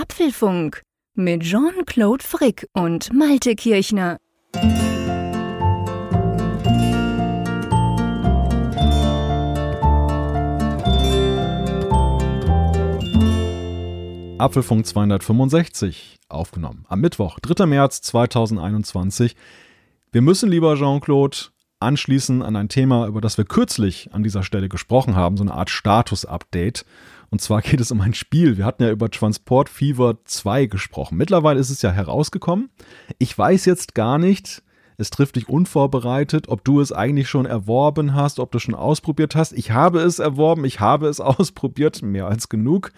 Apfelfunk mit Jean-Claude Frick und Malte Kirchner. Apfelfunk 265 aufgenommen. Am Mittwoch, 3. März 2021. Wir müssen, lieber Jean-Claude, anschließen an ein Thema, über das wir kürzlich an dieser Stelle gesprochen haben, so eine Art Status-Update. Und zwar geht es um ein Spiel. Wir hatten ja über Transport Fever 2 gesprochen. Mittlerweile ist es ja herausgekommen. Ich weiß jetzt gar nicht, es trifft dich unvorbereitet, ob du es eigentlich schon erworben hast, ob du schon ausprobiert hast. Ich habe es erworben, ich habe es ausprobiert, mehr als genug.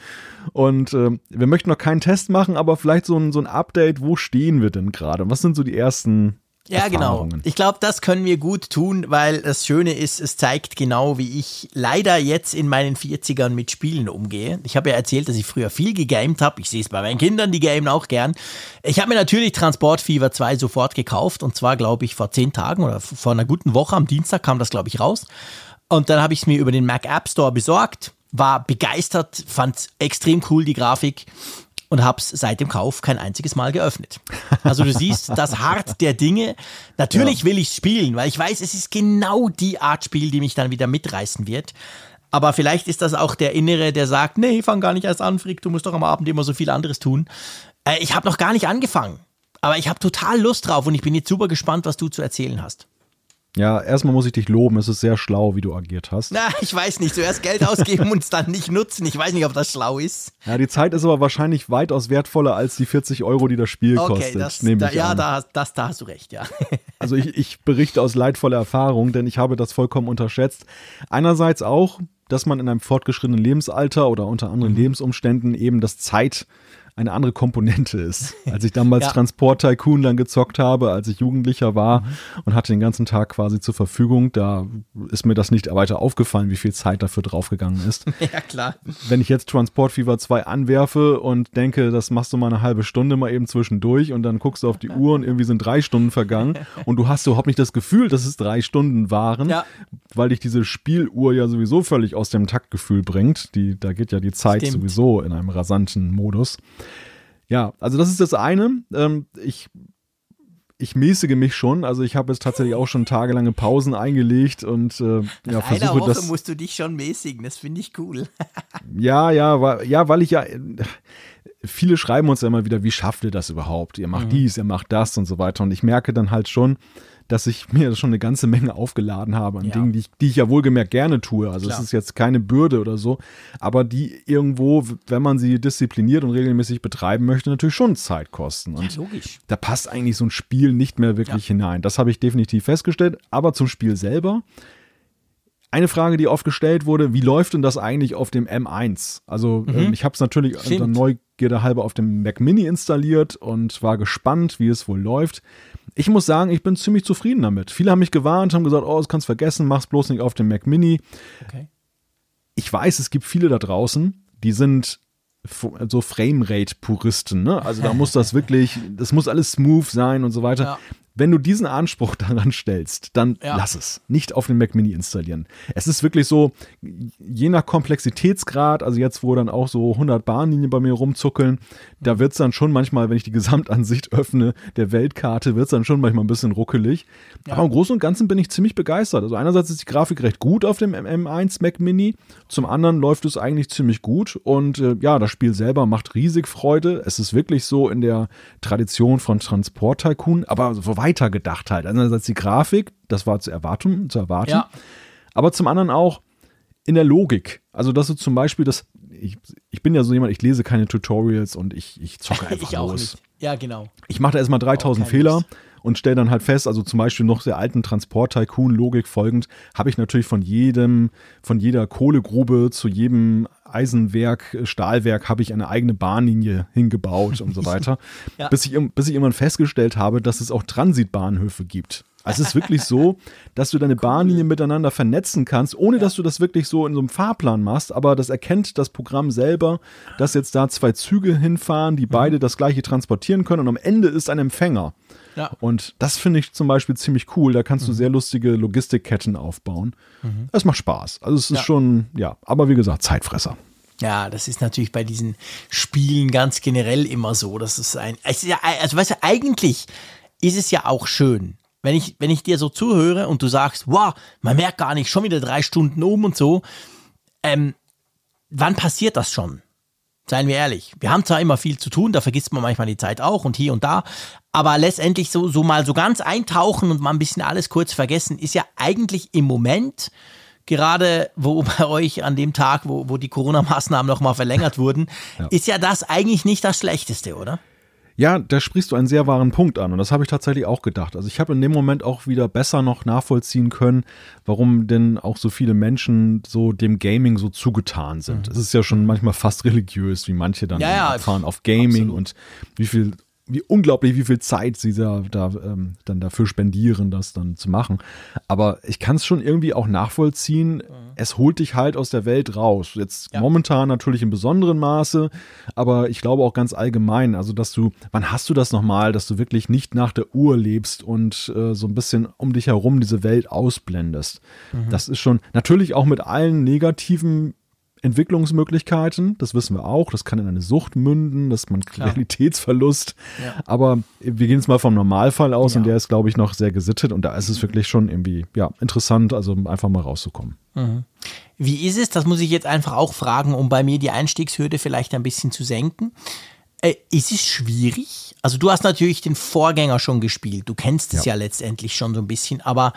Und äh, wir möchten noch keinen Test machen, aber vielleicht so ein, so ein Update, wo stehen wir denn gerade? Was sind so die ersten ja, genau. Ich glaube, das können wir gut tun, weil das Schöne ist, es zeigt genau, wie ich leider jetzt in meinen 40ern mit Spielen umgehe. Ich habe ja erzählt, dass ich früher viel gegamed habe. Ich sehe es bei meinen Kindern, die gamen auch gern. Ich habe mir natürlich Transport Fever 2 sofort gekauft und zwar, glaube ich, vor zehn Tagen oder vor einer guten Woche. Am Dienstag kam das, glaube ich, raus. Und dann habe ich es mir über den Mac App Store besorgt, war begeistert, fand extrem cool die Grafik und habe es seit dem Kauf kein einziges Mal geöffnet. Also du siehst das Hart der Dinge. Natürlich ja. will ich spielen, weil ich weiß, es ist genau die Art Spiel, die mich dann wieder mitreißen wird. Aber vielleicht ist das auch der Innere, der sagt, nee, fang gar nicht erst an, Frick, du musst doch am Abend immer so viel anderes tun. Äh, ich habe noch gar nicht angefangen, aber ich habe total Lust drauf und ich bin jetzt super gespannt, was du zu erzählen hast. Ja, erstmal muss ich dich loben. Es ist sehr schlau, wie du agiert hast. Na, ich weiß nicht. Zuerst Geld ausgeben und es dann nicht nutzen. Ich weiß nicht, ob das schlau ist. Ja, die Zeit ist aber wahrscheinlich weitaus wertvoller als die 40 Euro, die das Spiel okay, kostet. Das, da, ja, da, das, da hast du recht, ja. Also ich, ich berichte aus leidvoller Erfahrung, denn ich habe das vollkommen unterschätzt. Einerseits auch, dass man in einem fortgeschrittenen Lebensalter oder unter anderen mhm. Lebensumständen eben das Zeit eine andere Komponente ist. Als ich damals ja. Transport Tycoon dann gezockt habe, als ich Jugendlicher war mhm. und hatte den ganzen Tag quasi zur Verfügung, da ist mir das nicht weiter aufgefallen, wie viel Zeit dafür draufgegangen ist. Ja, klar. Wenn ich jetzt Transport Fever 2 anwerfe und denke, das machst du mal eine halbe Stunde mal eben zwischendurch und dann guckst du auf die Uhr und irgendwie sind drei Stunden vergangen und du hast überhaupt nicht das Gefühl, dass es drei Stunden waren, ja. weil dich diese Spieluhr ja sowieso völlig aus dem Taktgefühl bringt. Die, da geht ja die Zeit Stimmt. sowieso in einem rasanten Modus. Ja, also das ist das eine. Ähm, ich ich mäßige mich schon. Also ich habe jetzt tatsächlich auch schon tagelange Pausen eingelegt und äh, ja, versuche Woche das. musst du dich schon mäßigen. Das finde ich cool. ja, ja, weil, ja, weil ich ja viele schreiben uns ja immer wieder, wie schafft ihr das überhaupt? Ihr macht mhm. dies, ihr macht das und so weiter. Und ich merke dann halt schon, dass ich mir schon eine ganze Menge aufgeladen habe an ja. Dingen, die ich, die ich ja wohlgemerkt gerne tue. Also es ist jetzt keine Bürde oder so, aber die irgendwo, wenn man sie diszipliniert und regelmäßig betreiben möchte, natürlich schon Zeit kosten. Und ja, logisch. da passt eigentlich so ein Spiel nicht mehr wirklich ja. hinein. Das habe ich definitiv festgestellt. Aber zum Spiel selber. Eine Frage, die oft gestellt wurde, wie läuft denn das eigentlich auf dem M1? Also mhm. ähm, ich habe es natürlich dann Neugierde halber auf dem Mac Mini installiert und war gespannt, wie es wohl läuft. Ich muss sagen, ich bin ziemlich zufrieden damit. Viele haben mich gewarnt, haben gesagt, oh, das kannst vergessen, mach's bloß nicht auf dem Mac Mini. Okay. Ich weiß, es gibt viele da draußen, die sind so Framerate-Puristen, ne? Also da muss das wirklich, das muss alles smooth sein und so weiter. Ja wenn du diesen Anspruch daran stellst, dann ja. lass es. Nicht auf den Mac Mini installieren. Es ist wirklich so, je nach Komplexitätsgrad, also jetzt, wo dann auch so 100 Bahnlinien bei mir rumzuckeln, da wird es dann schon manchmal, wenn ich die Gesamtansicht öffne, der Weltkarte, wird es dann schon manchmal ein bisschen ruckelig. Ja. Aber im Großen und Ganzen bin ich ziemlich begeistert. Also einerseits ist die Grafik recht gut auf dem M1 Mac Mini, zum anderen läuft es eigentlich ziemlich gut und äh, ja, das Spiel selber macht riesig Freude. Es ist wirklich so in der Tradition von Transport Tycoon, aber so weiter gedacht halt. Einerseits die Grafik, das war zu erwarten, zu erwarten. Ja. Aber zum anderen auch in der Logik. Also, dass du zum Beispiel das, ich, ich bin ja so jemand, ich lese keine Tutorials und ich, ich zocke einfach ich auch los. Nicht. Ja, genau. Ich mache da erstmal 3000 Fehler. Lust und stelle dann halt fest, also zum Beispiel noch der alten Transport-Tycoon-Logik folgend, habe ich natürlich von jedem, von jeder Kohlegrube zu jedem Eisenwerk, Stahlwerk habe ich eine eigene Bahnlinie hingebaut und so weiter. ja. bis, ich, bis ich irgendwann festgestellt habe, dass es auch Transitbahnhöfe gibt. Also es ist wirklich so, dass du deine cool. Bahnlinien miteinander vernetzen kannst, ohne ja. dass du das wirklich so in so einem Fahrplan machst, aber das erkennt das Programm selber, dass jetzt da zwei Züge hinfahren, die mhm. beide das gleiche transportieren können und am Ende ist ein Empfänger. Ja. Und das finde ich zum Beispiel ziemlich cool. Da kannst mhm. du sehr lustige Logistikketten aufbauen. Mhm. Das macht Spaß. Also es ist ja. schon, ja, aber wie gesagt, Zeitfresser. Ja, das ist natürlich bei diesen Spielen ganz generell immer so. Das ist ein, es ist ja, also weißt du, eigentlich ist es ja auch schön, wenn ich, wenn ich dir so zuhöre und du sagst, wow, man merkt gar nicht, schon wieder drei Stunden um und so. Ähm, wann passiert das schon? Seien wir ehrlich. Wir haben zwar immer viel zu tun, da vergisst man manchmal die Zeit auch und hier und da, aber letztendlich so, so mal so ganz eintauchen und mal ein bisschen alles kurz vergessen, ist ja eigentlich im Moment, gerade wo bei euch an dem Tag, wo, wo die Corona-Maßnahmen nochmal verlängert wurden, ja. ist ja das eigentlich nicht das Schlechteste, oder? Ja, da sprichst du einen sehr wahren Punkt an und das habe ich tatsächlich auch gedacht. Also ich habe in dem Moment auch wieder besser noch nachvollziehen können, warum denn auch so viele Menschen so dem Gaming so zugetan sind. Mhm. Es ist ja schon manchmal fast religiös, wie manche dann ja, ja, fahren auf Gaming absolut. und wie viel wie unglaublich, wie viel Zeit sie da, da ähm, dann dafür spendieren, das dann zu machen. Aber ich kann es schon irgendwie auch nachvollziehen. Mhm. Es holt dich halt aus der Welt raus. Jetzt ja. momentan natürlich im besonderen Maße, aber ich glaube auch ganz allgemein. Also, dass du, wann hast du das nochmal, dass du wirklich nicht nach der Uhr lebst und äh, so ein bisschen um dich herum diese Welt ausblendest? Mhm. Das ist schon natürlich auch mit allen negativen Entwicklungsmöglichkeiten, das wissen wir auch, das kann in eine Sucht münden, das man Realitätsverlust, ja. aber wir gehen jetzt mal vom Normalfall aus ja. und der ist, glaube ich, noch sehr gesittet und da ist es wirklich schon irgendwie, ja, interessant, also einfach mal rauszukommen. Mhm. Wie ist es, das muss ich jetzt einfach auch fragen, um bei mir die Einstiegshürde vielleicht ein bisschen zu senken, äh, ist es schwierig? Also du hast natürlich den Vorgänger schon gespielt, du kennst es ja, ja letztendlich schon so ein bisschen, aber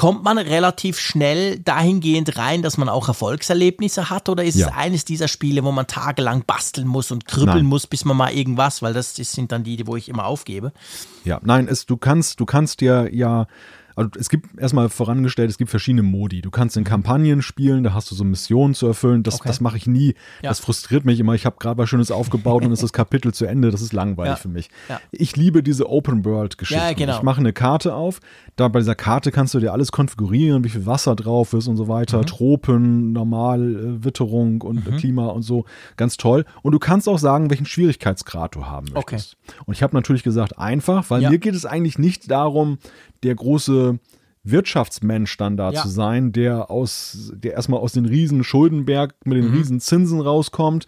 kommt man relativ schnell dahingehend rein, dass man auch Erfolgserlebnisse hat? Oder ist ja. es eines dieser Spiele, wo man tagelang basteln muss und kribbeln nein. muss, bis man mal irgendwas, weil das, das sind dann die, wo ich immer aufgebe? Ja, nein, es, du kannst, du kannst dir ja also es gibt erstmal vorangestellt, es gibt verschiedene Modi. Du kannst in Kampagnen spielen, da hast du so Missionen zu erfüllen. Das, okay. das mache ich nie. Ja. Das frustriert mich immer. Ich habe gerade was Schönes aufgebaut und ist das Kapitel zu Ende. Das ist langweilig ja. für mich. Ja. Ich liebe diese Open-World-Geschichten. Genau. Ich mache eine Karte auf. Da bei dieser Karte kannst du dir alles konfigurieren, wie viel Wasser drauf ist und so weiter. Mhm. Tropen, Normal, äh, Witterung und mhm. Klima und so. Ganz toll. Und du kannst auch sagen, welchen Schwierigkeitsgrad du haben möchtest. Okay. Und ich habe natürlich gesagt, einfach, weil mir geht es eigentlich nicht darum, der große Wirtschaftsmensch dann da ja. zu sein, der aus, der erstmal aus den riesen Schuldenberg mit den mhm. riesen Zinsen rauskommt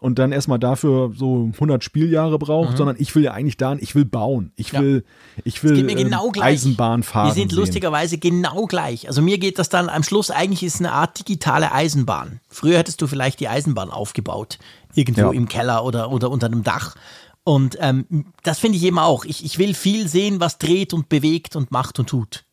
und dann erstmal dafür so 100 Spieljahre braucht, mhm. sondern ich will ja eigentlich da, ich will bauen, ich ja. will, ich will ähm, genau Eisenbahn fahren. Wir sind sehen. lustigerweise genau gleich. Also mir geht das dann am Schluss eigentlich ist eine Art digitale Eisenbahn. Früher hättest du vielleicht die Eisenbahn aufgebaut, irgendwo ja. im Keller oder, oder unter einem Dach. Und ähm, das finde ich eben auch. Ich, ich will viel sehen, was dreht und bewegt und macht und tut.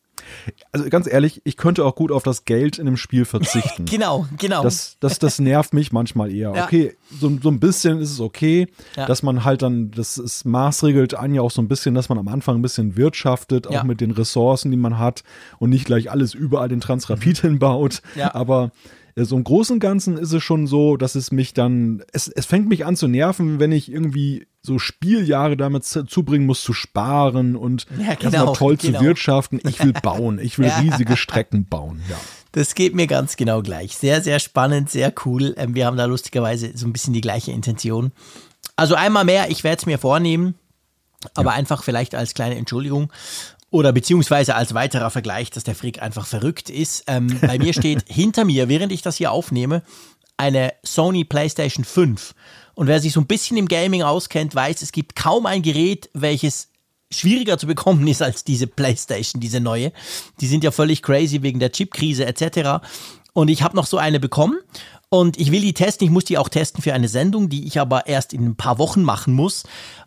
Also ganz ehrlich, ich könnte auch gut auf das Geld in dem Spiel verzichten. genau, genau. Das, das, das nervt mich manchmal eher. Ja. Okay, so, so ein bisschen ist es okay, ja. dass man halt dann, das ist maßregelt an ja auch so ein bisschen, dass man am Anfang ein bisschen wirtschaftet, auch ja. mit den Ressourcen, die man hat und nicht gleich alles überall den Transrapid mhm. hinbaut. Aber so im Großen und Ganzen ist es schon so, dass es mich dann, es, es fängt mich an zu nerven, wenn ich irgendwie so Spieljahre damit zubringen muss, zu sparen und ja, genau, toll genau. zu wirtschaften. Ich will bauen, ich will ja. riesige Strecken bauen, ja. Das geht mir ganz genau gleich. Sehr, sehr spannend, sehr cool. Ähm, wir haben da lustigerweise so ein bisschen die gleiche Intention. Also einmal mehr, ich werde es mir vornehmen, aber ja. einfach vielleicht als kleine Entschuldigung. Oder beziehungsweise als weiterer Vergleich, dass der Frick einfach verrückt ist. Ähm, bei mir steht hinter mir, während ich das hier aufnehme, eine Sony PlayStation 5. Und wer sich so ein bisschen im Gaming auskennt, weiß, es gibt kaum ein Gerät, welches schwieriger zu bekommen ist als diese PlayStation, diese neue. Die sind ja völlig crazy wegen der Chipkrise etc. Und ich habe noch so eine bekommen und ich will die testen. Ich muss die auch testen für eine Sendung, die ich aber erst in ein paar Wochen machen muss.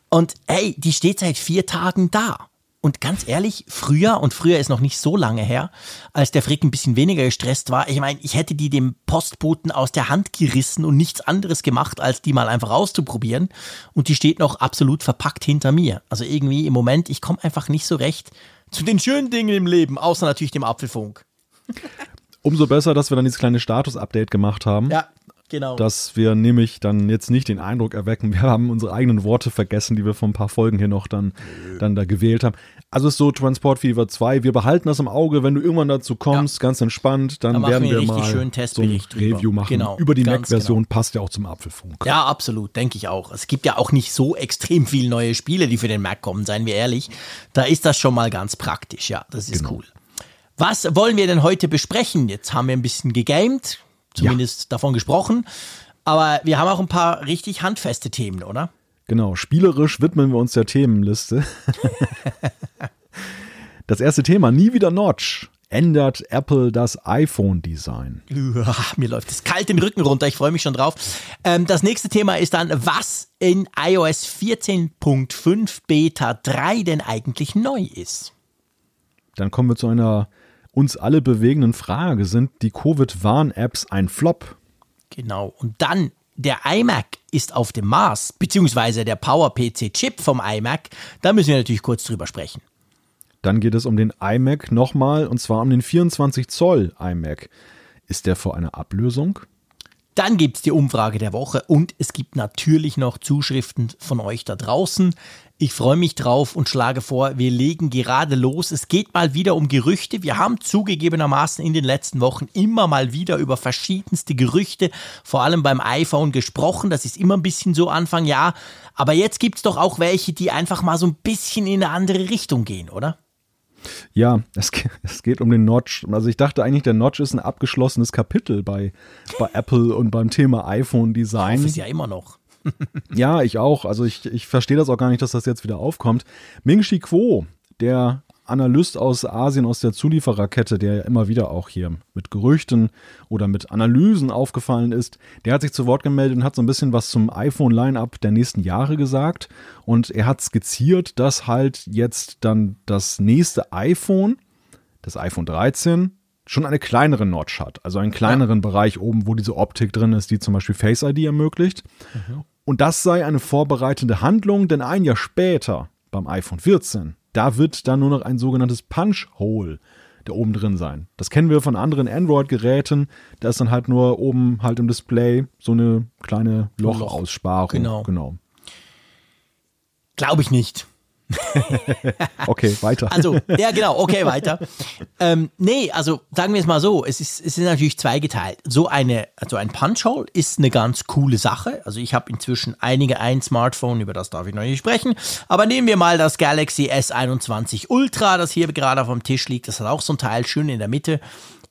Und hey, die steht seit vier Tagen da. Und ganz ehrlich, früher, und früher ist noch nicht so lange her, als der Frick ein bisschen weniger gestresst war, ich meine, ich hätte die dem Postboten aus der Hand gerissen und nichts anderes gemacht, als die mal einfach auszuprobieren. Und die steht noch absolut verpackt hinter mir. Also irgendwie im Moment, ich komme einfach nicht so recht zu den schönen Dingen im Leben, außer natürlich dem Apfelfunk. Umso besser, dass wir dann dieses kleine Status-Update gemacht haben. Ja, Genau. Dass wir nämlich dann jetzt nicht den Eindruck erwecken, wir haben unsere eigenen Worte vergessen, die wir vor ein paar Folgen hier noch dann, dann da gewählt haben. Also ist so Transport Fever 2, wir behalten das im Auge, wenn du irgendwann dazu kommst, ja. ganz entspannt, dann da werden wir, wir mal so ein Review machen. Genau, Über die Mac-Version genau. passt ja auch zum Apfelfunk. Ja, absolut, denke ich auch. Es gibt ja auch nicht so extrem viele neue Spiele, die für den Mac kommen, seien wir ehrlich. Da ist das schon mal ganz praktisch, ja, das ist genau. cool. Was wollen wir denn heute besprechen? Jetzt haben wir ein bisschen gegamed, zumindest ja. davon gesprochen. Aber wir haben auch ein paar richtig handfeste Themen, oder? Genau, spielerisch widmen wir uns der Themenliste. das erste Thema, nie wieder Notch. Ändert Apple das iPhone-Design? Mir läuft es kalt den Rücken runter, ich freue mich schon drauf. Ähm, das nächste Thema ist dann, was in iOS 14.5 Beta 3 denn eigentlich neu ist. Dann kommen wir zu einer uns alle bewegenden Frage. Sind die Covid-Warn-Apps ein Flop? Genau. Und dann der iMac ist auf dem Mars, beziehungsweise der PowerPC-Chip vom iMac. Da müssen wir natürlich kurz drüber sprechen. Dann geht es um den iMac nochmal, und zwar um den 24 Zoll iMac. Ist der vor einer Ablösung? Dann gibt es die Umfrage der Woche und es gibt natürlich noch Zuschriften von euch da draußen. Ich freue mich drauf und schlage vor, wir legen gerade los. Es geht mal wieder um Gerüchte. Wir haben zugegebenermaßen in den letzten Wochen immer mal wieder über verschiedenste Gerüchte, vor allem beim iPhone gesprochen. Das ist immer ein bisschen so Anfang Jahr. Aber jetzt gibt es doch auch welche, die einfach mal so ein bisschen in eine andere Richtung gehen, oder? Ja, es, es, geht um den Notch. Also ich dachte eigentlich, der Notch ist ein abgeschlossenes Kapitel bei, bei Apple und beim Thema iPhone-Design. Das ist ja immer noch. ja, ich auch. Also ich, ich verstehe das auch gar nicht, dass das jetzt wieder aufkommt. Ming Chi Kuo, der Analyst aus Asien, aus der Zuliefererkette, der ja immer wieder auch hier mit Gerüchten oder mit Analysen aufgefallen ist, der hat sich zu Wort gemeldet und hat so ein bisschen was zum iPhone-Line-Up der nächsten Jahre gesagt. Und er hat skizziert, dass halt jetzt dann das nächste iPhone, das iPhone 13, schon eine kleinere Notch hat. Also einen kleineren ja. Bereich oben, wo diese Optik drin ist, die zum Beispiel Face ID ermöglicht. Mhm. Und das sei eine vorbereitende Handlung, denn ein Jahr später, beim iPhone 14, da wird dann nur noch ein sogenanntes Punch-Hole da oben drin sein. Das kennen wir von anderen Android-Geräten. Da ist dann halt nur oben halt im Display so eine kleine Lochaussparung. Genau. genau. Glaube ich nicht. okay, weiter. Also, ja, genau, okay, weiter. ähm, nee, also sagen wir es mal so, es ist, es ist natürlich zweigeteilt. So eine, also ein Punch-Hole ist eine ganz coole Sache. Also ich habe inzwischen einige ein Smartphone, über das darf ich noch nicht sprechen. Aber nehmen wir mal das Galaxy S21 Ultra, das hier gerade auf dem Tisch liegt. Das hat auch so ein Teil schön in der Mitte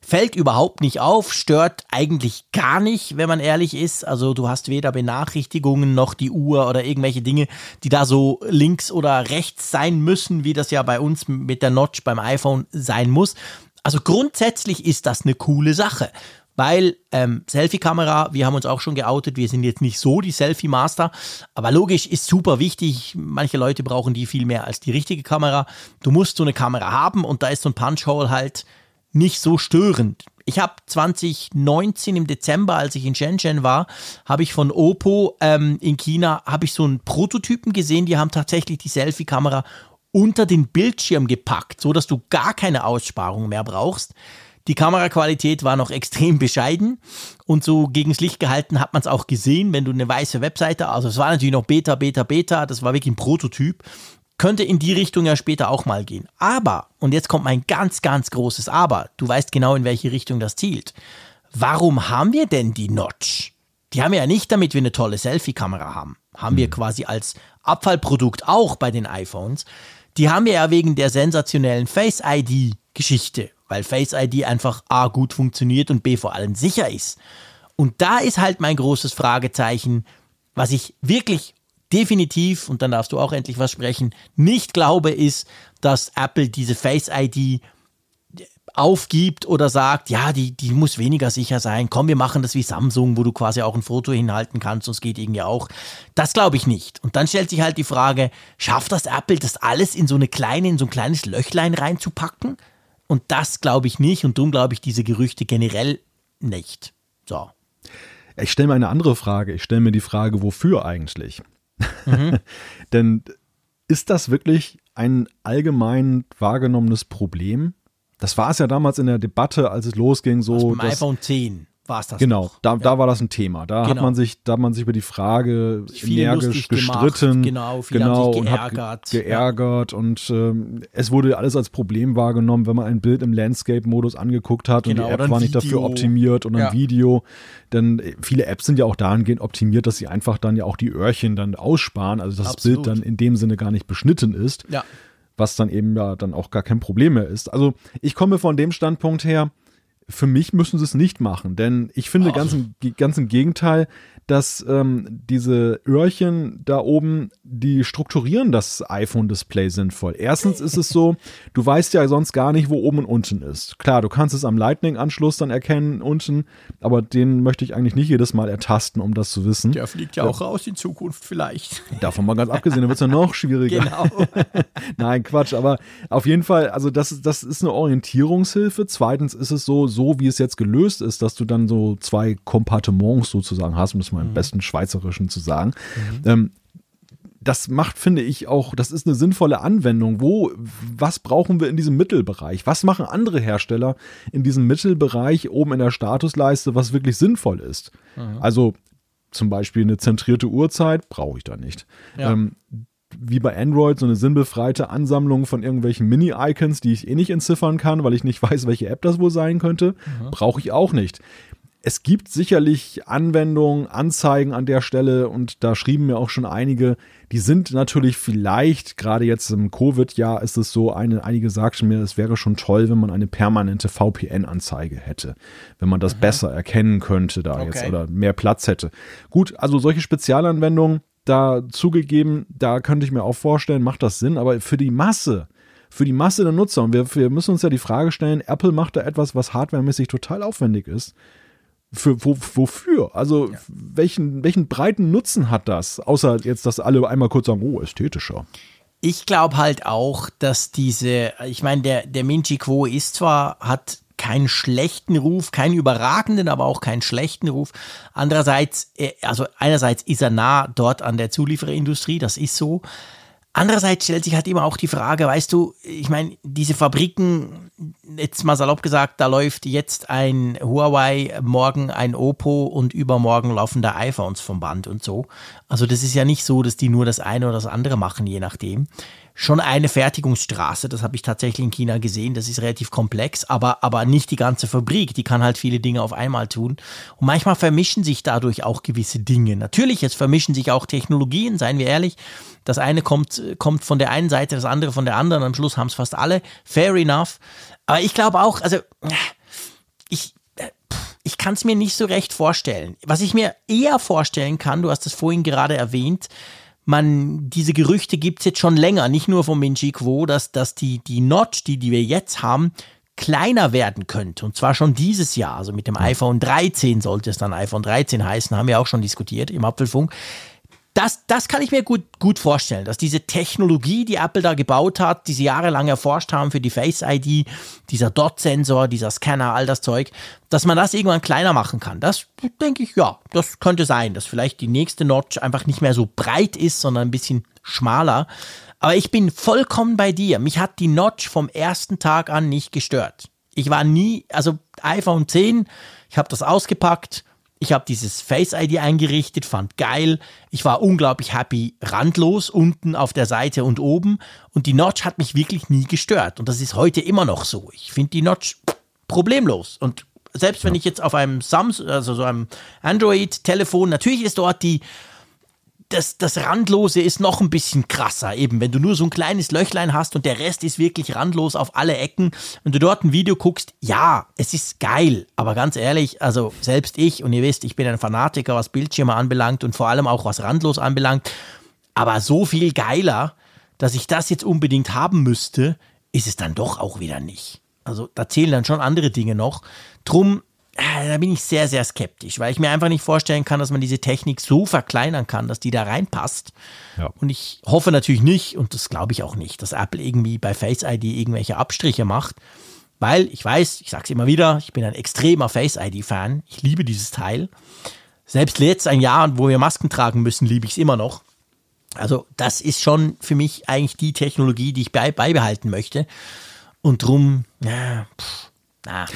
fällt überhaupt nicht auf, stört eigentlich gar nicht, wenn man ehrlich ist. Also du hast weder Benachrichtigungen noch die Uhr oder irgendwelche Dinge, die da so links oder rechts sein müssen, wie das ja bei uns mit der Notch beim iPhone sein muss. Also grundsätzlich ist das eine coole Sache. Weil ähm, Selfie-Kamera, wir haben uns auch schon geoutet, wir sind jetzt nicht so die Selfie-Master, aber logisch ist super wichtig. Manche Leute brauchen die viel mehr als die richtige Kamera. Du musst so eine Kamera haben und da ist so ein Punch-Hole halt nicht so störend. Ich habe 2019 im Dezember, als ich in Shenzhen war, habe ich von Oppo ähm, in China habe ich so einen Prototypen gesehen. Die haben tatsächlich die Selfie-Kamera unter den Bildschirm gepackt, so dass du gar keine Aussparung mehr brauchst. Die Kameraqualität war noch extrem bescheiden und so gegens Licht gehalten hat man es auch gesehen, wenn du eine weiße Webseite, also es war natürlich noch Beta, Beta, Beta, das war wirklich ein Prototyp könnte in die Richtung ja später auch mal gehen. Aber, und jetzt kommt mein ganz, ganz großes Aber, du weißt genau, in welche Richtung das zielt. Warum haben wir denn die Notch? Die haben wir ja nicht, damit wir eine tolle Selfie-Kamera haben. Haben wir hm. quasi als Abfallprodukt auch bei den iPhones. Die haben wir ja wegen der sensationellen Face-ID-Geschichte, weil Face-ID einfach A gut funktioniert und B vor allem sicher ist. Und da ist halt mein großes Fragezeichen, was ich wirklich definitiv, und dann darfst du auch endlich was sprechen, nicht glaube, ist, dass Apple diese Face ID aufgibt oder sagt, ja, die, die muss weniger sicher sein. Komm, wir machen das wie Samsung, wo du quasi auch ein Foto hinhalten kannst und es geht irgendwie auch. Das glaube ich nicht. Und dann stellt sich halt die Frage, schafft das Apple, das alles in so eine kleine, in so ein kleines Löchlein reinzupacken? Und das glaube ich nicht und darum glaube ich diese Gerüchte generell nicht. So. Ich stelle mir eine andere Frage. Ich stelle mir die Frage, wofür eigentlich? Mhm. Denn ist das wirklich ein allgemein wahrgenommenes Problem? Das war es ja damals in der Debatte, als es losging, so. Also beim iPhone 10 war es das. Genau, da, ja. da war das ein Thema. Da genau. hat man sich, da hat man sich über die Frage energisch gestritten. Gemacht. Genau, genau und hat geärgert ja. und ähm, es wurde alles als Problem wahrgenommen, wenn man ein Bild im Landscape-Modus angeguckt hat genau, und die App war nicht dafür optimiert und ein ja. Video. Denn äh, viele Apps sind ja auch dahingehend optimiert, dass sie einfach dann ja auch die Öhrchen dann aussparen, also dass Absolut. das Bild dann in dem Sinne gar nicht beschnitten ist. Ja. Was dann eben ja dann auch gar kein Problem mehr ist. Also ich komme von dem Standpunkt her, Für mich müssen sie es nicht machen, denn ich finde ganz im, ganz im Gegenteil, dass ähm, diese Öhrchen da oben, die strukturieren das iPhone-Display sinnvoll. Erstens ist es so, du weißt ja sonst gar nicht, wo oben und unten ist. Klar, du kannst es am Lightning-Anschluss dann erkennen unten, aber den möchte ich eigentlich nicht jedes Mal ertasten, um das zu wissen. Der fliegt ja auch raus in Zukunft vielleicht. Davon mal ganz abgesehen, dann wird es ja noch schwieriger. Genau. Nein, Quatsch, aber auf jeden Fall, also das, das ist eine Orientierungshilfe. Zweitens ist es so, so wie es jetzt gelöst ist, dass du dann so zwei Kompartements sozusagen hast, um das mal im mhm. besten Schweizerischen zu sagen. Mhm. Ähm, das macht, finde ich, auch, das ist eine sinnvolle Anwendung. Wo, was brauchen wir in diesem Mittelbereich? Was machen andere Hersteller in diesem Mittelbereich oben in der Statusleiste, was wirklich sinnvoll ist? Mhm. Also zum Beispiel eine zentrierte Uhrzeit brauche ich da nicht. Ja. Ähm, wie bei Android so eine sinnbefreite Ansammlung von irgendwelchen Mini-Icons, die ich eh nicht entziffern kann, weil ich nicht weiß, welche App das wohl sein könnte, mhm. brauche ich auch nicht es gibt sicherlich Anwendungen, Anzeigen an der Stelle und da schrieben mir auch schon einige, die sind natürlich vielleicht, gerade jetzt im Covid-Jahr ist es so, eine, einige sagten mir, es wäre schon toll, wenn man eine permanente VPN-Anzeige hätte, wenn man das mhm. besser erkennen könnte da okay. jetzt oder mehr Platz hätte. Gut, also solche Spezialanwendungen, da zugegeben, da könnte ich mir auch vorstellen, macht das Sinn, aber für die Masse, für die Masse der Nutzer, und wir, wir müssen uns ja die Frage stellen, Apple macht da etwas, was hardwaremäßig total aufwendig ist für, wo, wofür? Also ja. welchen, welchen breiten Nutzen hat das? Außer jetzt, dass alle einmal kurz sagen, oh, ästhetischer. Ich glaube halt auch, dass diese, ich meine, der, der Minchi Quo ist zwar, hat keinen schlechten Ruf, keinen überragenden, aber auch keinen schlechten Ruf. Andererseits, äh, also einerseits ist er nah dort an der Zuliefererindustrie, das ist so. Andererseits stellt sich halt immer auch die Frage, weißt du, ich meine, diese Fabriken, jetzt mal salopp gesagt, da läuft jetzt ein Huawei, morgen ein Oppo und übermorgen laufen da iPhones vom Band und so. Also das ist ja nicht so, dass die nur das eine oder das andere machen, je nachdem schon eine Fertigungsstraße. Das habe ich tatsächlich in China gesehen. Das ist relativ komplex, aber, aber nicht die ganze Fabrik. Die kann halt viele Dinge auf einmal tun. Und manchmal vermischen sich dadurch auch gewisse Dinge. Natürlich, jetzt vermischen sich auch Technologien, seien wir ehrlich. Das eine kommt, kommt von der einen Seite, das andere von der anderen. Am Schluss haben es fast alle. Fair enough. Aber ich glaube auch, also ich, ich kann es mir nicht so recht vorstellen. Was ich mir eher vorstellen kann, du hast es vorhin gerade erwähnt, man, diese Gerüchte gibt es jetzt schon länger, nicht nur von Minji Quo, dass, dass die, die Notch, die, die wir jetzt haben, kleiner werden könnte. Und zwar schon dieses Jahr. Also mit dem iPhone 13 sollte es dann iPhone 13 heißen, haben wir auch schon diskutiert im Apfelfunk das, das kann ich mir gut, gut vorstellen, dass diese Technologie, die Apple da gebaut hat, die sie jahrelang erforscht haben für die Face ID, dieser Dot-Sensor, dieser Scanner, all das Zeug, dass man das irgendwann kleiner machen kann. Das denke ich, ja, das könnte sein, dass vielleicht die nächste Notch einfach nicht mehr so breit ist, sondern ein bisschen schmaler. Aber ich bin vollkommen bei dir. Mich hat die Notch vom ersten Tag an nicht gestört. Ich war nie, also iPhone 10, ich habe das ausgepackt, ich habe dieses Face ID eingerichtet, fand geil. Ich war unglaublich happy, randlos unten auf der Seite und oben. Und die Notch hat mich wirklich nie gestört. Und das ist heute immer noch so. Ich finde die Notch problemlos. Und selbst wenn ich jetzt auf einem Samsung, also so einem Android-Telefon, natürlich ist dort die das, das Randlose ist noch ein bisschen krasser. Eben, wenn du nur so ein kleines Löchlein hast und der Rest ist wirklich randlos auf alle Ecken. Wenn du dort ein Video guckst, ja, es ist geil. Aber ganz ehrlich, also selbst ich, und ihr wisst, ich bin ein Fanatiker, was Bildschirme anbelangt und vor allem auch was randlos anbelangt. Aber so viel geiler, dass ich das jetzt unbedingt haben müsste, ist es dann doch auch wieder nicht. Also da zählen dann schon andere Dinge noch. Drum da bin ich sehr, sehr skeptisch, weil ich mir einfach nicht vorstellen kann, dass man diese Technik so verkleinern kann, dass die da reinpasst. Ja. Und ich hoffe natürlich nicht, und das glaube ich auch nicht, dass Apple irgendwie bei Face ID irgendwelche Abstriche macht, weil ich weiß, ich sage es immer wieder, ich bin ein extremer Face ID-Fan. Ich liebe dieses Teil. Selbst jetzt ein Jahr, wo wir Masken tragen müssen, liebe ich es immer noch. Also das ist schon für mich eigentlich die Technologie, die ich beibehalten möchte. Und drum, ja, pff, na.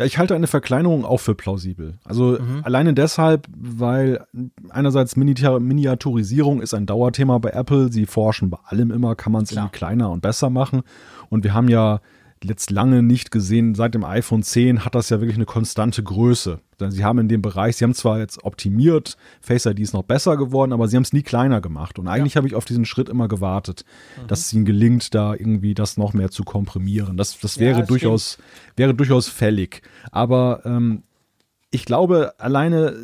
Ja, ich halte eine Verkleinerung auch für plausibel. Also mhm. alleine deshalb, weil einerseits Miniaturisierung ist ein Dauerthema bei Apple. Sie forschen bei allem immer, kann man es irgendwie kleiner und besser machen. Und wir haben ja jetzt lange nicht gesehen. Seit dem iPhone 10 hat das ja wirklich eine konstante Größe. Sie haben in dem Bereich, sie haben zwar jetzt optimiert, Face ID ist noch besser geworden, aber sie haben es nie kleiner gemacht. Und eigentlich ja. habe ich auf diesen Schritt immer gewartet, mhm. dass es ihnen gelingt, da irgendwie das noch mehr zu komprimieren. Das, das wäre ja, durchaus, wäre durchaus fällig. Aber ähm, ich glaube, alleine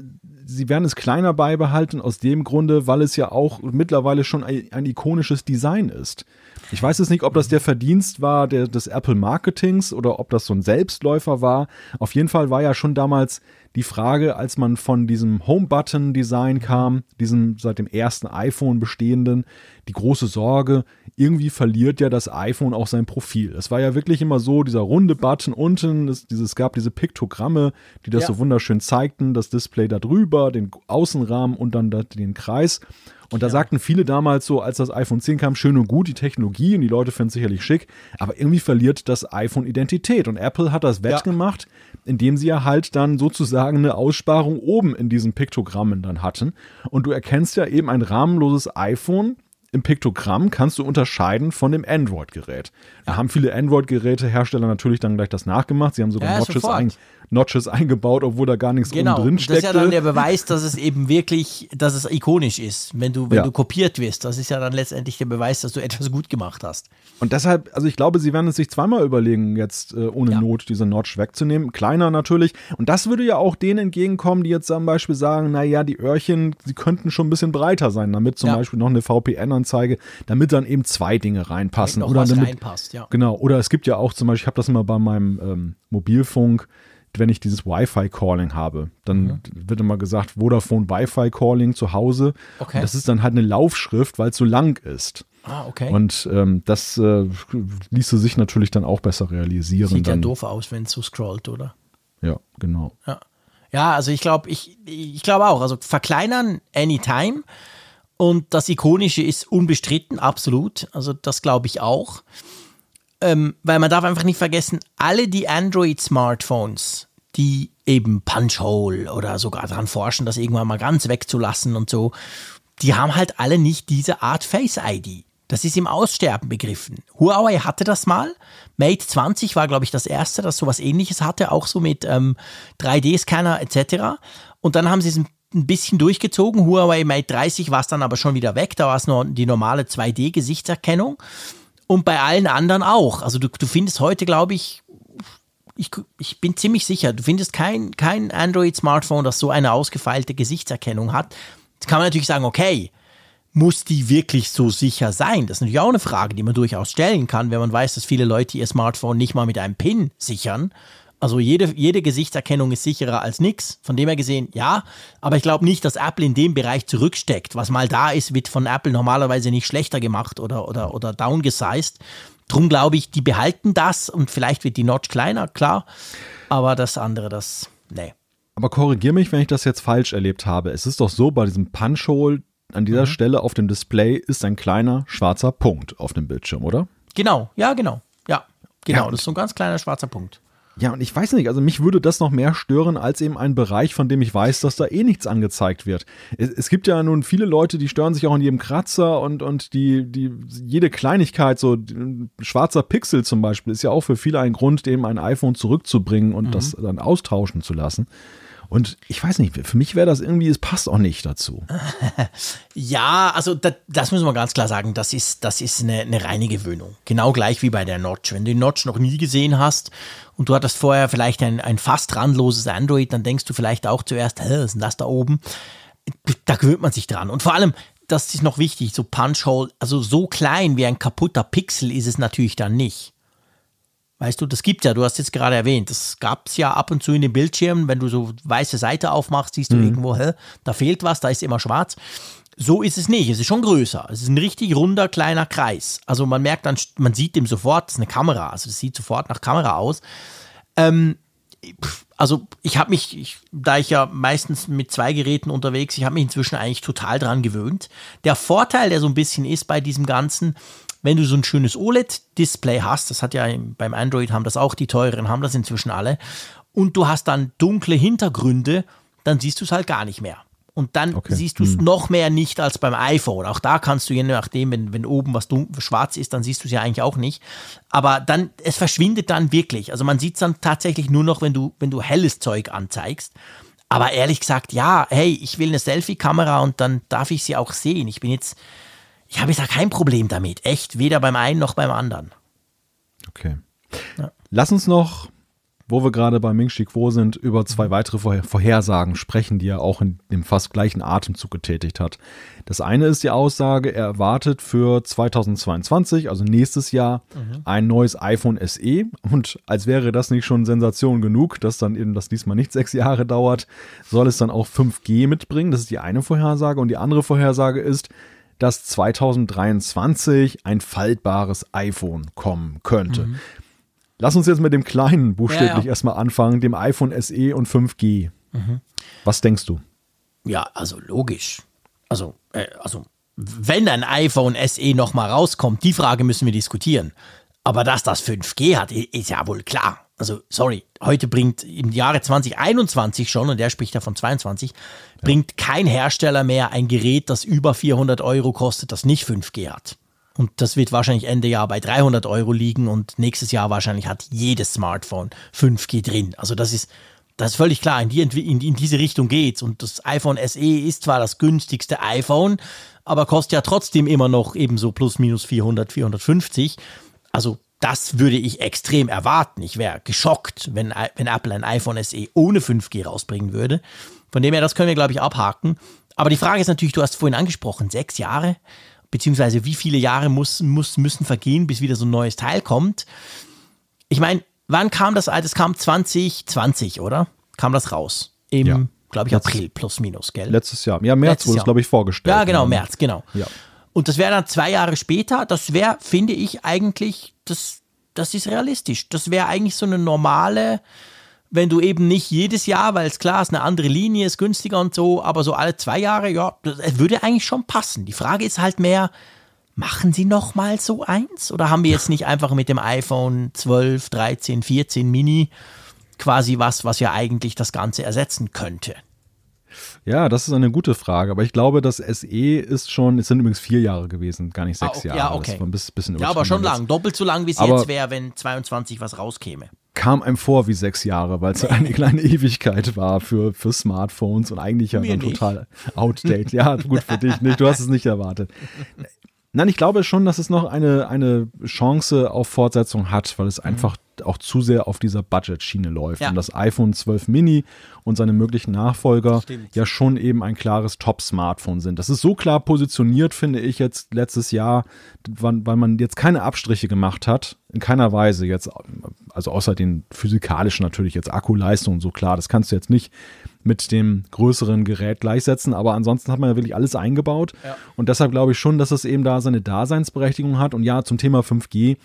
sie werden es kleiner beibehalten aus dem Grunde, weil es ja auch mittlerweile schon ein, ein ikonisches Design ist. Ich weiß jetzt nicht, ob das der Verdienst war der, des Apple Marketings oder ob das so ein Selbstläufer war. Auf jeden Fall war ja schon damals die Frage, als man von diesem Home-Button-Design kam, diesem seit dem ersten iPhone bestehenden, die große Sorge, irgendwie verliert ja das iPhone auch sein Profil. Es war ja wirklich immer so, dieser runde Button unten, es, dieses, gab diese Piktogramme, die das ja. so wunderschön zeigten, das Display da drüber, den Außenrahmen und dann den Kreis. Und da ja. sagten viele damals so, als das iPhone 10 kam, schön und gut, die Technologie und die Leute finden es sicherlich schick, aber irgendwie verliert das iPhone Identität. Und Apple hat das wettgemacht, ja. indem sie ja halt dann sozusagen eine Aussparung oben in diesen Piktogrammen dann hatten. Und du erkennst ja eben ein rahmenloses iPhone im Piktogramm kannst du unterscheiden von dem Android-Gerät. Da haben viele Android-Geräte-Hersteller natürlich dann gleich das nachgemacht. Sie haben sogar ja, Notches, ein, Notches eingebaut, obwohl da gar nichts genau. drin steckte. Das ist ja dann der Beweis, dass es eben wirklich, dass es ikonisch ist, wenn du, wenn ja. du kopiert wirst. Das ist ja dann letztendlich der Beweis, dass du etwas gut gemacht hast. Und deshalb, also ich glaube, sie werden es sich zweimal überlegen, jetzt äh, ohne ja. Not diese Notch wegzunehmen. Kleiner natürlich. Und das würde ja auch denen entgegenkommen, die jetzt zum Beispiel sagen, naja, die Öhrchen, sie könnten schon ein bisschen breiter sein, damit zum ja. Beispiel noch eine VPN-Anzeige, damit dann eben zwei Dinge reinpassen. Oder damit, reinpasst, ja. Genau. Oder es gibt ja auch zum Beispiel, ich habe das immer bei meinem ähm, Mobilfunk, wenn ich dieses Wi-Fi-Calling habe, dann mhm. wird immer gesagt, Vodafone Wi-Fi-Calling zu Hause. Okay. Das ist dann halt eine Laufschrift, weil es so lang ist. Ah, okay. Und ähm, das äh, ließe sich natürlich dann auch besser realisieren. Sieht dann. ja doof aus, wenn es so scrollt, oder? Ja, genau. Ja, ja also ich glaube, ich, ich glaube auch. Also verkleinern anytime. Und das Ikonische ist unbestritten, absolut. Also das glaube ich auch. Ähm, weil man darf einfach nicht vergessen, alle die Android-Smartphones, die eben Punch-Hole oder sogar daran forschen, das irgendwann mal ganz wegzulassen und so, die haben halt alle nicht diese Art Face-ID. Das ist im Aussterben begriffen. Huawei hatte das mal. Mate 20 war, glaube ich, das erste, das sowas ähnliches hatte, auch so mit ähm, 3D-Scanner etc. Und dann haben sie es ein bisschen durchgezogen. Huawei Mate 30 war es dann aber schon wieder weg. Da war es nur die normale 2D-Gesichtserkennung. Und bei allen anderen auch. Also du, du findest heute, glaube ich, ich, ich bin ziemlich sicher, du findest kein, kein Android-Smartphone, das so eine ausgefeilte Gesichtserkennung hat. Jetzt kann man natürlich sagen, okay, muss die wirklich so sicher sein? Das ist natürlich auch eine Frage, die man durchaus stellen kann, wenn man weiß, dass viele Leute ihr Smartphone nicht mal mit einem PIN sichern. Also jede, jede Gesichtserkennung ist sicherer als nichts. Von dem her gesehen, ja. Aber ich glaube nicht, dass Apple in dem Bereich zurücksteckt. Was mal da ist, wird von Apple normalerweise nicht schlechter gemacht oder, oder, oder downgesized. Drum glaube ich, die behalten das und vielleicht wird die Notch kleiner, klar. Aber das andere, das, nee. Aber korrigier mich, wenn ich das jetzt falsch erlebt habe. Es ist doch so, bei diesem Punch-Hole an dieser mhm. Stelle auf dem Display ist ein kleiner schwarzer Punkt auf dem Bildschirm, oder? Genau, ja, genau. Ja, genau. Ja, das ist so ein ganz kleiner schwarzer Punkt. Ja, und ich weiß nicht, also mich würde das noch mehr stören als eben ein Bereich, von dem ich weiß, dass da eh nichts angezeigt wird. Es, es, gibt ja nun viele Leute, die stören sich auch in jedem Kratzer und, und die, die, jede Kleinigkeit, so schwarzer Pixel zum Beispiel, ist ja auch für viele ein Grund, dem ein iPhone zurückzubringen und mhm. das dann austauschen zu lassen. Und ich weiß nicht, für mich wäre das irgendwie, es passt auch nicht dazu. ja, also das, das müssen wir ganz klar sagen, das ist, das ist eine, eine reine Gewöhnung. Genau gleich wie bei der Notch. Wenn du die Notch noch nie gesehen hast und du hattest vorher vielleicht ein, ein fast randloses Android, dann denkst du vielleicht auch zuerst, hä, was ist denn das da oben? Da gewöhnt man sich dran. Und vor allem, das ist noch wichtig, so Punch-Hole, also so klein wie ein kaputter Pixel ist es natürlich dann nicht. Weißt du, das gibt ja, du hast jetzt gerade erwähnt, das gab es ja ab und zu in den Bildschirmen, wenn du so weiße Seite aufmachst, siehst du mhm. irgendwo, hä, da fehlt was, da ist immer schwarz. So ist es nicht, es ist schon größer. Es ist ein richtig runder, kleiner Kreis. Also man merkt dann, man sieht dem sofort, es ist eine Kamera, also es sieht sofort nach Kamera aus. Ähm, also ich habe mich, ich, da ich ja meistens mit zwei Geräten unterwegs, ich habe mich inzwischen eigentlich total dran gewöhnt. Der Vorteil, der so ein bisschen ist bei diesem Ganzen, wenn du so ein schönes OLED-Display hast, das hat ja beim Android haben das auch die teuren, haben das inzwischen alle, und du hast dann dunkle Hintergründe, dann siehst du es halt gar nicht mehr. und dann Okay. siehst du es Hm. noch mehr nicht als beim iPhone. Auch da kannst du je nachdem, wenn, wenn oben was dunkel, schwarz ist, dann siehst du es ja eigentlich auch nicht. Aber dann, es verschwindet dann wirklich. Also man sieht es dann tatsächlich nur noch, wenn du, wenn du helles Zeug anzeigst. Aber ehrlich gesagt, ja, hey, ich will eine Selfie-Kamera und dann darf ich sie auch sehen. Ich bin jetzt, ich habe jetzt da kein Problem damit. Echt, weder beim einen noch beim anderen. Okay. Ja. Lass uns noch, wo wir gerade bei Ming Chi Kuo sind, über Mhm. zwei weitere Vorher Vorhersagen sprechen, die er auch in dem fast gleichen Atemzug getätigt hat. Das eine ist die Aussage, er erwartet für 2022, also nächstes Jahr, Mhm. ein neues iPhone SE. Und als wäre das nicht schon Sensation genug, dass dann eben das diesmal nicht sechs Jahre dauert, soll es dann auch 5G mitbringen. Das ist die eine Vorhersage. Und die andere Vorhersage ist, dass 2023 ein faltbares iPhone kommen könnte. Lass uns jetzt mit dem kleinen buchstäblich Ja, ja. erstmal anfangen, dem iPhone SE und 5G. Was denkst du? Ja, also logisch. Also, äh, also wenn ein iPhone SE nochmal rauskommt, die Frage müssen wir diskutieren. Aber dass das 5G hat, ist ja wohl klar. Also, sorry, heute bringt im Jahre 2021 schon, und der spricht ja von 22, bringt kein Hersteller mehr ein Gerät, das über 400 Euro kostet, das nicht 5G hat. Und das wird wahrscheinlich Ende Jahr bei 300 Euro liegen und nächstes Jahr wahrscheinlich hat jedes Smartphone 5G drin. Also das ist, das ist völlig klar, in, die, in, in diese Richtung geht's. Und das iPhone SE ist zwar das günstigste iPhone, aber kostet ja trotzdem immer noch ebenso plus minus 400, 450. Also das würde ich extrem erwarten. Ich wäre geschockt, wenn, wenn Apple ein iPhone SE ohne 5G rausbringen würde. Von dem her, das können wir, glaube ich, abhaken. Aber die Frage ist natürlich, du hast vorhin angesprochen, sechs Jahre, beziehungsweise wie viele Jahre muss, muss, müssen vergehen, bis wieder so ein neues Teil kommt. Ich meine, wann kam das? Das kam 2020, oder? Kam das raus? Im, Ja. glaube ich, Letztes- April plus minus, gell? Letztes Jahr. Ja, März wurde es, glaube ich, vorgestellt. Ja, genau, März, genau. Ja. Und das wäre dann zwei Jahre später. Das wäre, finde ich, eigentlich, das, das ist realistisch. Das wäre eigentlich so eine normale, wenn du eben nicht jedes Jahr, weil es klar ist, eine andere Linie ist günstiger und so, aber so alle zwei Jahre, ja, das würde eigentlich schon passen. Die Frage ist halt mehr, machen sie noch mal so eins? Oder haben wir jetzt nicht einfach mit dem iPhone 12, 13, 14 Mini quasi was, was ja eigentlich das Ganze ersetzen könnte? Ja, das ist eine gute Frage. Aber ich glaube, das SE ist schon, es sind übrigens vier Jahre gewesen, gar nicht Ah, sechs okay, Jahre. ja, okay. Ein bisschen, Ja, aber schon lang. Doppelt so lang, wie es jetzt wäre, wenn 22 was rauskäme. kam einem vor wie sechs Jahre, weil es eine kleine Ewigkeit war für, für Smartphones und eigentlich ja Mir dann nicht. total outdated. Ja, gut für dich nicht, du hast es nicht erwartet. Nein, ich glaube schon, dass es noch eine, eine Chance auf Fortsetzung hat, weil es einfach auch zu sehr auf dieser Budget-Schiene läuft. Mhm. Ja. Und das iPhone 12 Mini und seine möglichen Nachfolger Stimmt. ja schon eben ein klares Top-Smartphone sind. Das ist so klar positioniert, finde ich jetzt letztes Jahr, weil weil man jetzt keine Abstriche gemacht hat, in keiner Weise jetzt, also außer den physikalischen natürlich jetzt Akkuleistung und so klar, das kannst du jetzt nicht mit dem größeren Gerät gleichsetzen, aber ansonsten hat man ja wirklich alles eingebaut. Und deshalb glaube ich schon, dass es eben da seine Daseinsberechtigung hat. Und ja, zum Thema 5G,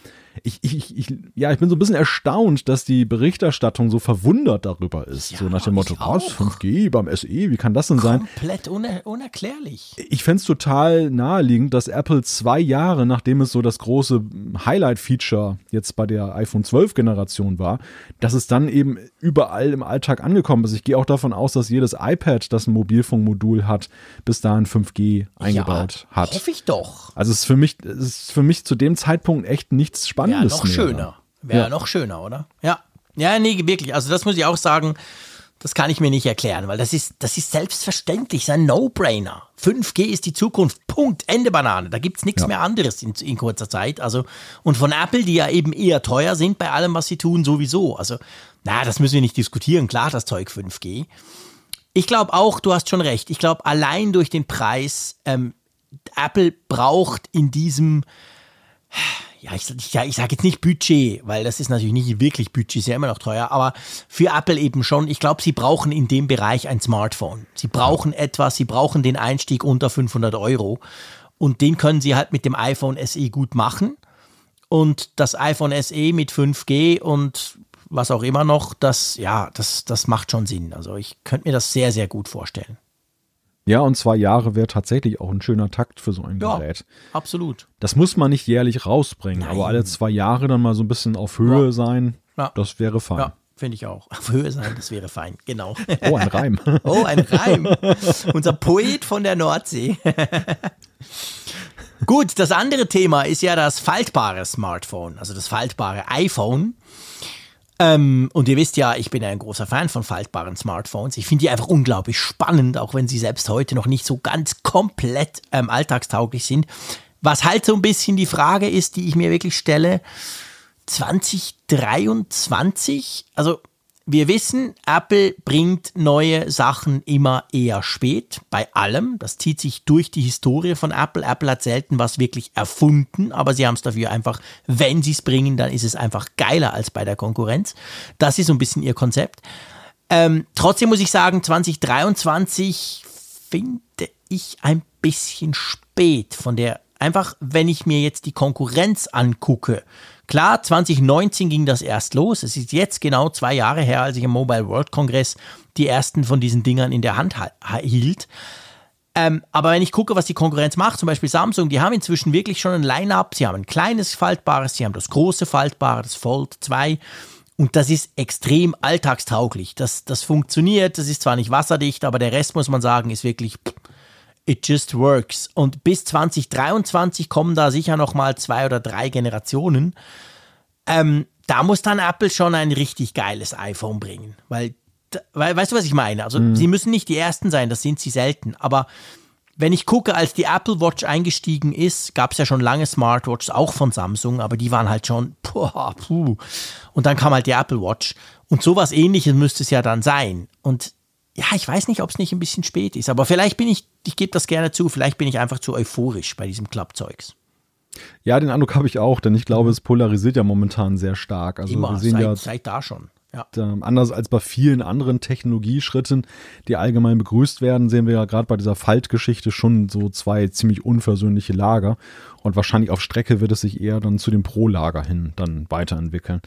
ich, ich, ich, ja, ich bin so ein bisschen erstaunt, dass die Berichterstattung so verwundert darüber ist. Ja, so nach dem Motto, was, auch. 5G beim SE, wie kann das denn sein? Komplett uner unerklärlich. Ich fände es total naheliegend, dass Apple zwei Jahre, nachdem es so das große Highlight-Feature jetzt bei der iPhone 12-Generation war, dass es dann eben überall im Alltag angekommen ist. Ich gehe auch davon aus, dass jedes iPad, das ein Mobilfunkmodul hat, bis dahin 5G eingebaut ja, hat. Hoffe ich doch. Also es ist für mich, es ist für mich zu dem Zeitpunkt echt nichts Wäre Spannendes noch schöner. Wäre Ja. noch schöner, oder? Ja. Ja, nee, wirklich. Also das muss ich auch sagen, das kann ich mir nicht erklären, weil das ist, das ist selbstverständlich, ist ein No-Brainer. 5G ist die Zukunft. Punkt. Ende Banane. Da gibt's nichts Ja. mehr anderes in, in kurzer Zeit. Also, und von Apple, die ja eben eher teuer sind bei allem, was sie tun, sowieso. Also, na, das müssen wir nicht diskutieren. Klar, das Zeug 5G. Ich glaube auch, du hast schon recht. Ich glaube, allein durch den Preis, ähm, Apple braucht in diesem, ja, ich, ja, ich sage jetzt nicht Budget, weil das ist natürlich nicht wirklich Budget, ist ja immer noch teuer, aber für Apple eben schon. Ich glaube, sie brauchen in dem Bereich ein Smartphone. Sie brauchen etwas, sie brauchen den Einstieg unter 500 Euro und den können sie halt mit dem iPhone SE gut machen. Und das iPhone SE mit 5G und was auch immer noch, das, ja, das, das macht schon Sinn. Also ich könnte mir das sehr, sehr gut vorstellen. Ja, und zwei Jahre wäre tatsächlich auch ein schöner Takt für so ein Ja, Gerät. absolut. Das muss man nicht jährlich rausbringen, Nein. aber alle zwei Jahre dann mal so ein bisschen auf Höhe sein, Ja. das wäre fein. Ja, finde ich auch. Auf Höhe sein, das wäre fein, genau. Oh, ein Reim. oh, ein Reim. Unser Poet von der Nordsee. Gut, das andere Thema ist ja das faltbare Smartphone, also das faltbare iPhone. Ähm, und ihr wisst ja, ich bin ein großer Fan von faltbaren Smartphones. Ich finde die einfach unglaublich spannend, auch wenn sie selbst heute noch nicht so ganz komplett ähm, alltagstauglich sind. Was halt so ein bisschen die Frage ist, die ich mir wirklich stelle, 2023, also wir wissen, Apple bringt neue Sachen immer eher spät, bei allem. Das zieht sich durch die Historie von Apple. Apple hat selten was wirklich erfunden, aber sie haben es dafür einfach, wenn sie es bringen, dann ist es einfach geiler als bei der Konkurrenz. Das ist so ein bisschen ihr Konzept. Ähm, trotzdem muss ich sagen, 2023 finde ich ein bisschen spät von der, einfach wenn ich mir jetzt die Konkurrenz angucke, Klar, 2019 ging das erst los. Es ist jetzt genau zwei Jahre her, als ich im Mobile World Congress die ersten von diesen Dingern in der Hand hielt. Ähm, aber wenn ich gucke, was die Konkurrenz macht, zum Beispiel Samsung, die haben inzwischen wirklich schon ein Line-up. Sie haben ein kleines Faltbares, sie haben das große Faltbare, das Fold 2. Und das ist extrem alltagstauglich. Das, das funktioniert, das ist zwar nicht wasserdicht, aber der Rest, muss man sagen, ist wirklich, it just works. Und bis 2023 kommen da sicher noch mal zwei oder drei Generationen. Ähm, da muss dann Apple schon ein richtig geiles iPhone bringen, weil, weil weißt du, was ich meine? Also mhm. sie müssen nicht die ersten sein, das sind sie selten, aber wenn ich gucke, als die Apple Watch eingestiegen ist, gab es ja schon lange Smartwatches, auch von Samsung, aber die waren halt schon, puh, puh. Und dann kam halt die Apple Watch. Und sowas ähnliches müsste es ja dann sein. Und ja, ich weiß nicht, ob es nicht ein bisschen spät ist, aber vielleicht bin ich, ich gebe das gerne zu, vielleicht bin ich einfach zu euphorisch bei diesem Klappzeugs. Ja, den Eindruck habe ich auch, denn ich glaube, es polarisiert ja momentan sehr stark. Also Immer, wir sehen seit, ja seit da schon. Ja. Anders als bei vielen anderen Technologieschritten, die allgemein begrüßt werden, sehen wir ja gerade bei dieser Faltgeschichte schon so zwei ziemlich unversöhnliche Lager. Und wahrscheinlich auf Strecke wird es sich eher dann zu dem Pro-Lager hin dann weiterentwickeln.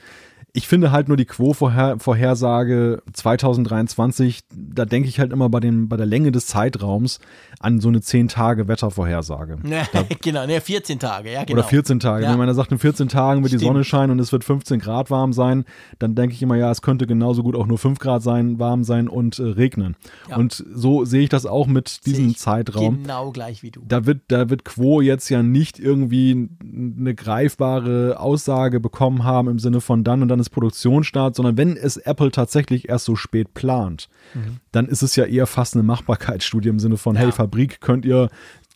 Ich finde halt nur die Quo-Vorhersage 2023, da denke ich halt immer bei, dem, bei der Länge des Zeitraums an so eine 10-Tage-Wettervorhersage. genau, ne, 14 Tage, ja, genau. Oder 14 Tage. Ja. Wenn man sagt, in 14 Tagen wird Stimmt. die Sonne scheinen und es wird 15 Grad warm sein, dann denke ich immer, ja, es könnte genauso gut auch nur 5 Grad sein, warm sein und äh, regnen. Ja. Und so sehe ich das auch mit diesem Zeitraum. Genau gleich wie du. Da wird, da wird Quo jetzt ja nicht irgendwie eine greifbare Aussage bekommen haben im Sinne von dann und dann ist Produktionsstart, sondern wenn es Apple tatsächlich erst so spät plant, mhm. dann ist es ja eher fast eine Machbarkeitsstudie im Sinne von, ja. hey, Fabrik, könnt ihr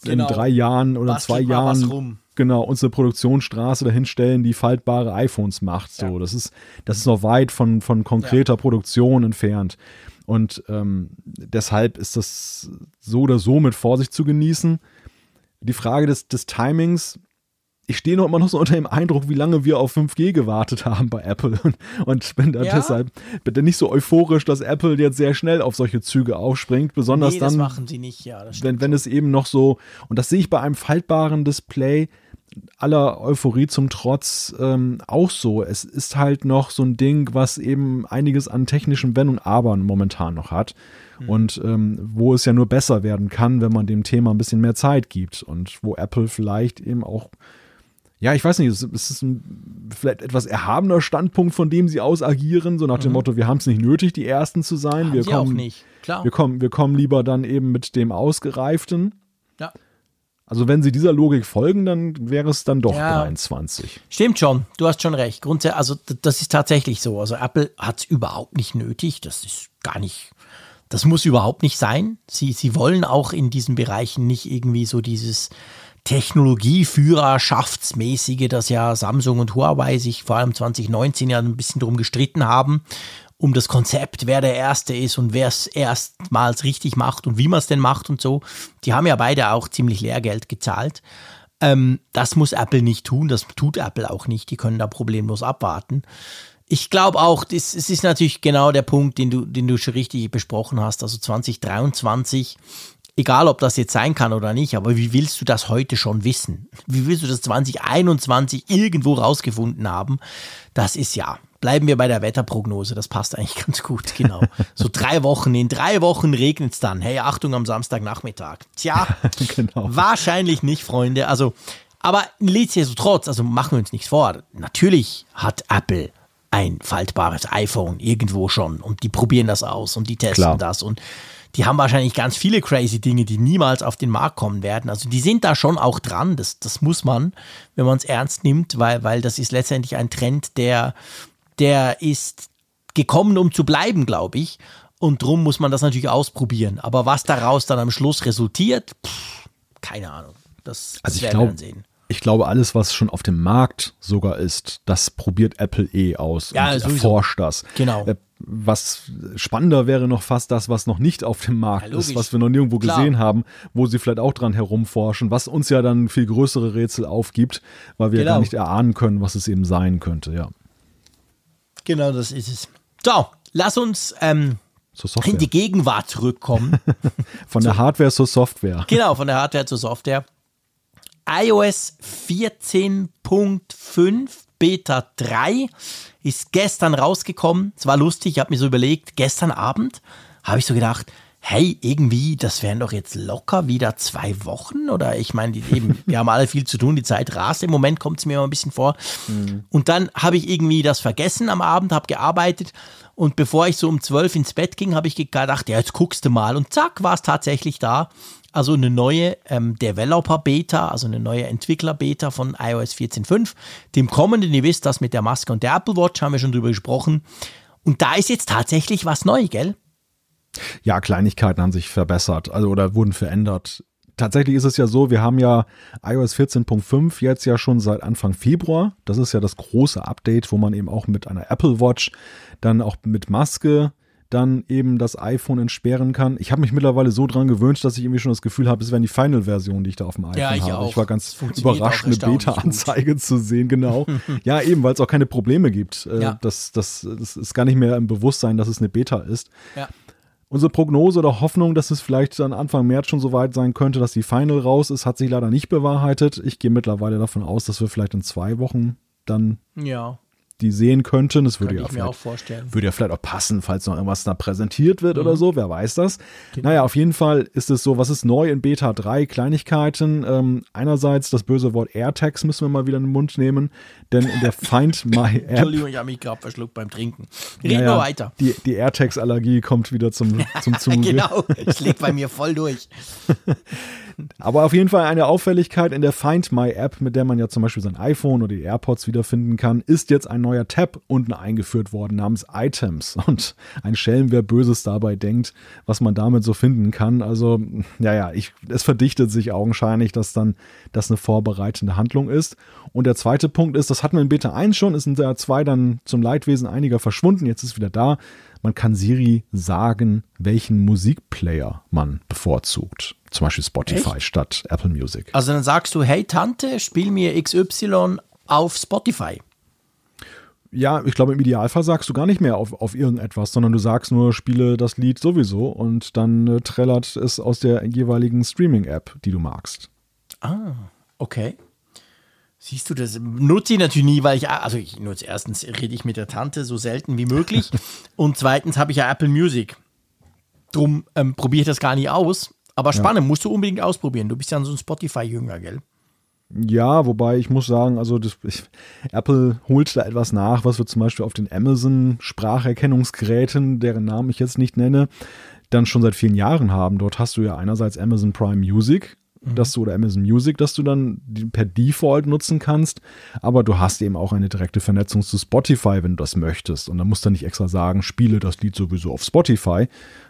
genau. in drei Jahren oder was zwei Jahren genau uns eine Produktionsstraße dahinstellen, die faltbare iPhones macht. So, ja. das ist das ist noch weit von von konkreter ja. Produktion entfernt. Und ähm, deshalb ist das so oder so mit Vorsicht zu genießen. Die Frage des, des Timings ich stehe noch immer noch so unter dem Eindruck, wie lange wir auf 5G gewartet haben bei Apple und, bin da ja. deshalb bitte nicht so euphorisch, dass Apple jetzt sehr schnell auf solche Züge aufspringt, besonders nee, dann, machen sie nicht, ja, wenn, wenn es eben noch so, und das sehe ich bei einem faltbaren Display aller Euphorie zum Trotz ähm, auch so. Es ist halt noch so ein Ding, was eben einiges an technischen Wenn und Abern momentan noch hat. Mhm. Und ähm, wo es ja nur besser werden kann, wenn man dem Thema ein bisschen mehr Zeit gibt und wo Apple vielleicht eben auch ja, ich weiß nicht, es ist ein vielleicht etwas erhabener Standpunkt, von dem sie aus agieren, so nach dem mhm. Motto, wir haben es nicht nötig, die Ersten zu sein. Haben wir sie kommen, auch nicht, klar. Wir kommen, wir kommen lieber dann eben mit dem Ausgereiften. Ja. Also wenn sie dieser Logik folgen, dann wäre es dann doch ja. 23. Stimmt schon, du hast schon recht. Grundsätzlich, also das ist tatsächlich so. Also Apple hat es überhaupt nicht nötig. Das ist gar nicht, das muss überhaupt nicht sein. Sie, sie wollen auch in diesen Bereichen nicht irgendwie so dieses Technologieführerschaftsmäßige, das ja Samsung und Huawei sich vor allem 2019 ja ein bisschen drum gestritten haben, um das Konzept, wer der Erste ist und wer es erstmals richtig macht und wie man es denn macht und so. Die haben ja beide auch ziemlich Lehrgeld gezahlt. Ähm, das muss Apple nicht tun, das tut Apple auch nicht. Die können da problemlos abwarten. Ich glaube auch, das, es ist natürlich genau der Punkt, den du, den du schon richtig besprochen hast. Also 2023 egal ob das jetzt sein kann oder nicht, aber wie willst du das heute schon wissen? Wie willst du das 2021 irgendwo rausgefunden haben? Das ist ja. Bleiben wir bei der Wetterprognose, das passt eigentlich ganz gut, genau. So drei Wochen, in drei Wochen regnet es dann. Hey, Achtung am Samstagnachmittag. Tja, genau. wahrscheinlich nicht, Freunde. Also, aber nichtsdestotrotz, also machen wir uns nichts vor. Natürlich hat Apple ein faltbares iPhone irgendwo schon und die probieren das aus und die testen Klar. das und die haben wahrscheinlich ganz viele crazy Dinge, die niemals auf den Markt kommen werden. Also die sind da schon auch dran, das, das muss man, wenn man es ernst nimmt, weil, weil das ist letztendlich ein Trend, der, der ist gekommen, um zu bleiben, glaube ich. Und drum muss man das natürlich ausprobieren. Aber was daraus dann am Schluss resultiert, pff, keine Ahnung. Das, Also ich werden wir dann sehen. ich glaube, alles, was schon auf dem Markt sogar ist, das probiert Apple eh aus Ja, und sowieso. erforscht das. Genau. Was spannender wäre noch fast das, was noch nicht auf dem Markt Ja, ist, was wir noch nirgendwo Klar. gesehen haben, wo sie vielleicht auch dran herumforschen, was uns ja dann viel größere Rätsel aufgibt, weil wir ja Genau. gar nicht erahnen können, was es eben sein könnte, ja. Genau, das ist es. So, lass uns ähm, in die Gegenwart zurückkommen. Von der Hardware zur Software. genau, von der Hardware zur Software. iOS 14.5 Beta 3 ist gestern rausgekommen. Es war lustig, ich habe mir so überlegt, gestern Abend habe ich so gedacht, hey, irgendwie, das wären doch jetzt locker wieder zwei Wochen oder ich meine, eben, wir haben alle viel zu tun, die Zeit rast. Im Moment kommt es mir immer ein bisschen vor. Und dann habe ich irgendwie das vergessen am Abend, habe gearbeitet und bevor ich so um 12 ins Bett ging, habe ich gedacht, ja, jetzt guckst du mal und zack, war es tatsächlich da. Also eine neue ähm, Developer-Beta, also eine neue Entwickler-Beta von iOS 14.5. Dem kommenden, ihr wisst das mit der Maske und der Apple Watch, haben wir schon drüber gesprochen. Und da ist jetzt tatsächlich was neu, gell? Ja, Kleinigkeiten haben sich verbessert, also oder wurden verändert. Tatsächlich ist es ja so, wir haben ja iOS 14.5 jetzt ja schon seit Anfang Februar. Das ist ja das große Update, wo man eben auch mit einer Apple Watch dann auch mit Maske dann eben das iPhone entsperren kann. Ich habe mich mittlerweile so dran gewöhnt, dass ich irgendwie schon das Gefühl habe, es wäre die Final-Version, die ich da auf dem iPhone Ja, ich habe. auch. Ich war ganz überrascht, eine Beta-Anzeige zu sehen, genau. ja, eben, weil es auch keine Probleme gibt. Äh, Ja. Das, das, das ist gar nicht mehr im Bewusstsein, dass es eine Beta ist. Ja. Unsere Prognose oder Hoffnung, dass es vielleicht dann Anfang März schon so weit sein könnte, dass die Final raus ist, hat sich leider nicht bewahrheitet. Ich gehe mittlerweile davon aus, dass wir vielleicht in zwei Wochen dann Ja, die sehen könnten. Das würde könnte ja, auch vielleicht, vorstellen. würde ja vielleicht auch passen, falls noch irgendwas da präsentiert wird Mhm. oder so, wer weiß das. Genau. Naja, auf jeden Fall ist es so, was ist neu in Beta 3? Kleinigkeiten. Ähm, einerseits das böse Wort AirTags müssen wir mal wieder in den Mund nehmen, denn in der Find My App Entschuldigung, ich habe mich gerade verschluckt beim Trinken. Reden Ja, wir weiter. Die, die AirTags-Allergie kommt wieder zum, zum Zuge. genau, schlägt bei mir voll durch. Aber auf jeden Fall eine Auffälligkeit in der Find My App, mit der man ja zum Beispiel sein iPhone oder die AirPods wiederfinden kann, ist jetzt ein neuer Tab unten eingeführt worden namens Items. Und ein Schelm, wer Böses dabei denkt, was man damit so finden kann. Also, ja, ja, ich, es verdichtet sich augenscheinlich, dass dann das eine vorbereitende Handlung ist. Und der zweite Punkt ist, das hatten wir in Beta 1 schon, es sind ja zwei dann zum Leidwesen einiger verschwunden, jetzt ist wieder da. Man kann Siri sagen, welchen Musikplayer man bevorzugt. Zum Beispiel Spotify statt Apple Music. Also dann sagst du, hey Tante, spiel mir XY auf Spotify. Ja, ich glaube, im Idealfall sagst du gar nicht mehr auf, auf irgendetwas, sondern du sagst nur, spiele das Lied sowieso und dann äh, trällert es aus der jeweiligen Streaming-App, die du magst. Ah, okay. Siehst du, das nutze ich natürlich nie, weil ich, also ich nutze erstens, rede ich mit der Tante so selten wie möglich und zweitens habe ich ja Apple Music. Drum ähm, probiere ich das gar nicht aus. Aber spannend, musst du unbedingt ausprobieren. Du bist ja so ein Spotify-Jünger, gell? Ja, wobei ich muss sagen, also das, ich, Apple holt da etwas nach, was wir zum Beispiel auf den Amazon-Spracherkennungsgeräten, deren Namen ich jetzt nicht nenne, dann schon seit vielen Jahren haben. Dort hast du ja einerseits Amazon Prime Music, dass du oder Amazon Music, dass du dann per Default nutzen kannst, aber du hast eben auch eine direkte Vernetzung zu Spotify, wenn du das möchtest. Und dann musst du nicht extra sagen, spiele das Lied sowieso auf Spotify,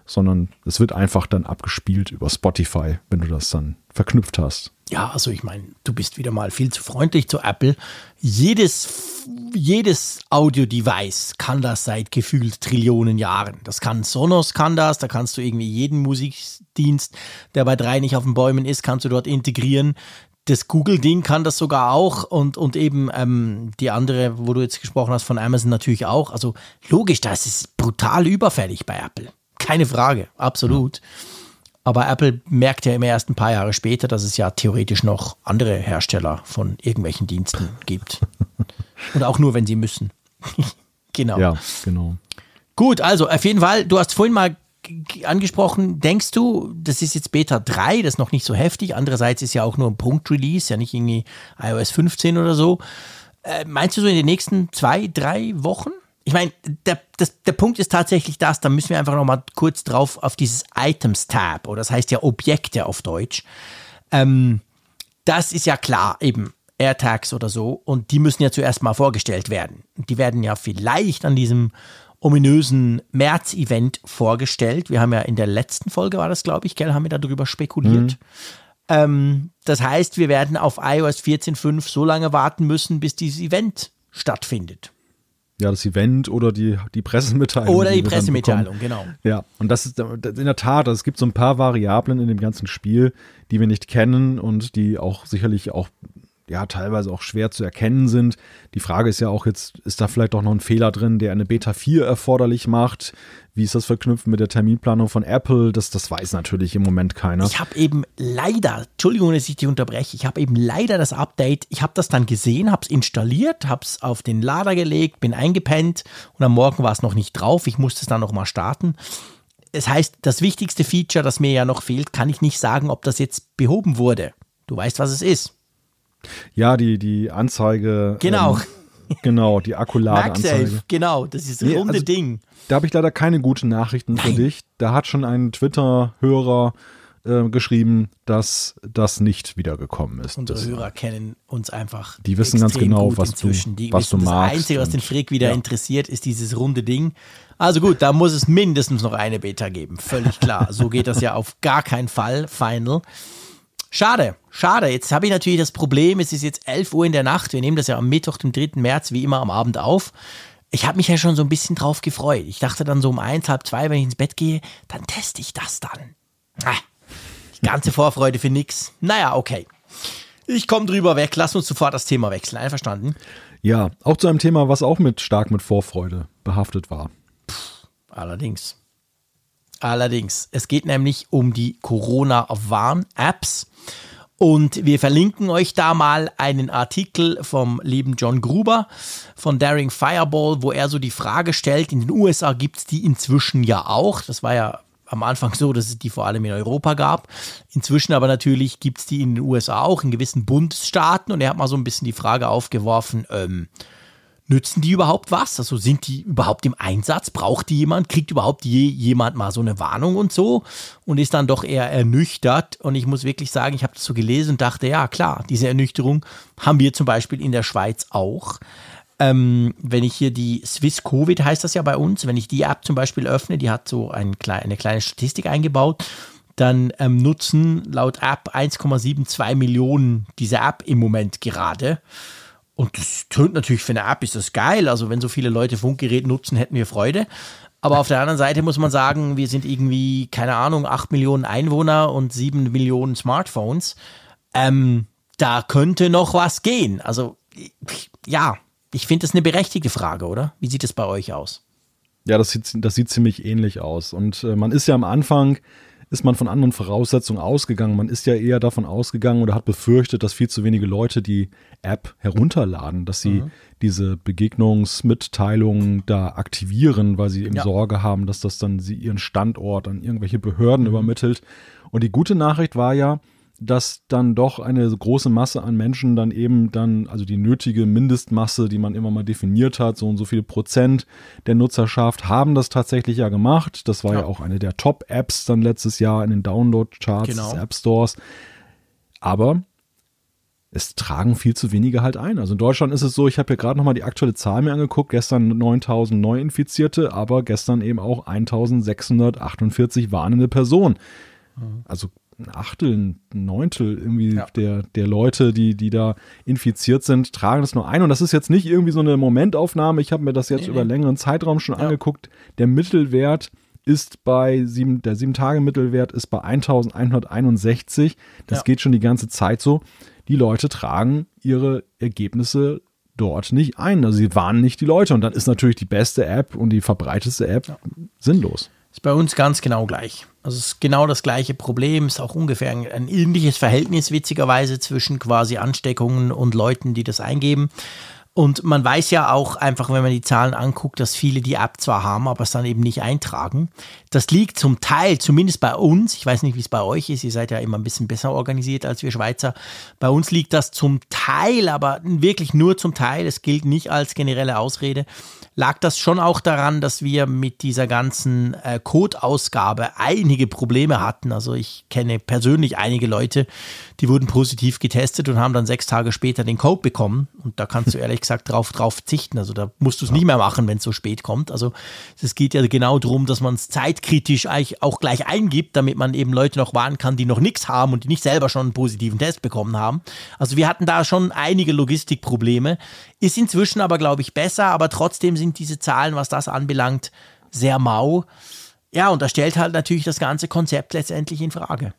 sondern es wird einfach dann abgespielt über Spotify, wenn du das dann verknüpft hast. Ja, also ich meine, du bist wieder mal viel zu freundlich zu Apple. Jedes, jedes Audio-Device kann das seit gefühlt Trillionen Jahren. Das kann Sonos kann das, da kannst du irgendwie jeden Musikdienst, der bei drei nicht auf den Bäumen ist, kannst du dort integrieren. Das Google-Ding kann das sogar auch und, und eben ähm, die andere, wo du jetzt gesprochen hast, von Amazon natürlich auch. Also logisch, das ist brutal überfällig bei Apple. Keine Frage, absolut. Aber Apple merkt ja immer erst ein paar Jahre später, dass es ja theoretisch noch andere Hersteller von irgendwelchen Diensten gibt. Und auch nur, wenn sie müssen. genau. Ja, genau. Gut, also auf jeden Fall, du hast vorhin mal angesprochen, denkst du, das ist jetzt Beta 3, das ist noch nicht so heftig. Andererseits ist ja auch nur ein Punkt-Release, ja nicht irgendwie iOS 15 oder so. Äh, meinst du so in den nächsten zwei, drei Wochen? Ich meine, der, das, der Punkt ist tatsächlich das, da müssen wir einfach nochmal kurz drauf auf dieses Items-Tab, oder das heißt ja Objekte auf Deutsch. Ähm, das ist ja klar, eben AirTags oder so, und die müssen ja zuerst mal vorgestellt werden. Die werden ja vielleicht an diesem ominösen März-Event vorgestellt. Wir haben ja in der letzten Folge, war das glaube ich, gell, haben wir darüber spekuliert. Mhm. Ähm, das heißt, wir werden auf iOS 14.5 so lange warten müssen, bis dieses Event stattfindet. Ja, das Event oder die, die Pressemitteilung. Oder die, die Pressemitteilung, genau. Ja, und das ist in der Tat, also es gibt so ein paar Variablen in dem ganzen Spiel, die wir nicht kennen und die auch sicherlich auch ja teilweise auch schwer zu erkennen sind. Die Frage ist ja auch jetzt, ist da vielleicht doch noch ein Fehler drin, der eine Beta 4 erforderlich macht? Wie ist das verknüpft mit der Terminplanung von Apple? Das, das weiß natürlich im Moment keiner. Ich habe eben leider, Entschuldigung, dass ich dich unterbreche, ich habe eben leider das Update, ich habe das dann gesehen, habe es installiert, habe es auf den Lader gelegt, bin eingepennt und am Morgen war es noch nicht drauf. Ich musste es dann nochmal starten. Es heißt, das wichtigste Feature, das mir ja noch fehlt, kann ich nicht sagen, ob das jetzt behoben wurde. Du weißt, was es ist. Ja, die, die Anzeige. Genau. Ähm, genau, die Akkuladeanzeige. Genau, das ist das nee, runde also, Ding. Da habe ich leider keine guten Nachrichten Nein. für dich. Da hat schon ein Twitter-Hörer äh, geschrieben, dass das nicht wiedergekommen ist. Unsere Hörer kennen uns einfach. Die wissen ganz genau, was inzwischen. du, was du das magst. Das Einzige, was den Frick wieder ja. interessiert, ist dieses runde Ding. Also gut, da muss es mindestens noch eine Beta geben. Völlig klar. so geht das ja auf gar keinen Fall. Final. Schade, schade. Jetzt habe ich natürlich das Problem, es ist jetzt 11 Uhr in der Nacht. Wir nehmen das ja am Mittwoch, dem 3. März, wie immer am Abend auf. Ich habe mich ja schon so ein bisschen drauf gefreut. Ich dachte dann so um eins, halb zwei, wenn ich ins Bett gehe, dann teste ich das dann. Ah, die ganze Vorfreude für nix. Naja, okay. Ich komme drüber weg. Lass uns sofort das Thema wechseln. Einverstanden? Ja, auch zu einem Thema, was auch mit stark mit Vorfreude behaftet war. Puh, allerdings. Allerdings, es geht nämlich um die Corona-Warn-Apps. Und wir verlinken euch da mal einen Artikel vom lieben John Gruber von Daring Fireball, wo er so die Frage stellt, in den USA gibt es die inzwischen ja auch. Das war ja am Anfang so, dass es die vor allem in Europa gab. Inzwischen aber natürlich gibt es die in den USA auch, in gewissen Bundesstaaten. Und er hat mal so ein bisschen die Frage aufgeworfen, ähm, nützen die überhaupt was? Also sind die überhaupt im Einsatz? Braucht die jemand? Kriegt überhaupt je, jemand mal so eine Warnung und so? Und ist dann doch eher ernüchtert. Und ich muss wirklich sagen, ich habe das so gelesen und dachte, ja klar, diese Ernüchterung haben wir zum Beispiel in der Schweiz auch. Ähm, wenn ich hier die Swiss Covid heißt das ja bei uns, wenn ich die App zum Beispiel öffne, die hat so ein, eine kleine Statistik eingebaut, dann ähm, nutzen laut App 1,72 Millionen diese App im Moment gerade. Und das tönt natürlich für eine App, ist das geil. Also wenn so viele Leute Funkgerät nutzen, hätten wir Freude. Aber auf der anderen Seite muss man sagen, wir sind irgendwie, keine Ahnung, 8 Millionen Einwohner und 7 Millionen Smartphones. Ähm, da könnte noch was gehen. Also ja, ich finde das eine berechtigte Frage, oder? Wie sieht es bei euch aus? Ja, das sieht, das sieht ziemlich ähnlich aus. Und äh, man ist ja am Anfang ist man von anderen Voraussetzungen ausgegangen. Man ist ja eher davon ausgegangen oder hat befürchtet, dass viel zu wenige Leute die App herunterladen, dass sie mhm. diese Begegnungsmitteilungen da aktivieren, weil sie eben ja. Sorge haben, dass das dann sie ihren Standort an irgendwelche Behörden mhm. übermittelt. Und die gute Nachricht war ja, dass dann doch eine große Masse an Menschen dann eben dann, also die nötige Mindestmasse, die man immer mal definiert hat, so und so viel Prozent der Nutzerschaft haben das tatsächlich ja gemacht. Das war ja, ja auch eine der Top-Apps dann letztes Jahr in den Download-Charts genau. des App Stores. Aber es tragen viel zu wenige halt ein. Also in Deutschland ist es so, ich habe hier gerade nochmal die aktuelle Zahl mir angeguckt, gestern 9000 Neuinfizierte, aber gestern eben auch 1648 warnende Personen. Mhm. Also ein Achtel, ein Neuntel irgendwie ja. der, der Leute, die, die da infiziert sind, tragen das nur ein. Und das ist jetzt nicht irgendwie so eine Momentaufnahme. Ich habe mir das jetzt nee, über nee. längeren Zeitraum schon ja. angeguckt. Der Mittelwert ist bei sieben, der sieben Tage Mittelwert ist bei 1161. Das ja. geht schon die ganze Zeit so. Die Leute tragen ihre Ergebnisse dort nicht ein. Also sie warnen nicht die Leute. Und dann ist natürlich die beste App und die verbreiteste App sinnlos. Ist bei uns ganz genau gleich. Also es ist genau das gleiche Problem, ist auch ungefähr ein, ein ähnliches Verhältnis witzigerweise zwischen quasi Ansteckungen und Leuten, die das eingeben. Und man weiß ja auch einfach, wenn man die Zahlen anguckt, dass viele die App zwar haben, aber es dann eben nicht eintragen. Das liegt zum Teil, zumindest bei uns, ich weiß nicht, wie es bei euch ist, ihr seid ja immer ein bisschen besser organisiert als wir Schweizer. Bei uns liegt das zum Teil, aber wirklich nur zum Teil, es gilt nicht als generelle Ausrede, lag das schon auch daran, dass wir mit dieser ganzen äh, Codeausgabe einige Probleme hatten. Also ich kenne persönlich einige Leute, die wurden positiv getestet und haben dann sechs Tage später den Code bekommen. Und da kannst du ehrlich gesagt drauf, drauf verzichten. Also da musst du es ja. nicht mehr machen, wenn es so spät kommt. Also es geht ja genau darum, dass man es zeitkritisch eigentlich auch gleich eingibt, damit man eben Leute noch warnen kann, die noch nichts haben und die nicht selber schon einen positiven Test bekommen haben. Also wir hatten da schon einige Logistikprobleme. Ist inzwischen aber, glaube ich, besser, aber trotzdem sind diese Zahlen, was das anbelangt, sehr mau. Ja, und das stellt halt natürlich das ganze Konzept letztendlich in Frage.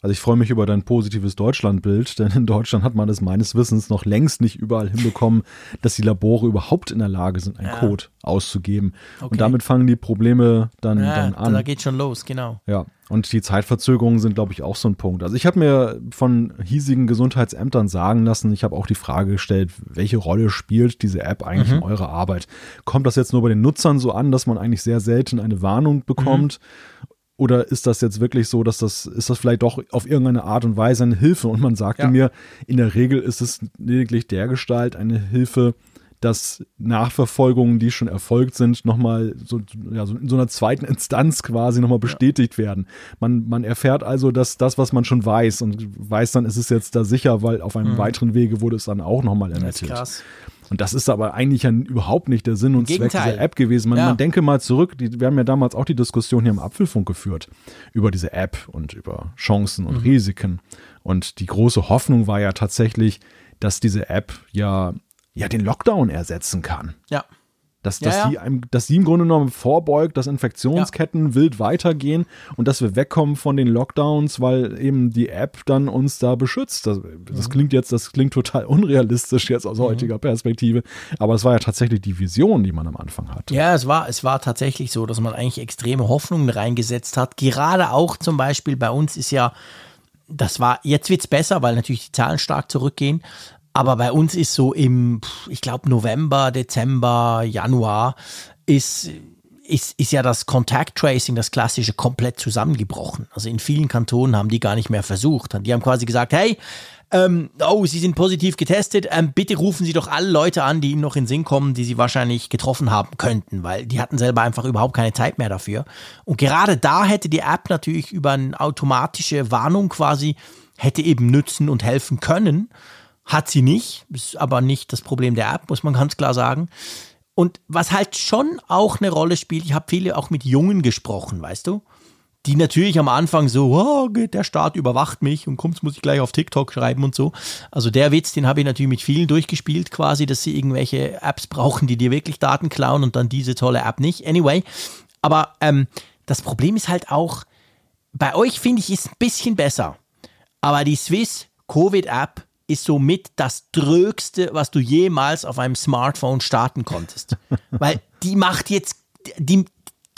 Also ich freue mich über dein positives Deutschlandbild, denn in Deutschland hat man es meines Wissens noch längst nicht überall hinbekommen, dass die Labore überhaupt in der Lage sind, einen ja. Code auszugeben. Okay. Und damit fangen die Probleme dann, ja, dann an. Da geht schon los, genau. Ja. Und die Zeitverzögerungen sind, glaube ich, auch so ein Punkt. Also ich habe mir von hiesigen Gesundheitsämtern sagen lassen, ich habe auch die Frage gestellt, welche Rolle spielt diese App eigentlich mhm. in eurer Arbeit? Kommt das jetzt nur bei den Nutzern so an, dass man eigentlich sehr selten eine Warnung bekommt? Mhm oder ist das jetzt wirklich so, dass das, ist das vielleicht doch auf irgendeine Art und Weise eine Hilfe? Und man sagte ja. mir, in der Regel ist es lediglich der Gestalt eine Hilfe, dass Nachverfolgungen, die schon erfolgt sind, nochmal so, ja, so in so einer zweiten Instanz quasi nochmal bestätigt ja. werden. Man, man erfährt also, dass das, was man schon weiß und weiß dann, ist es jetzt da sicher, weil auf einem mhm. weiteren Wege wurde es dann auch nochmal ermittelt. Das ist krass. Und das ist aber eigentlich ja überhaupt nicht der Sinn und Zweck dieser App gewesen. Man, ja. man denke mal zurück, die, wir haben ja damals auch die Diskussion hier im Apfelfunk geführt über diese App und über Chancen und mhm. Risiken. Und die große Hoffnung war ja tatsächlich, dass diese App ja, ja den Lockdown ersetzen kann. Ja. Dass, dass, ja. Die dass sie im Grunde genommen vorbeugt, dass Infektionsketten ja. wild weitergehen und dass wir wegkommen von den Lockdowns, weil eben die App dann uns da beschützt. Das, das mhm. klingt jetzt, das klingt total unrealistisch jetzt aus mhm. heutiger Perspektive, aber es war ja tatsächlich die Vision, die man am Anfang hatte. Ja, es war, es war tatsächlich so, dass man eigentlich extreme Hoffnungen reingesetzt hat. Gerade auch zum Beispiel bei uns ist ja das war, jetzt wird es besser, weil natürlich die Zahlen stark zurückgehen. Aber bei uns ist so im, ich glaube, November, Dezember, Januar ist, ist, ist ja das Contact Tracing, das klassische, komplett zusammengebrochen. Also in vielen Kantonen haben die gar nicht mehr versucht. Die haben quasi gesagt, hey, ähm, oh, Sie sind positiv getestet, ähm, bitte rufen Sie doch alle Leute an, die Ihnen noch in Sinn kommen, die Sie wahrscheinlich getroffen haben könnten, weil die hatten selber einfach überhaupt keine Zeit mehr dafür. Und gerade da hätte die App natürlich über eine automatische Warnung quasi, hätte eben nützen und helfen können. Hat sie nicht, ist aber nicht das Problem der App, muss man ganz klar sagen. Und was halt schon auch eine Rolle spielt, ich habe viele auch mit Jungen gesprochen, weißt du? Die natürlich am Anfang so, oh, der Staat überwacht mich und kommt, muss ich gleich auf TikTok schreiben und so. Also der Witz, den habe ich natürlich mit vielen durchgespielt, quasi, dass sie irgendwelche Apps brauchen, die dir wirklich Daten klauen und dann diese tolle App nicht. Anyway, aber ähm, das Problem ist halt auch, bei euch finde ich, ist ein bisschen besser. Aber die Swiss Covid-App ist somit das Drögste, was du jemals auf einem Smartphone starten konntest. Weil die macht jetzt, die,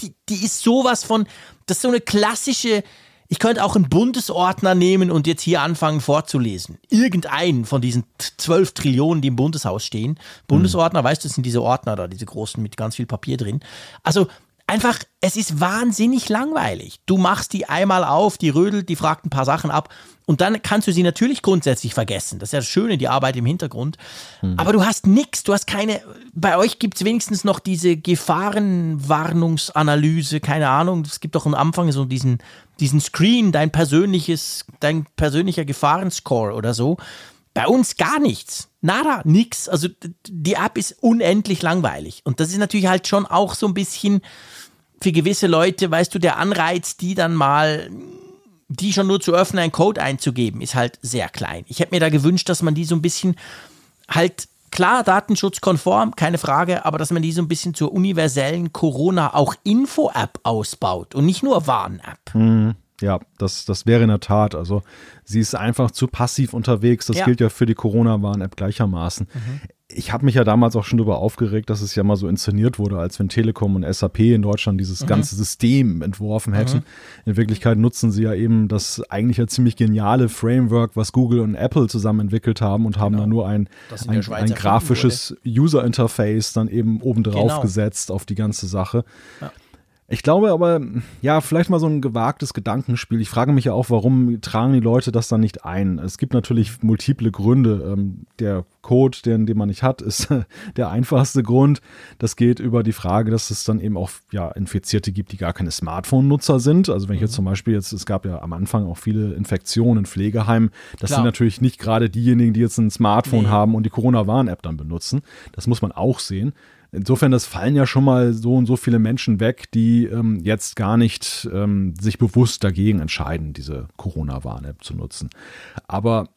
die, die ist sowas von, das ist so eine klassische, ich könnte auch einen Bundesordner nehmen und jetzt hier anfangen vorzulesen. Irgendeinen von diesen zwölf Trillionen, die im Bundeshaus stehen. Bundesordner, mhm. weißt du, das sind diese Ordner da, diese großen mit ganz viel Papier drin. Also einfach, es ist wahnsinnig langweilig. Du machst die einmal auf, die rödelt, die fragt ein paar Sachen ab und dann kannst du sie natürlich grundsätzlich vergessen. Das ist ja das Schöne, die Arbeit im Hintergrund. Hm. Aber du hast nichts, du hast keine, bei euch gibt es wenigstens noch diese Gefahrenwarnungsanalyse, keine Ahnung. Es gibt doch am Anfang so diesen, diesen Screen, dein persönliches, dein persönlicher Gefahrenscore oder so. Bei uns gar nichts. Nada, nix. Also die App ist unendlich langweilig. Und das ist natürlich halt schon auch so ein bisschen für gewisse Leute, weißt du, der Anreiz, die dann mal die schon nur zu öffnen, einen Code einzugeben, ist halt sehr klein. Ich hätte mir da gewünscht, dass man die so ein bisschen halt klar datenschutzkonform, keine Frage, aber dass man die so ein bisschen zur universellen Corona auch Info-App ausbaut und nicht nur Warn-App. Mhm. Ja, das, das wäre in der Tat. Also sie ist einfach zu passiv unterwegs. Das Ja. gilt ja für die Corona-Warn-App gleichermaßen. Ich habe mich ja damals auch schon darüber aufgeregt, dass es ja mal so inszeniert wurde, als wenn Telekom und SAP in Deutschland dieses ganze System entworfen hätten. In Wirklichkeit nutzen sie ja eben das eigentlich ja ziemlich geniale Framework, was Google und Apple zusammen entwickelt haben und haben da nur ein, ein, ein grafisches User-Interface dann eben obendrauf Genau. gesetzt auf die ganze Sache. Ja. Ich glaube aber, ja, vielleicht mal so ein gewagtes Gedankenspiel. Ich frage mich ja auch, warum tragen die Leute das dann nicht ein? Es gibt natürlich multiple Gründe. Ähm, der Code, den, den man nicht hat, ist der einfachste Grund. Das geht über die Frage, dass es dann eben auch ja, Infizierte gibt, die gar keine Smartphone-Nutzer sind. Also wenn ich jetzt zum Beispiel jetzt, es gab ja am Anfang auch viele Infektionen in Pflegeheimen. Das Klar. sind natürlich nicht gerade diejenigen, die jetzt ein Smartphone Nee. haben und die Corona-Warn-App dann benutzen. Das muss man auch sehen. Insofern, das fallen ja schon mal so und so viele Menschen weg, die ähm, jetzt gar nicht ähm, sich bewusst dagegen entscheiden, diese Corona-Warn-App zu nutzen. Aber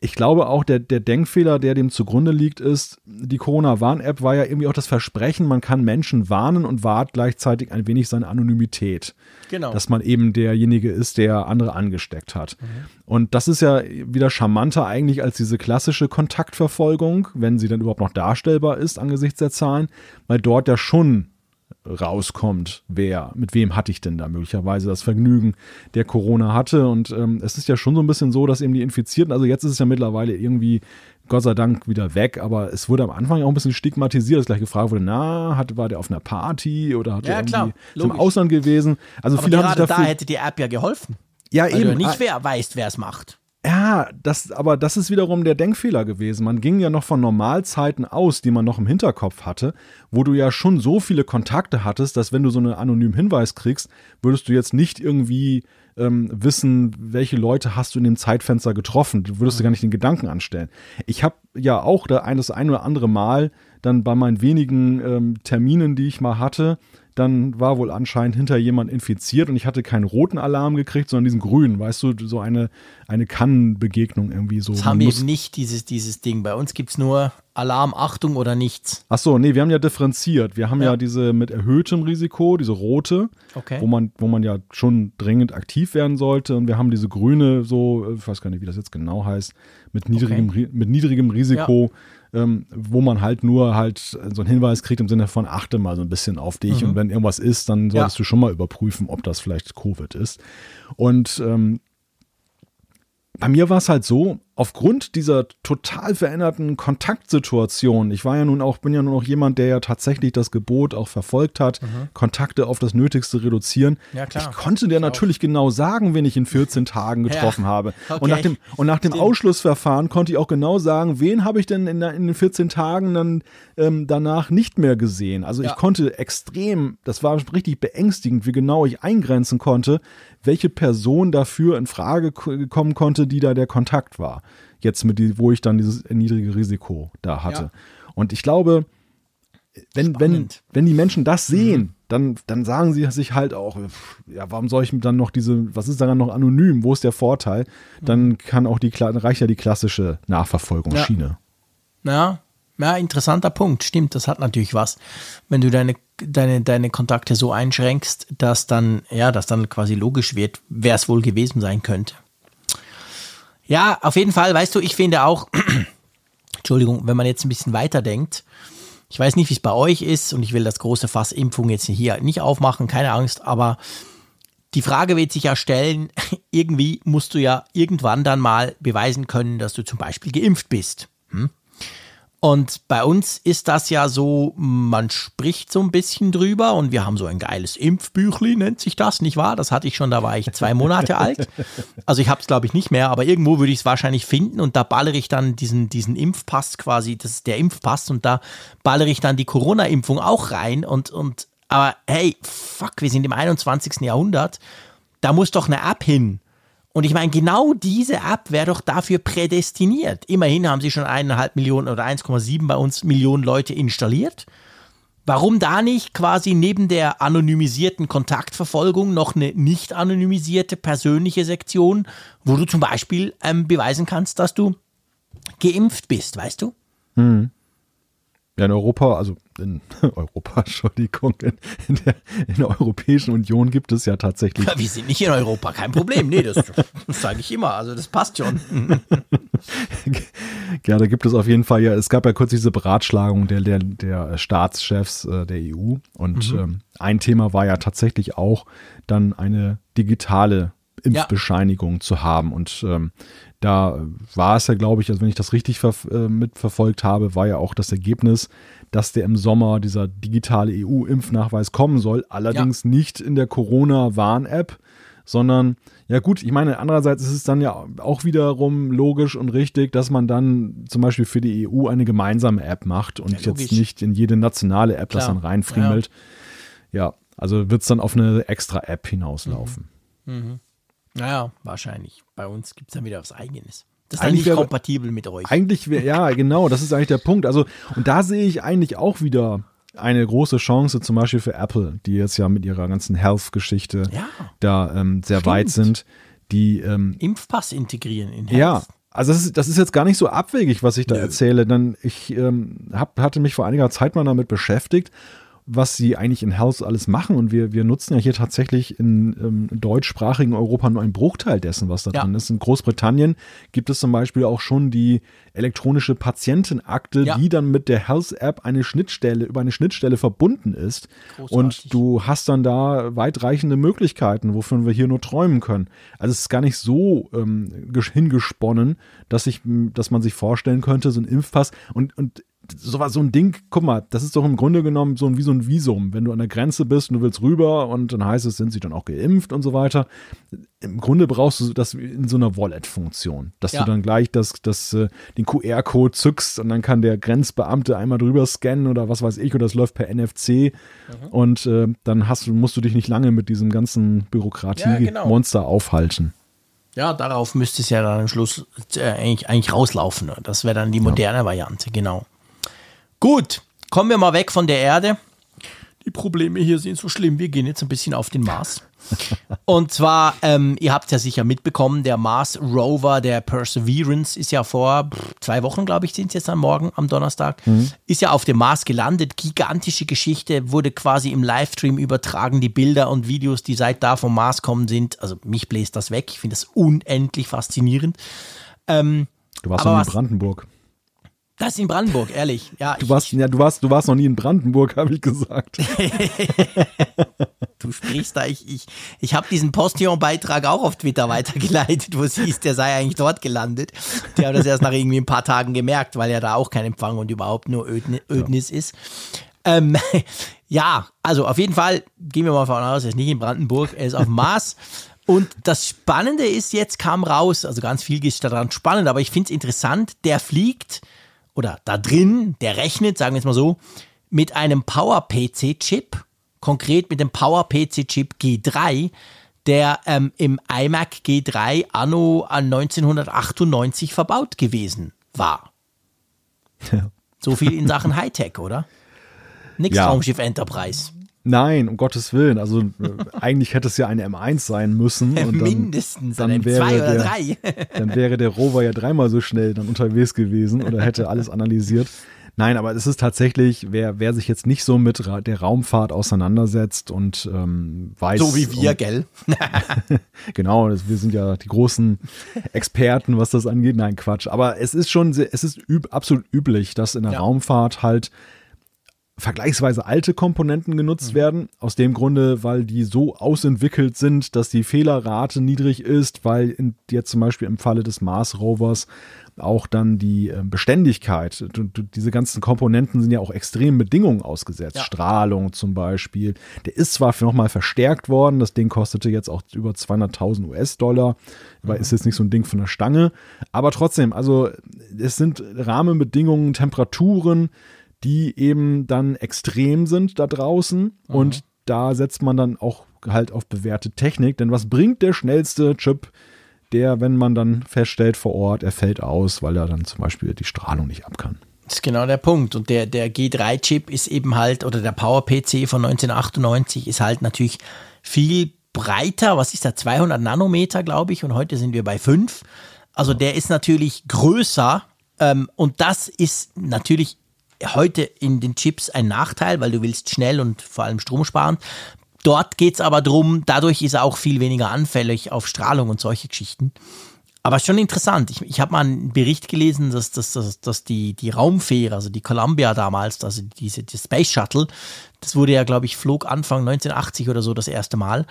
ich glaube auch, der, der Denkfehler, der dem zugrunde liegt, ist, die Corona-Warn-App war ja irgendwie auch das Versprechen, man kann Menschen warnen und wahrt gleichzeitig ein wenig seine Anonymität Genau. dass man eben derjenige ist, der andere angesteckt hat. Und das ist ja wieder charmanter eigentlich als diese klassische Kontaktverfolgung, wenn sie dann überhaupt noch darstellbar ist angesichts der Zahlen, weil dort ja schon rauskommt, wer, mit wem hatte ich denn da möglicherweise das Vergnügen, der Corona hatte. Und ähm, es ist ja schon so ein bisschen so, dass eben die Infizierten, also jetzt ist es ja mittlerweile irgendwie Gott sei Dank wieder weg, aber es wurde am Anfang ja auch ein bisschen stigmatisiert, dass gleich gefragt wurde, na, hat, war der auf einer Party oder hat Ja, er klar, irgendwie zum logisch. Ausland gewesen? Also Aber viele haben sich gerade da dafür, hätte die App ja geholfen. ja Weil du eben, nicht ah, wer weißt, wer es macht. Ja, das, aber das ist wiederum der Denkfehler gewesen. Man ging ja noch von Normalzeiten aus, die man noch im Hinterkopf hatte, wo du ja schon so viele Kontakte hattest, dass wenn du so einen anonymen Hinweis kriegst, würdest du jetzt nicht irgendwie ähm, wissen, welche Leute hast du in dem Zeitfenster getroffen. Du würdest dir gar nicht den Gedanken anstellen. Ich habe ja auch das ein oder andere Mal dann bei meinen wenigen ähm, Terminen, die ich mal hatte, dann war wohl anscheinend hinter jemand infiziert und ich hatte keinen roten Alarm gekriegt, sondern diesen grünen, weißt du, so eine, eine Kannenbegegnung irgendwie so. Das haben wir eben nicht, dieses, dieses Ding. Bei uns gibt es nur Alarm, Achtung oder nichts. Ach so, nee, wir haben ja differenziert. Wir haben ja, Ja. diese mit erhöhtem Risiko, diese rote, Okay. wo man, wo man ja schon dringend aktiv werden sollte. Und wir haben diese grüne, so, äh, ich weiß gar nicht, wie das jetzt genau heißt, mit niedrigem, Ri- mit niedrigem Risiko, ähm, wo man halt nur halt so einen Hinweis kriegt im Sinne von achte mal so ein bisschen auf dich. Und wenn irgendwas ist, dann solltest Ja. du schon mal überprüfen, ob das vielleicht Covid ist. Und ähm, bei mir war es halt so, aufgrund dieser total veränderten Kontaktsituation, ich war ja nun auch, bin ja nun auch jemand, der ja tatsächlich das Gebot auch verfolgt hat, Kontakte auf das Nötigste reduzieren. Mhm. Ja. Ich konnte dir natürlich genau sagen, wen ich in 14 Tagen getroffen Ja, habe. okay. Und nach dem, und nach dem. Ausschlussverfahren konnte ich auch genau sagen, wen habe ich denn in, in den 14 Tagen dann ähm, danach nicht mehr gesehen. Also Ja. ich konnte extrem, das war richtig beängstigend, wie genau ich eingrenzen konnte, welche Person dafür in Frage kommen konnte, die da der Kontakt war. Jetzt mit die, wo ich dann dieses niedrige Risiko da hatte. Ja. Und ich glaube, wenn, wenn, Spannend. wenn die Menschen das sehen, dann, dann sagen sie sich halt auch, ja, warum soll ich dann noch diese, was ist daran noch anonym? Wo ist der Vorteil? Dann kann auch die, reicht ja die klassische Nachverfolgungsschiene. Ja, ja, interessanter Punkt. Stimmt, das hat natürlich was. Wenn du deine, deine, deine Kontakte so einschränkst, dass dann, ja, dass dann quasi logisch wird, wer es wohl gewesen sein könnte. Ja, auf jeden Fall, weißt du, ich finde auch, Entschuldigung, wenn man jetzt ein bisschen weiterdenkt, ich weiß nicht, wie es bei euch ist und ich will das große Fass Impfung jetzt hier nicht aufmachen, keine Angst, aber die Frage wird sich ja stellen, irgendwie musst du ja irgendwann dann mal beweisen können, dass du zum Beispiel geimpft bist. Hm? Und bei uns ist das ja so, man spricht so ein bisschen drüber und wir haben so ein geiles Impfbüchli, nennt sich das, nicht wahr? Das hatte ich schon, da war ich zwei Monate alt. Also ich habe es, glaube ich, nicht mehr, aber irgendwo würde ich es wahrscheinlich finden und da ballere ich dann diesen, diesen Impfpass quasi, das ist der Impfpass und da ballere ich dann die Corona-Impfung auch rein und, und aber hey, fuck, wir sind im 21. Jahrhundert, da muss doch eine App hin. Und ich meine, genau diese App wäre doch dafür prädestiniert. Immerhin haben sie schon eineinhalb Millionen oder 1,7 bei uns Millionen Leute installiert. Warum da nicht quasi neben der anonymisierten Kontaktverfolgung noch eine nicht anonymisierte persönliche Sektion, wo du zum Beispiel ähm, beweisen kannst, dass du geimpft bist, weißt du? Ja, in Europa, also in Europa, Entschuldigung, in, in, der, in der Europäischen Union gibt es ja tatsächlich. Ja, wir sind nicht in Europa, kein Problem. Nee, das, das sage ich immer. Also das passt schon. ja, da gibt es auf jeden Fall ja, es gab ja kurz diese Beratschlagung der, der, der Staatschefs äh, der EU. Und mhm. ähm, ein Thema war ja tatsächlich auch dann eine digitale Impfbescheinigung ja. zu haben. Und ähm, da war es ja, glaube ich, also wenn ich das richtig ver äh, mitverfolgt habe, war ja auch das Ergebnis, dass der im Sommer dieser digitale EU-Impfnachweis kommen soll, allerdings ja. nicht in der Corona-Warn-App, sondern ja gut, ich meine, andererseits ist es dann ja auch wiederum logisch und richtig, dass man dann zum Beispiel für die EU eine gemeinsame App macht und ja, jetzt nicht in jede nationale App Klar. das dann reinfriemelt. Ja, ja also wird es dann auf eine extra App hinauslaufen. Mhm. Mhm. Naja, wahrscheinlich. Bei uns gibt es dann wieder was Eigenes. Das ist eigentlich nicht kompatibel mit euch. Eigentlich wäre, ja, genau, das ist eigentlich der Punkt. Also, und da sehe ich eigentlich auch wieder eine große Chance, zum Beispiel für Apple, die jetzt ja mit ihrer ganzen Health-Geschichte ja, da ähm, sehr stimmt. weit sind. Die ähm, Impfpass integrieren in Health. Ja, also das ist, das ist jetzt gar nicht so abwegig, was ich da Nö. erzähle, denn ich ähm, hab, hatte mich vor einiger Zeit mal damit beschäftigt was sie eigentlich in Health alles machen. Und wir, wir nutzen ja hier tatsächlich in, ähm, deutschsprachigen Europa nur einen Bruchteil dessen, was da ja. drin ist. In Großbritannien gibt es zum Beispiel auch schon die elektronische Patientenakte, ja. die dann mit der Health-App eine Schnittstelle, über eine Schnittstelle verbunden ist. Großartig. Und du hast dann da weitreichende Möglichkeiten, wovon wir hier nur träumen können. Also es ist gar nicht so ähm, hingesponnen, dass ich, dass man sich vorstellen könnte, so ein Impfpass und, und so, so ein Ding, guck mal, das ist doch im Grunde genommen so ein, wie so ein Visum. Wenn du an der Grenze bist und du willst rüber und dann heißt es, sind sie dann auch geimpft und so weiter. Im Grunde brauchst du das in so einer Wallet-Funktion, dass ja. du dann gleich das, das, äh, den QR-Code zückst und dann kann der Grenzbeamte einmal drüber scannen oder was weiß ich, oder das läuft per NFC mhm. und äh, dann hast du, musst du dich nicht lange mit diesem ganzen Bürokratie-Monster ja, genau. aufhalten. Ja, darauf müsste es ja dann am Schluss äh, eigentlich, eigentlich rauslaufen. Das wäre dann die moderne ja. Variante, genau. Gut, kommen wir mal weg von der Erde. Die Probleme hier sind so schlimm. Wir gehen jetzt ein bisschen auf den Mars. Und zwar, ähm, ihr habt es ja sicher mitbekommen, der Mars Rover, der Perseverance, ist ja vor zwei Wochen, glaube ich, sind es jetzt am Morgen, am Donnerstag, mhm. ist ja auf dem Mars gelandet. Gigantische Geschichte, wurde quasi im Livestream übertragen. Die Bilder und Videos, die seit da vom Mars kommen, sind, also mich bläst das weg. Ich finde das unendlich faszinierend. Ähm, du warst in Brandenburg. Das ist in Brandenburg, ehrlich. Ja, du, warst, ja, du, warst, du warst noch nie in Brandenburg, habe ich gesagt. du sprichst da, ich, ich, ich habe diesen Postillon-Beitrag auch auf Twitter weitergeleitet, wo es hieß, der sei eigentlich dort gelandet. Der hat das erst nach irgendwie ein paar Tagen gemerkt, weil ja da auch kein Empfang und überhaupt nur Ödnis ja. ist. Ähm, ja, also auf jeden Fall gehen wir mal davon aus, er ist nicht in Brandenburg, er ist auf dem Mars. Und das Spannende ist, jetzt kam raus, also ganz viel ist daran spannend, aber ich finde es interessant, der fliegt oder da drin, der rechnet, sagen wir es mal so, mit einem Power-PC-Chip, konkret mit dem Power-PC-Chip G3, der ähm, im iMac G3 anno 1998 verbaut gewesen war. Ja. So viel in Sachen Hightech, oder? Nix ja. Raumschiff Enterprise. Nein, um Gottes Willen. Also äh, eigentlich hätte es ja eine M1 sein müssen. Und dann, Mindestens dann eine wäre M2 oder der, 3. dann wäre der Rover ja dreimal so schnell dann unterwegs gewesen oder hätte alles analysiert. Nein, aber es ist tatsächlich, wer, wer sich jetzt nicht so mit der Raumfahrt auseinandersetzt und ähm, weiß. So wie wir, und, gell? genau, wir sind ja die großen Experten, was das angeht. Nein, Quatsch. Aber es ist schon, es ist üb absolut üblich, dass in der ja. Raumfahrt halt vergleichsweise alte Komponenten genutzt mhm. werden. Aus dem Grunde, weil die so ausentwickelt sind, dass die Fehlerrate niedrig ist, weil in, jetzt zum Beispiel im Falle des Mars Rovers auch dann die äh, Beständigkeit, diese ganzen Komponenten sind ja auch extremen Bedingungen ausgesetzt. Ja. Strahlung zum Beispiel. Der ist zwar nochmal verstärkt worden, das Ding kostete jetzt auch über 200.000 US-Dollar, weil mhm. ist jetzt nicht so ein Ding von der Stange, aber trotzdem, also es sind Rahmenbedingungen, Temperaturen, die eben dann extrem sind da draußen mhm. und da setzt man dann auch halt auf bewährte Technik, denn was bringt der schnellste Chip, der, wenn man dann feststellt vor Ort, er fällt aus, weil er dann zum Beispiel die Strahlung nicht ab kann. Das ist genau der Punkt. Und der, der G3-Chip ist eben halt, oder der Power-PC von 1998 ist halt natürlich viel breiter. Was ist da? 200 Nanometer, glaube ich. Und heute sind wir bei 5. Also der ist natürlich größer. Ähm, und das ist natürlich heute in den Chips ein Nachteil, weil du willst schnell und vor allem Strom sparen. Dort geht es aber darum, dadurch ist er auch viel weniger anfällig auf Strahlung und solche Geschichten. Aber schon interessant. Ich, ich habe mal einen Bericht gelesen, dass, dass, dass, dass die, die Raumfähre, also die Columbia damals, also diese die Space Shuttle, das wurde ja, glaube ich, flog Anfang 1980 oder so das erste Mal.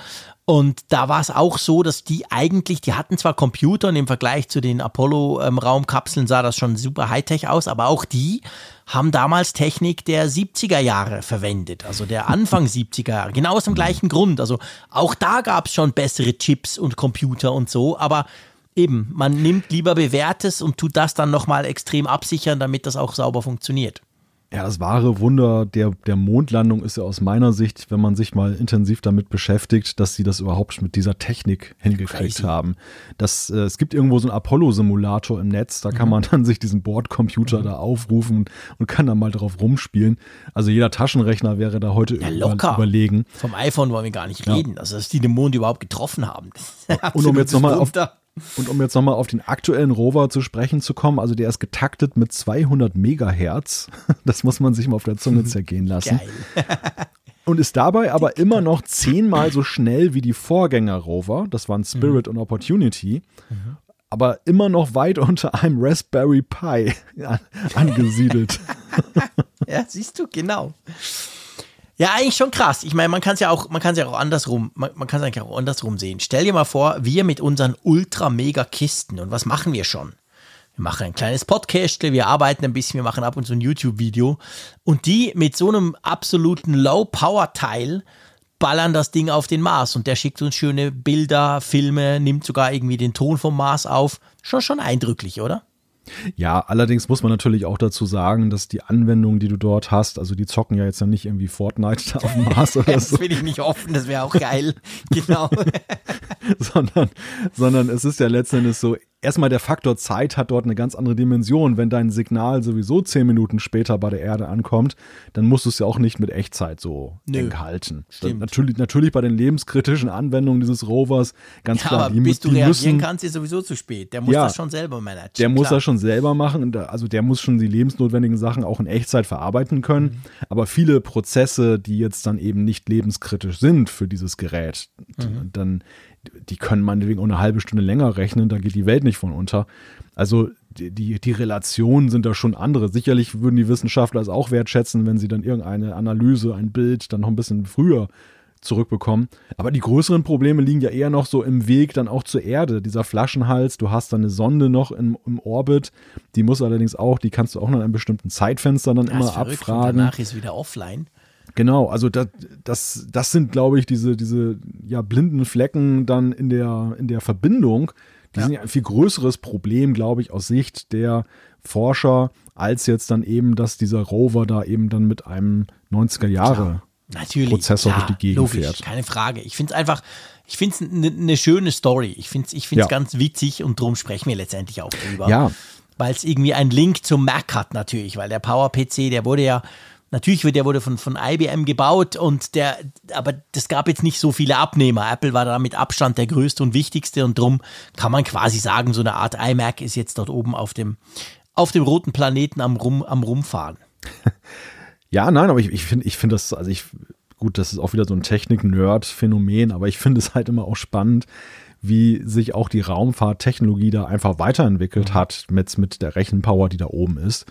Und da war es auch so, dass die eigentlich, die hatten zwar Computer und im Vergleich zu den Apollo-Raumkapseln sah das schon super Hightech aus, aber auch die haben damals Technik der 70er Jahre verwendet, also der Anfang 70er Jahre, genau aus dem gleichen Grund. Also auch da gab es schon bessere Chips und Computer und so, aber Eben, man nimmt lieber bewährtes und tut das dann nochmal extrem absichern, damit das auch sauber funktioniert. Ja, das wahre Wunder der, der Mondlandung ist ja aus meiner Sicht, wenn man sich mal intensiv damit beschäftigt, dass sie das überhaupt mit dieser Technik hingekriegt Crazy. haben. Das, äh, es gibt irgendwo so einen Apollo-Simulator im Netz, da kann mhm. man dann sich diesen Bordcomputer mhm. da aufrufen und kann dann mal drauf rumspielen. Also jeder Taschenrechner wäre da heute ja, locker. überlegen. Vom iPhone wollen wir gar nicht reden, ja. also dass die den Mond überhaupt getroffen haben. und um jetzt nochmal auf, und um jetzt nochmal auf den aktuellen Rover zu sprechen zu kommen, also der ist getaktet mit 200 Megahertz. Das muss man sich mal auf der Zunge zergehen lassen. Geil. und ist dabei aber immer noch zehnmal so schnell wie die Vorgänger-Rover. Das waren Spirit mhm. und Opportunity. Mhm. Aber immer noch weit unter einem Raspberry Pi angesiedelt. ja, siehst du, genau. Ja, eigentlich schon krass. Ich meine, man kann es ja auch, man kann es ja auch andersrum, man, man kann es eigentlich auch andersrum sehen. Stell dir mal vor, wir mit unseren ultra mega Kisten und was machen wir schon? Wir machen ein kleines Podcast, wir arbeiten ein bisschen, wir machen ab und zu ein YouTube-Video und die mit so einem absoluten Low-Power-Teil ballern das Ding auf den Mars und der schickt uns schöne Bilder, Filme, nimmt sogar irgendwie den Ton vom Mars auf. Schon schon eindrücklich, oder? Ja, allerdings muss man natürlich auch dazu sagen, dass die Anwendungen, die du dort hast, also die zocken ja jetzt ja nicht irgendwie Fortnite auf dem Mars oder das so. Das will ich nicht offen, das wäre auch geil. genau. sondern, sondern es ist ja letztendlich so, erstmal der Faktor Zeit hat dort eine ganz andere Dimension. Wenn dein Signal sowieso zehn Minuten später bei der Erde ankommt, dann musst du es ja auch nicht mit Echtzeit so Nö, halten. natürlich, natürlich bei den lebenskritischen Anwendungen dieses Rovers, ganz ja, klar. Aber die, bis du reagieren müssen, kannst, ist sowieso zu spät. Der muss ja, das schon selber managen. Der klar. muss das schon selber machen. Also der muss schon die lebensnotwendigen Sachen auch in Echtzeit verarbeiten können. Mhm. Aber viele Prozesse, die jetzt dann eben nicht lebenskritisch sind für dieses Gerät, mhm. dann die können meinetwegen auch eine halbe Stunde länger rechnen, da geht die Welt nicht von unter. Also die, die, die Relationen sind da schon andere. Sicherlich würden die Wissenschaftler es auch wertschätzen, wenn sie dann irgendeine Analyse, ein Bild dann noch ein bisschen früher zurückbekommen. Aber die größeren Probleme liegen ja eher noch so im Weg dann auch zur Erde. Dieser Flaschenhals, du hast da eine Sonde noch im, im Orbit, die muss allerdings auch, die kannst du auch noch in einem bestimmten Zeitfenster dann das immer verrückt, abfragen. Und danach ist wieder offline. Genau, also das, das, das sind, glaube ich, diese, diese ja, blinden Flecken dann in der, in der Verbindung. Die ja. sind ja ein viel größeres Problem, glaube ich, aus Sicht der Forscher, als jetzt dann eben, dass dieser Rover da eben dann mit einem 90er Jahre Natürlich, Prozessor klar, durch die Gegend logisch, fährt. Keine Frage. Ich finde es einfach, ich finde es eine ne schöne Story. Ich finde es ich find's ja. ganz witzig und darum sprechen wir letztendlich auch drüber. Ja. Weil es irgendwie einen Link zum Mac hat natürlich, weil der Power-PC, der wurde ja Natürlich wird der wurde von, von IBM gebaut und der, aber das gab jetzt nicht so viele Abnehmer. Apple war da mit Abstand der größte und wichtigste und drum kann man quasi sagen, so eine Art iMac ist jetzt dort oben auf dem, auf dem roten Planeten am, Rum, am Rumfahren. Ja, nein, aber ich, ich finde ich finde das, also ich, gut, das ist auch wieder so ein Technik-Nerd-Phänomen, aber ich finde es halt immer auch spannend, wie sich auch die Raumfahrttechnologie da einfach weiterentwickelt hat mit, mit der Rechenpower, die da oben ist.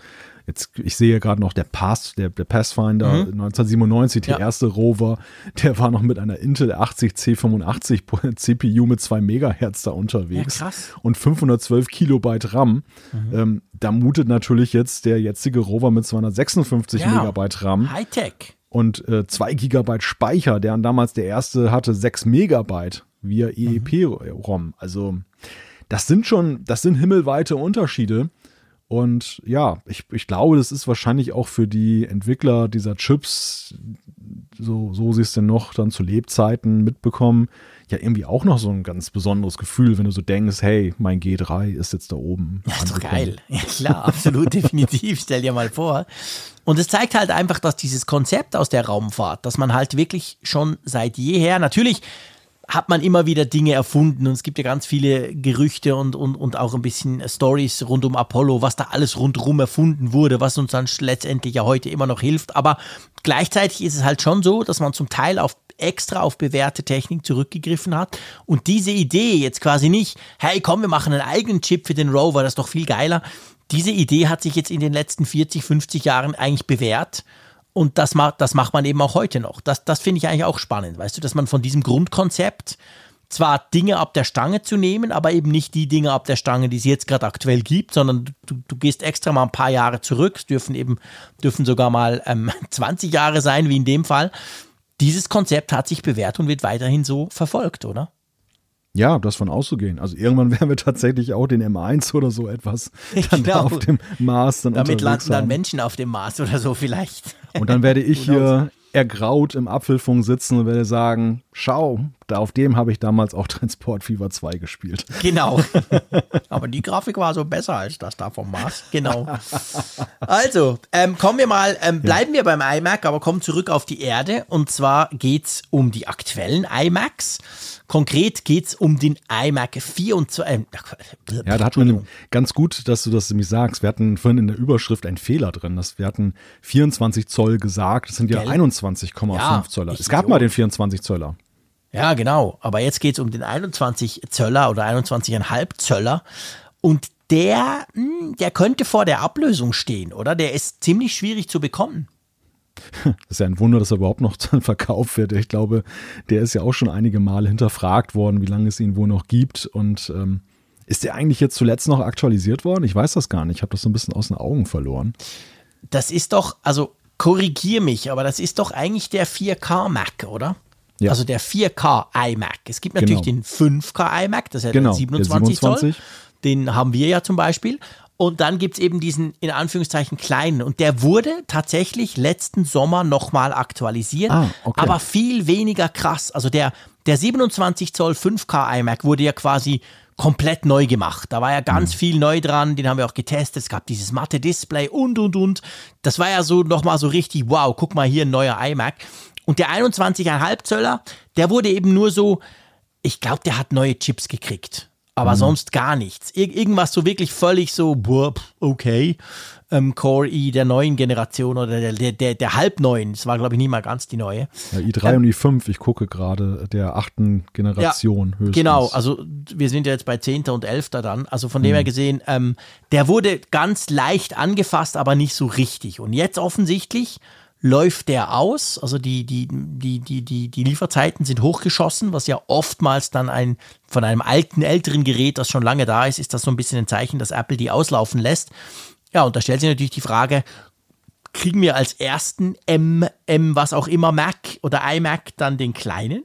Jetzt, ich sehe gerade noch der Pass, der, der Pathfinder mhm. 1997, der ja. erste Rover, der war noch mit einer Intel 80C85 CPU mit 2 Megahertz da unterwegs. Ja, krass. Und 512 Kilobyte RAM. Mhm. Ähm, da mutet natürlich jetzt der jetzige Rover mit 256 ja. Megabyte RAM. Hightech. Und äh, 2 Gigabyte Speicher, der damals der erste hatte 6 Megabyte via EEP-ROM. Mhm. Also das sind schon, das sind himmelweite Unterschiede. Und ja, ich, ich glaube, das ist wahrscheinlich auch für die Entwickler dieser Chips, so, so sie es denn noch dann zu Lebzeiten mitbekommen, ja irgendwie auch noch so ein ganz besonderes Gefühl, wenn du so denkst, hey, mein G3 ist jetzt da oben. Ja, ist doch geil. Ja, klar, absolut, definitiv. Stell dir mal vor. Und es zeigt halt einfach, dass dieses Konzept aus der Raumfahrt, dass man halt wirklich schon seit jeher, natürlich hat man immer wieder Dinge erfunden und es gibt ja ganz viele Gerüchte und, und, und auch ein bisschen Stories rund um Apollo, was da alles rundherum erfunden wurde, was uns dann letztendlich ja heute immer noch hilft. Aber gleichzeitig ist es halt schon so, dass man zum Teil auf extra auf bewährte Technik zurückgegriffen hat und diese Idee jetzt quasi nicht, hey komm, wir machen einen eigenen Chip für den Rover, das ist doch viel geiler. Diese Idee hat sich jetzt in den letzten 40, 50 Jahren eigentlich bewährt und das, das macht man eben auch heute noch. Das, das finde ich eigentlich auch spannend, weißt du, dass man von diesem Grundkonzept zwar Dinge ab der Stange zu nehmen, aber eben nicht die Dinge ab der Stange, die es jetzt gerade aktuell gibt, sondern du, du gehst extra mal ein paar Jahre zurück. Es dürfen eben, dürfen sogar mal ähm, 20 Jahre sein, wie in dem Fall. Dieses Konzept hat sich bewährt und wird weiterhin so verfolgt, oder? Ja, das von auszugehen. Also irgendwann werden wir tatsächlich auch den M1 oder so etwas dann genau. auf dem Mars dann Damit landen haben. dann Menschen auf dem Mars oder so vielleicht. Und dann werde ich hier ergraut im Apfelfunk sitzen und werde sagen, schau, da auf dem habe ich damals auch Transport Fever 2 gespielt. Genau. Aber die Grafik war so besser als das da vom Mars. Genau. Also, ähm, kommen wir mal, ähm, bleiben ja. wir beim iMac, aber kommen zurück auf die Erde. Und zwar geht es um die aktuellen iMacs. Konkret geht es um den iMac 24. Äh, ja, da hat man ganz gut, dass du das nämlich sagst. Wir hatten vorhin in der Überschrift einen Fehler drin. Dass wir hatten 24 Zoll gesagt. Das sind ja 21,5 ja, Zöller. Es gab so. mal den 24 Zöller. Ja, genau. Aber jetzt geht es um den 21 Zöller oder 21,5 Zöller. Und der, hm, der könnte vor der Ablösung stehen, oder? Der ist ziemlich schwierig zu bekommen. Das ist ja ein Wunder, dass er überhaupt noch verkauft wird. Ich glaube, der ist ja auch schon einige Male hinterfragt worden, wie lange es ihn wohl noch gibt. Und ähm, ist der eigentlich jetzt zuletzt noch aktualisiert worden? Ich weiß das gar nicht. Ich habe das so ein bisschen aus den Augen verloren. Das ist doch, also korrigier mich, aber das ist doch eigentlich der 4K Mac, oder? Ja. Also der 4K iMac. Es gibt natürlich genau. den 5K iMac, das ist ja genau, der 27, 27 Zoll. Den haben wir ja zum Beispiel. Und dann gibt es eben diesen, in Anführungszeichen, kleinen. Und der wurde tatsächlich letzten Sommer nochmal aktualisiert, ah, okay. aber viel weniger krass. Also der, der 27 Zoll 5K iMac wurde ja quasi komplett neu gemacht. Da war ja ganz mhm. viel neu dran, den haben wir auch getestet. Es gab dieses matte Display und, und, und. Das war ja so nochmal so richtig, wow, guck mal hier, ein neuer iMac. Und der 21,5 Zöller, der wurde eben nur so, ich glaube, der hat neue Chips gekriegt aber mhm. sonst gar nichts. Ir irgendwas so wirklich völlig so, boah, okay, ähm, Core i der neuen Generation oder der, der, der, der halbneuen, das war glaube ich nie mal ganz die neue. Ja, i3 ähm, und i5, ich gucke gerade der achten Generation ja, höchstens. Genau, also wir sind ja jetzt bei 10. und 11. dann, also von dem mhm. her gesehen, ähm, der wurde ganz leicht angefasst, aber nicht so richtig. Und jetzt offensichtlich läuft der aus. Also die, die, die, die, die, die Lieferzeiten sind hochgeschossen, was ja oftmals dann ein von einem alten, älteren Gerät, das schon lange da ist, ist das so ein bisschen ein Zeichen, dass Apple die auslaufen lässt. Ja, und da stellt sich natürlich die Frage, kriegen wir als ersten M, M, was auch immer Mac oder iMac dann den kleinen?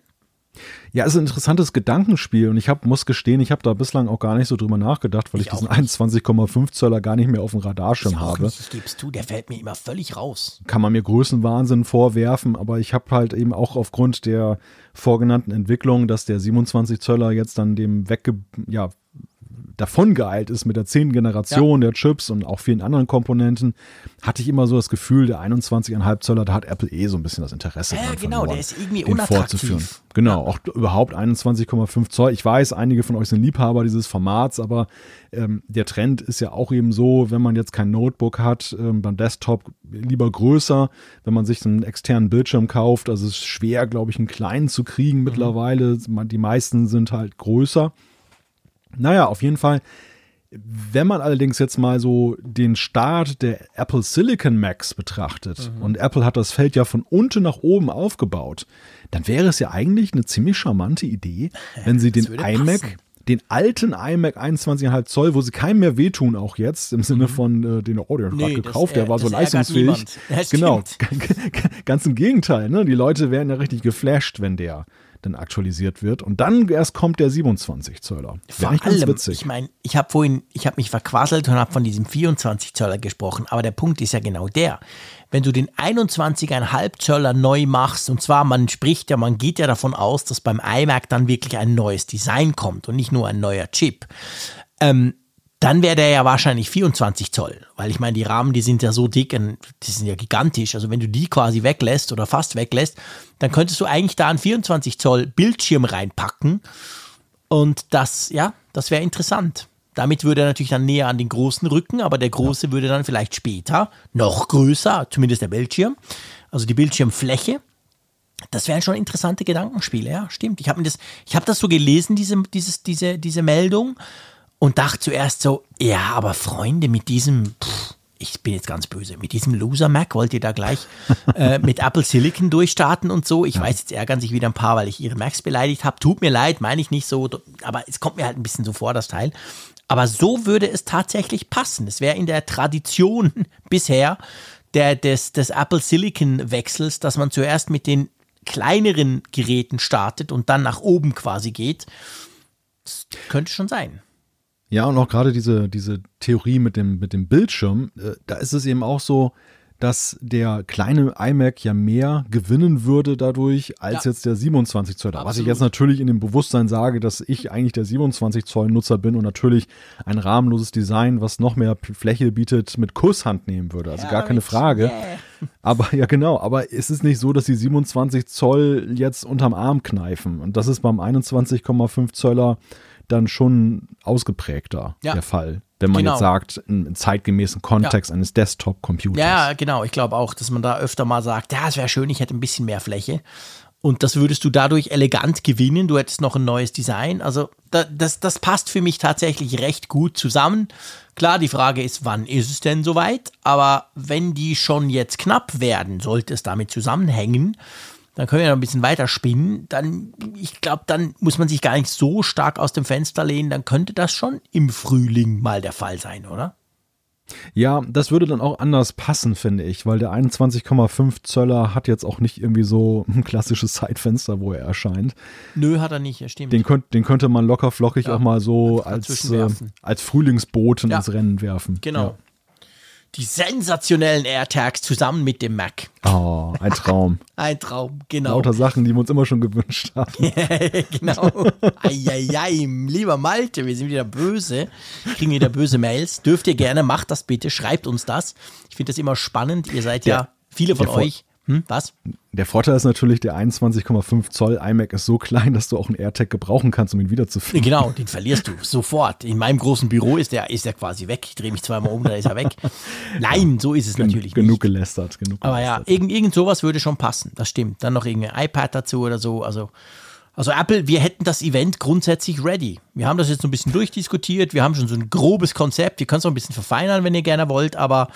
Ja, ist ein interessantes Gedankenspiel und ich hab, muss gestehen, ich habe da bislang auch gar nicht so drüber nachgedacht, weil ich, ich diesen 21,5 Zöller gar nicht mehr auf dem Radarschirm habe. Nicht, ich geb's zu, der fällt mir immer völlig raus. Kann man mir Größenwahnsinn vorwerfen, aber ich habe halt eben auch aufgrund der vorgenannten Entwicklung, dass der 27 Zöller jetzt dann dem wegge ja, davon geeilt ist mit der zehnten Generation ja. der Chips und auch vielen anderen Komponenten, hatte ich immer so das Gefühl, der 21,5 Zöller, da hat Apple eh so ein bisschen das Interesse. Ja, genau, verloren, der ist irgendwie unattraktiv. Genau, auch überhaupt 21,5 Zoll. Ich weiß, einige von euch sind Liebhaber dieses Formats, aber ähm, der Trend ist ja auch eben so, wenn man jetzt kein Notebook hat, ähm, beim Desktop lieber größer, wenn man sich einen externen Bildschirm kauft. Also es ist schwer, glaube ich, einen kleinen zu kriegen mhm. mittlerweile. Die meisten sind halt größer. Naja, auf jeden Fall. Wenn man allerdings jetzt mal so den Start der Apple Silicon Macs betrachtet mhm. und Apple hat das Feld ja von unten nach oben aufgebaut, dann wäre es ja eigentlich eine ziemlich charmante Idee, wenn sie den iMac, passen. den alten iMac 21,5 Zoll, wo sie keinem mehr wehtun, auch jetzt im Sinne mhm. von äh, den oh, der nee, gekauft, der war so leistungsfähig. Genau, ganz im Gegenteil. Ne? Die Leute wären ja richtig geflasht, wenn der dann aktualisiert wird. Und dann erst kommt der 27 Zöller. Vor allem, witzig. ich meine, ich habe vorhin, ich habe mich verquasselt und habe von diesem 24 Zöller gesprochen, aber der Punkt ist ja genau der. Wenn du den 21,5 Zöller neu machst, und zwar, man spricht ja, man geht ja davon aus, dass beim iMac dann wirklich ein neues Design kommt und nicht nur ein neuer Chip. Ähm, dann wäre der ja wahrscheinlich 24 Zoll. Weil ich meine, die Rahmen, die sind ja so dick, und die sind ja gigantisch. Also wenn du die quasi weglässt oder fast weglässt, dann könntest du eigentlich da einen 24 Zoll Bildschirm reinpacken. Und das, ja, das wäre interessant. Damit würde er natürlich dann näher an den großen rücken, aber der große würde dann vielleicht später noch größer, zumindest der Bildschirm, also die Bildschirmfläche. Das wären schon interessante Gedankenspiele, ja, stimmt. Ich habe das, ich habe das so gelesen, diese, dieses, diese, diese Meldung, und dachte zuerst so, ja, aber Freunde, mit diesem, pff, ich bin jetzt ganz böse, mit diesem Loser Mac wollt ihr da gleich äh, mit Apple Silicon durchstarten und so. Ich ja. weiß, jetzt ärgern sich wieder ein paar, weil ich ihre Macs beleidigt habe. Tut mir leid, meine ich nicht so, aber es kommt mir halt ein bisschen so vor, das Teil. Aber so würde es tatsächlich passen. Es wäre in der Tradition bisher der, des, des Apple Silicon Wechsels, dass man zuerst mit den kleineren Geräten startet und dann nach oben quasi geht. Das könnte schon sein. Ja, und auch gerade diese, diese Theorie mit dem, mit dem Bildschirm, äh, da ist es eben auch so, dass der kleine iMac ja mehr gewinnen würde dadurch als ja. jetzt der 27 Zoll. Was ich jetzt natürlich in dem Bewusstsein sage, dass ich eigentlich der 27 Zoll Nutzer bin und natürlich ein rahmenloses Design, was noch mehr Fläche bietet, mit Kusshand nehmen würde. Also ja, gar keine Frage. Yeah. Aber ja, genau. Aber es ist nicht so, dass die 27 Zoll jetzt unterm Arm kneifen. Und das ist beim 21,5 Zöller dann schon ausgeprägter ja. der Fall. Wenn man genau. jetzt sagt, im zeitgemäßen Kontext ja. eines Desktop-Computers. Ja, genau. Ich glaube auch, dass man da öfter mal sagt, ja, es wäre schön, ich hätte ein bisschen mehr Fläche. Und das würdest du dadurch elegant gewinnen. Du hättest noch ein neues Design. Also da, das, das passt für mich tatsächlich recht gut zusammen. Klar, die Frage ist, wann ist es denn soweit? Aber wenn die schon jetzt knapp werden, sollte es damit zusammenhängen dann können wir noch ein bisschen weiter spinnen, dann, ich glaube, dann muss man sich gar nicht so stark aus dem Fenster lehnen, dann könnte das schon im Frühling mal der Fall sein, oder? Ja, das würde dann auch anders passen, finde ich, weil der 21,5 Zöller hat jetzt auch nicht irgendwie so ein klassisches Zeitfenster, wo er erscheint. Nö, hat er nicht, ja, stimmt. Den, könnt, den könnte man locker flockig ja, auch mal so als, äh, als Frühlingsboot ja. ins Rennen werfen. Genau. Ja die sensationellen AirTags zusammen mit dem Mac. Oh, ein Traum. ein Traum, genau. Lauter Sachen, die wir uns immer schon gewünscht haben. genau. Eieiei, lieber Malte, wir sind wieder böse, kriegen wieder böse Mails. Dürft ihr gerne, macht das bitte, schreibt uns das. Ich finde das immer spannend. Ihr seid ja, ja viele von euch hm, was? Der Vorteil ist natürlich, der 21,5 Zoll iMac ist so klein, dass du auch einen AirTag gebrauchen kannst, um ihn wiederzufinden. Genau, den verlierst du sofort. In meinem großen Büro ist der, ist der quasi weg. Ich drehe mich zweimal um, dann ist er weg. Nein, so ist es Gen natürlich genug nicht. Gelästert, genug Aber gelästert. ja, irgend, irgend sowas würde schon passen. Das stimmt. Dann noch irgendein iPad dazu oder so. Also, also Apple, wir hätten das Event grundsätzlich ready. Wir haben das jetzt so ein bisschen durchdiskutiert. Wir haben schon so ein grobes Konzept. Wir können es noch ein bisschen verfeinern, wenn ihr gerne wollt. Aber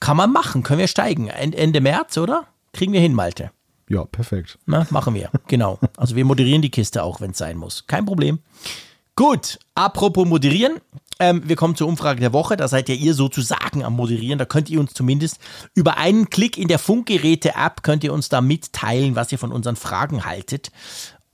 kann man machen. Können wir steigen. Ende März, oder? Kriegen wir hin, Malte. Ja, perfekt. Na, machen wir. Genau. Also wir moderieren die Kiste auch, wenn es sein muss. Kein Problem. Gut, apropos moderieren. Ähm, wir kommen zur Umfrage der Woche. Da seid ja ihr sozusagen am Moderieren. Da könnt ihr uns zumindest über einen Klick in der Funkgeräte-App könnt ihr uns da mitteilen, was ihr von unseren Fragen haltet.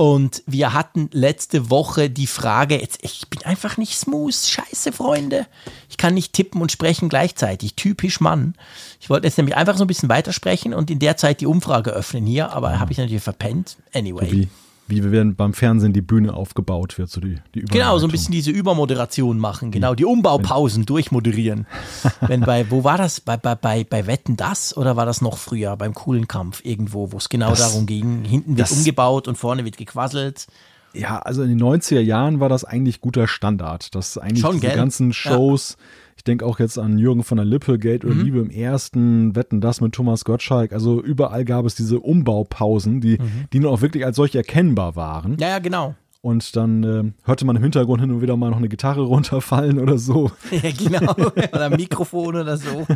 Und wir hatten letzte Woche die Frage, jetzt, ich bin einfach nicht smooth, scheiße Freunde. Ich kann nicht tippen und sprechen gleichzeitig, typisch Mann. Ich wollte jetzt nämlich einfach so ein bisschen weitersprechen und in der Zeit die Umfrage öffnen hier, aber habe ich natürlich verpennt. Anyway. Wie, wie wenn beim Fernsehen die Bühne aufgebaut wird, so die, die Genau, so ein bisschen diese Übermoderation machen, genau, die Umbaupausen durchmoderieren. wenn bei, wo war das? Bei, bei, bei, bei Wetten das oder war das noch früher beim coolen Kampf irgendwo, wo es genau das, darum ging, hinten wird umgebaut und vorne wird gequasselt. Ja, also in den 90er Jahren war das eigentlich guter Standard, dass eigentlich Schon, diese gell? ganzen Shows ja ich denke auch jetzt an Jürgen von der Lippe, Geld oder mhm. Liebe im ersten, Wetten das mit Thomas Gottschalk. Also überall gab es diese Umbaupausen, die, mhm. die nun auch wirklich als solche erkennbar waren. Ja, ja, genau. Und dann äh, hörte man im Hintergrund hin und wieder mal noch eine Gitarre runterfallen oder so. Ja, genau. Oder ein Mikrofon oder so.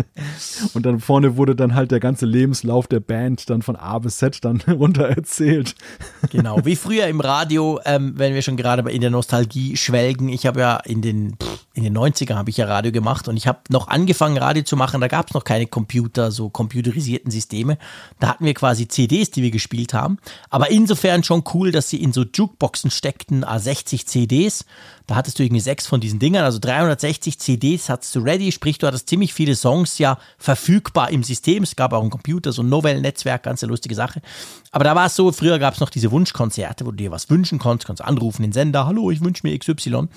und dann vorne wurde dann halt der ganze Lebenslauf der Band dann von A bis Z dann runter erzählt. Genau, wie früher im Radio, ähm, wenn wir schon gerade in der Nostalgie schwelgen. Ich habe ja in den, in den 90ern habe ich ja Radio gemacht und ich habe noch angefangen, Radio zu machen. Da gab es noch keine Computer, so computerisierten Systeme. Da hatten wir quasi CDs, die wir gespielt haben. Aber insofern schon cool, dass sie in so Juke Jukeboxen steckten A60 CDs. Da hattest du irgendwie sechs von diesen Dingern, also 360 CDs hattest du ready, sprich du hattest ziemlich viele Songs ja verfügbar im System. Es gab auch ein Computer, so ein Novell-Netzwerk, ganz eine lustige Sache. Aber da war es so, früher gab es noch diese Wunschkonzerte, wo du dir was wünschen konntest, konntest anrufen, den Sender, hallo, ich wünsche mir XY.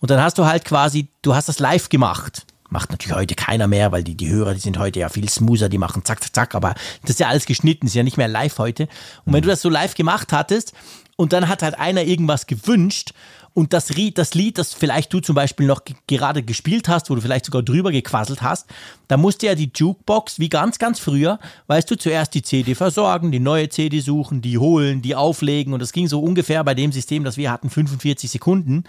Und dann hast du halt quasi, du hast das live gemacht. Macht natürlich heute keiner mehr, weil die, die Hörer, die sind heute ja viel smoother, die machen zack, zack, zack, aber das ist ja alles geschnitten, ist ja nicht mehr live heute. Und wenn du das so live gemacht hattest und dann hat halt einer irgendwas gewünscht und das Lied, das Lied, das vielleicht du zum Beispiel noch gerade gespielt hast, wo du vielleicht sogar drüber gequasselt hast, da musste ja die Jukebox, wie ganz, ganz früher, weißt du, zuerst die CD versorgen, die neue CD suchen, die holen, die auflegen und das ging so ungefähr bei dem System, das wir hatten, 45 Sekunden.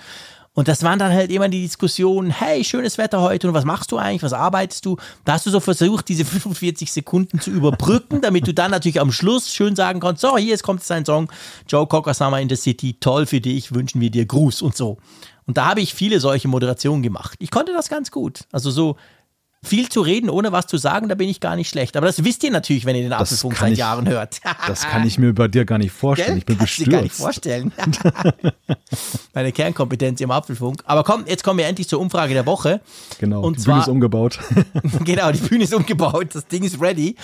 Und das waren dann halt immer die Diskussionen, hey, schönes Wetter heute und was machst du eigentlich, was arbeitest du? Da hast du so versucht, diese 45 Sekunden zu überbrücken, damit du dann natürlich am Schluss schön sagen kannst, so, hier jetzt kommt jetzt ein Song, Joe Cocker Summer in the City, toll für dich, wünschen wir dir Gruß und so. Und da habe ich viele solche Moderationen gemacht. Ich konnte das ganz gut. Also so viel zu reden, ohne was zu sagen, da bin ich gar nicht schlecht. Aber das wisst ihr natürlich, wenn ihr den Apfelfunk seit ich, Jahren hört. das kann ich mir bei dir gar nicht vorstellen. Gell? Ich bin Kannst bestürzt. gar nicht vorstellen. Meine Kernkompetenz im Apfelfunk. Aber komm, jetzt kommen wir endlich zur Umfrage der Woche. Genau, Und die zwar- Bühne ist umgebaut. genau, die Bühne ist umgebaut, das Ding ist ready.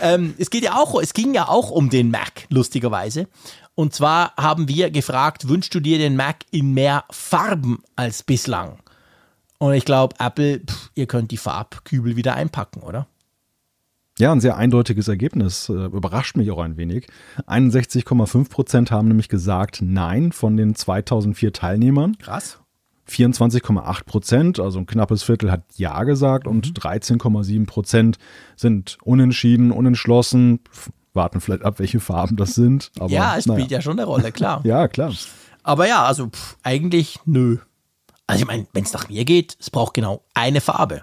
Ähm, es geht ja auch, es ging ja auch um den Mac, lustigerweise. Und zwar haben wir gefragt, wünschst du dir den Mac in mehr Farben als bislang? Und ich glaube, Apple, pff, ihr könnt die Farbkübel wieder einpacken, oder? Ja, ein sehr eindeutiges Ergebnis. Äh, überrascht mich auch ein wenig. 61,5 Prozent haben nämlich gesagt Nein von den 2004 Teilnehmern. Krass. 24,8 Prozent, also ein knappes Viertel, hat Ja gesagt und 13,7 Prozent sind unentschieden, unentschlossen. Warten vielleicht ab, welche Farben das sind. Aber, ja, es spielt naja. ja schon eine Rolle, klar. Ja, klar. Aber ja, also pff, eigentlich nö. Also ich meine, wenn es nach mir geht, es braucht genau eine Farbe.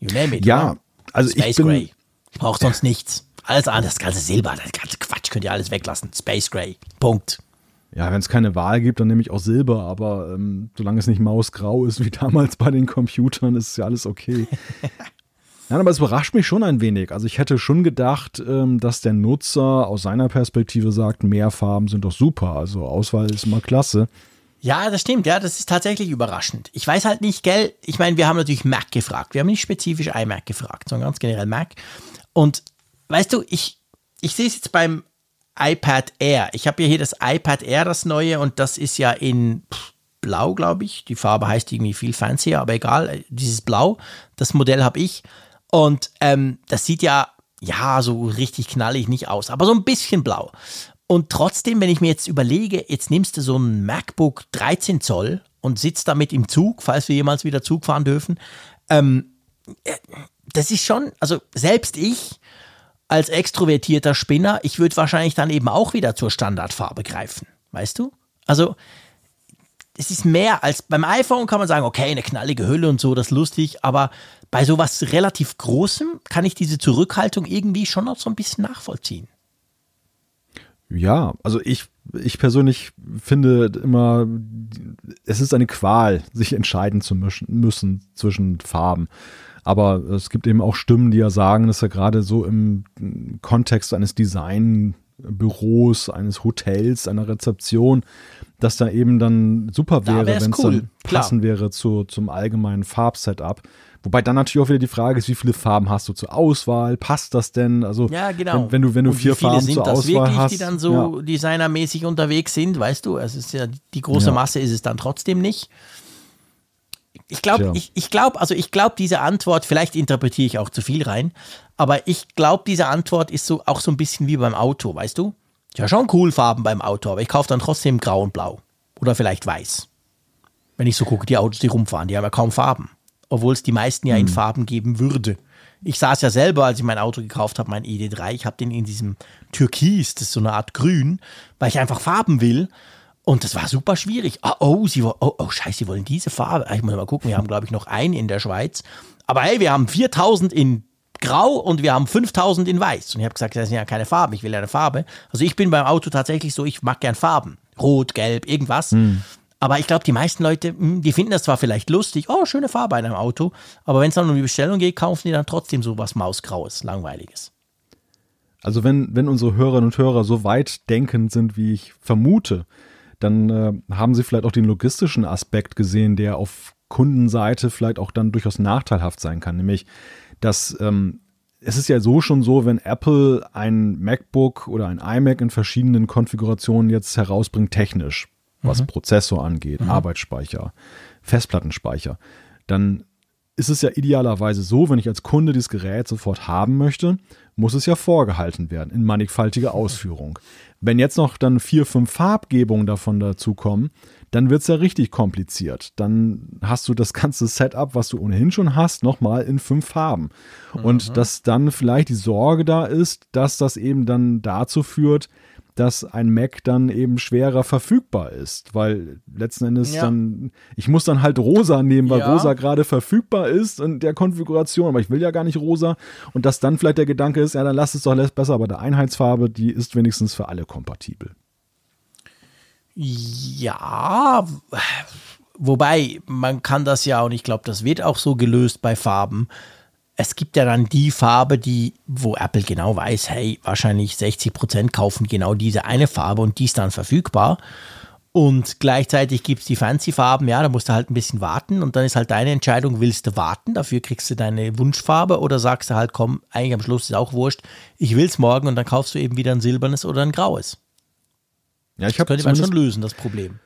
You name it. Ja, oder? also ich Space bin, Gray. Ich brauche sonst nichts. Alles andere, das ganze Silber, das ganze Quatsch könnt ihr alles weglassen. Space Gray. Punkt. Ja, wenn es keine Wahl gibt, dann nehme ich auch Silber, aber ähm, solange es nicht mausgrau ist wie damals bei den Computern, ist ja alles okay. Nein, aber es überrascht mich schon ein wenig. Also ich hätte schon gedacht, ähm, dass der Nutzer aus seiner Perspektive sagt, mehr Farben sind doch super. Also Auswahl ist immer klasse. Ja, das stimmt, ja, das ist tatsächlich überraschend. Ich weiß halt nicht, gell, ich meine, wir haben natürlich Mac gefragt. Wir haben nicht spezifisch iMac gefragt, sondern ganz generell Mac. Und weißt du, ich, ich sehe es jetzt beim iPad Air. Ich habe ja hier das iPad Air, das neue, und das ist ja in Blau, glaube ich. Die Farbe heißt irgendwie viel fancier, aber egal, dieses Blau, das Modell habe ich. Und ähm, das sieht ja, ja, so richtig knallig nicht aus, aber so ein bisschen blau. Und trotzdem, wenn ich mir jetzt überlege, jetzt nimmst du so ein MacBook 13 Zoll und sitzt damit im Zug, falls wir jemals wieder Zug fahren dürfen, ähm, äh, das ist schon, also selbst ich als extrovertierter Spinner, ich würde wahrscheinlich dann eben auch wieder zur Standardfarbe greifen, weißt du? Also es ist mehr als beim iPhone kann man sagen, okay, eine knallige Hülle und so, das ist lustig, aber bei sowas relativ Großem kann ich diese Zurückhaltung irgendwie schon noch so ein bisschen nachvollziehen. Ja, also ich, ich persönlich finde immer, es ist eine Qual, sich entscheiden zu müssen zwischen Farben. Aber es gibt eben auch Stimmen, die ja sagen, dass er gerade so im Kontext eines Designbüros, eines Hotels, einer Rezeption, dass da eben dann super Da wäre, wär's wenn es cool, dann klar. passend wäre zu, zum allgemeinen Farbsetup. Wobei dann natürlich auch wieder die Frage ist, wie viele Farben hast du zur Auswahl? Passt das denn? Also Ja, genau. wenn, wenn du, wenn du vier Farben sind zur das Auswahl wirklich, hast. die dann so ja. designermäßig unterwegs sind, weißt du? Es ist ja die große Ja. Masse ist es dann trotzdem nicht. Ich glaube, ich, ich glaube, also ich glaube, diese Antwort, vielleicht interpretiere ich auch zu viel rein, aber ich glaube, diese Antwort ist so auch so ein bisschen wie beim Auto, weißt du? Ja, schon cool Farben beim Auto, aber ich kaufe dann trotzdem grau und blau. Oder vielleicht weiß. Wenn ich so gucke, die Autos, die rumfahren, die haben ja kaum Farben. Obwohl es die meisten ja in Farben geben würde. Ich saß ja selber, als ich mein Auto gekauft habe, mein ID3, ich habe den in diesem Türkis, das ist so eine Art Grün, weil ich einfach Farben will. Und das war super schwierig. Ah, oh, sie oh, oh, scheiße, sie wollen diese Farbe. Ah, Ich muss mal gucken, wir haben, glaube ich, noch einen in der Schweiz. Aber hey, wir haben 4000 in Grau und wir haben 5000 in Weiß. Und ich habe gesagt, das sind ja keine Farben, ich will ja eine Farbe. Also ich bin beim Auto tatsächlich so, ich mag gern Farben. Rot, gelb, irgendwas. Aber ich glaube, die meisten Leute, hm, die finden das zwar vielleicht lustig, oh, schöne Farbe in einem Auto, aber wenn es dann um die Bestellung geht, kaufen die dann trotzdem so was Mausgraues, Langweiliges. Also wenn, wenn unsere Hörerinnen und Hörer so weit denkend sind, wie ich vermute, dann äh, haben sie vielleicht auch den logistischen Aspekt gesehen, der auf Kundenseite vielleicht auch dann durchaus nachteilhaft sein kann. Nämlich, dass ähm, es ist ja so schon so, wenn Apple ein MacBook oder ein iMac in verschiedenen Konfigurationen jetzt herausbringt, technisch, was mhm. Prozessor angeht, mhm. Arbeitsspeicher, Festplattenspeicher, dann ist es ja idealerweise so, wenn ich als Kunde dieses Gerät sofort haben möchte, muss es ja vorgehalten werden in mannigfaltiger Ausführung. Wenn jetzt noch dann vier, fünf Farbgebungen davon dazukommen, dann wird es ja richtig kompliziert. Dann hast du das ganze Setup, was du ohnehin schon hast, nochmal in fünf Farben. Und mhm. dass dann vielleicht die Sorge da ist, dass das eben dann dazu führt, dass ein Mac dann eben schwerer verfügbar ist, weil letzten Endes ja. dann, ich muss dann halt rosa nehmen, weil ja. rosa gerade verfügbar ist in der Konfiguration, aber ich will ja gar nicht rosa und dass dann vielleicht der Gedanke ist, ja, dann lass es doch besser bei der Einheitsfarbe, die ist wenigstens für alle kompatibel. Ja, wobei man kann das ja und ich glaube, das wird auch so gelöst bei Farben es gibt ja dann die Farbe, die, wo Apple genau weiß, hey, wahrscheinlich 60 Prozent kaufen genau diese eine Farbe und die ist dann verfügbar. Und gleichzeitig gibt es die Fancy-Farben, ja, da musst du halt ein bisschen warten und dann ist halt deine Entscheidung, willst du warten, dafür kriegst du deine Wunschfarbe oder sagst du halt, komm, eigentlich am Schluss ist auch wurscht, ich will es morgen und dann kaufst du eben wieder ein silbernes oder ein graues. Ja, ich habe könnte man schon lösen, das Problem.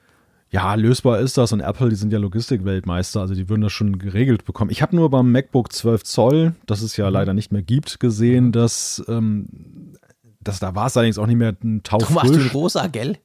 Ja, lösbar ist das und Apple, die sind ja Logistikweltmeister, also die würden das schon geregelt bekommen. Ich habe nur beim MacBook 12 Zoll, das es ja mhm. leider nicht mehr gibt, gesehen, dass, ähm, dass da war es allerdings auch nicht mehr ein Tauch. Du machst du rosa, gell?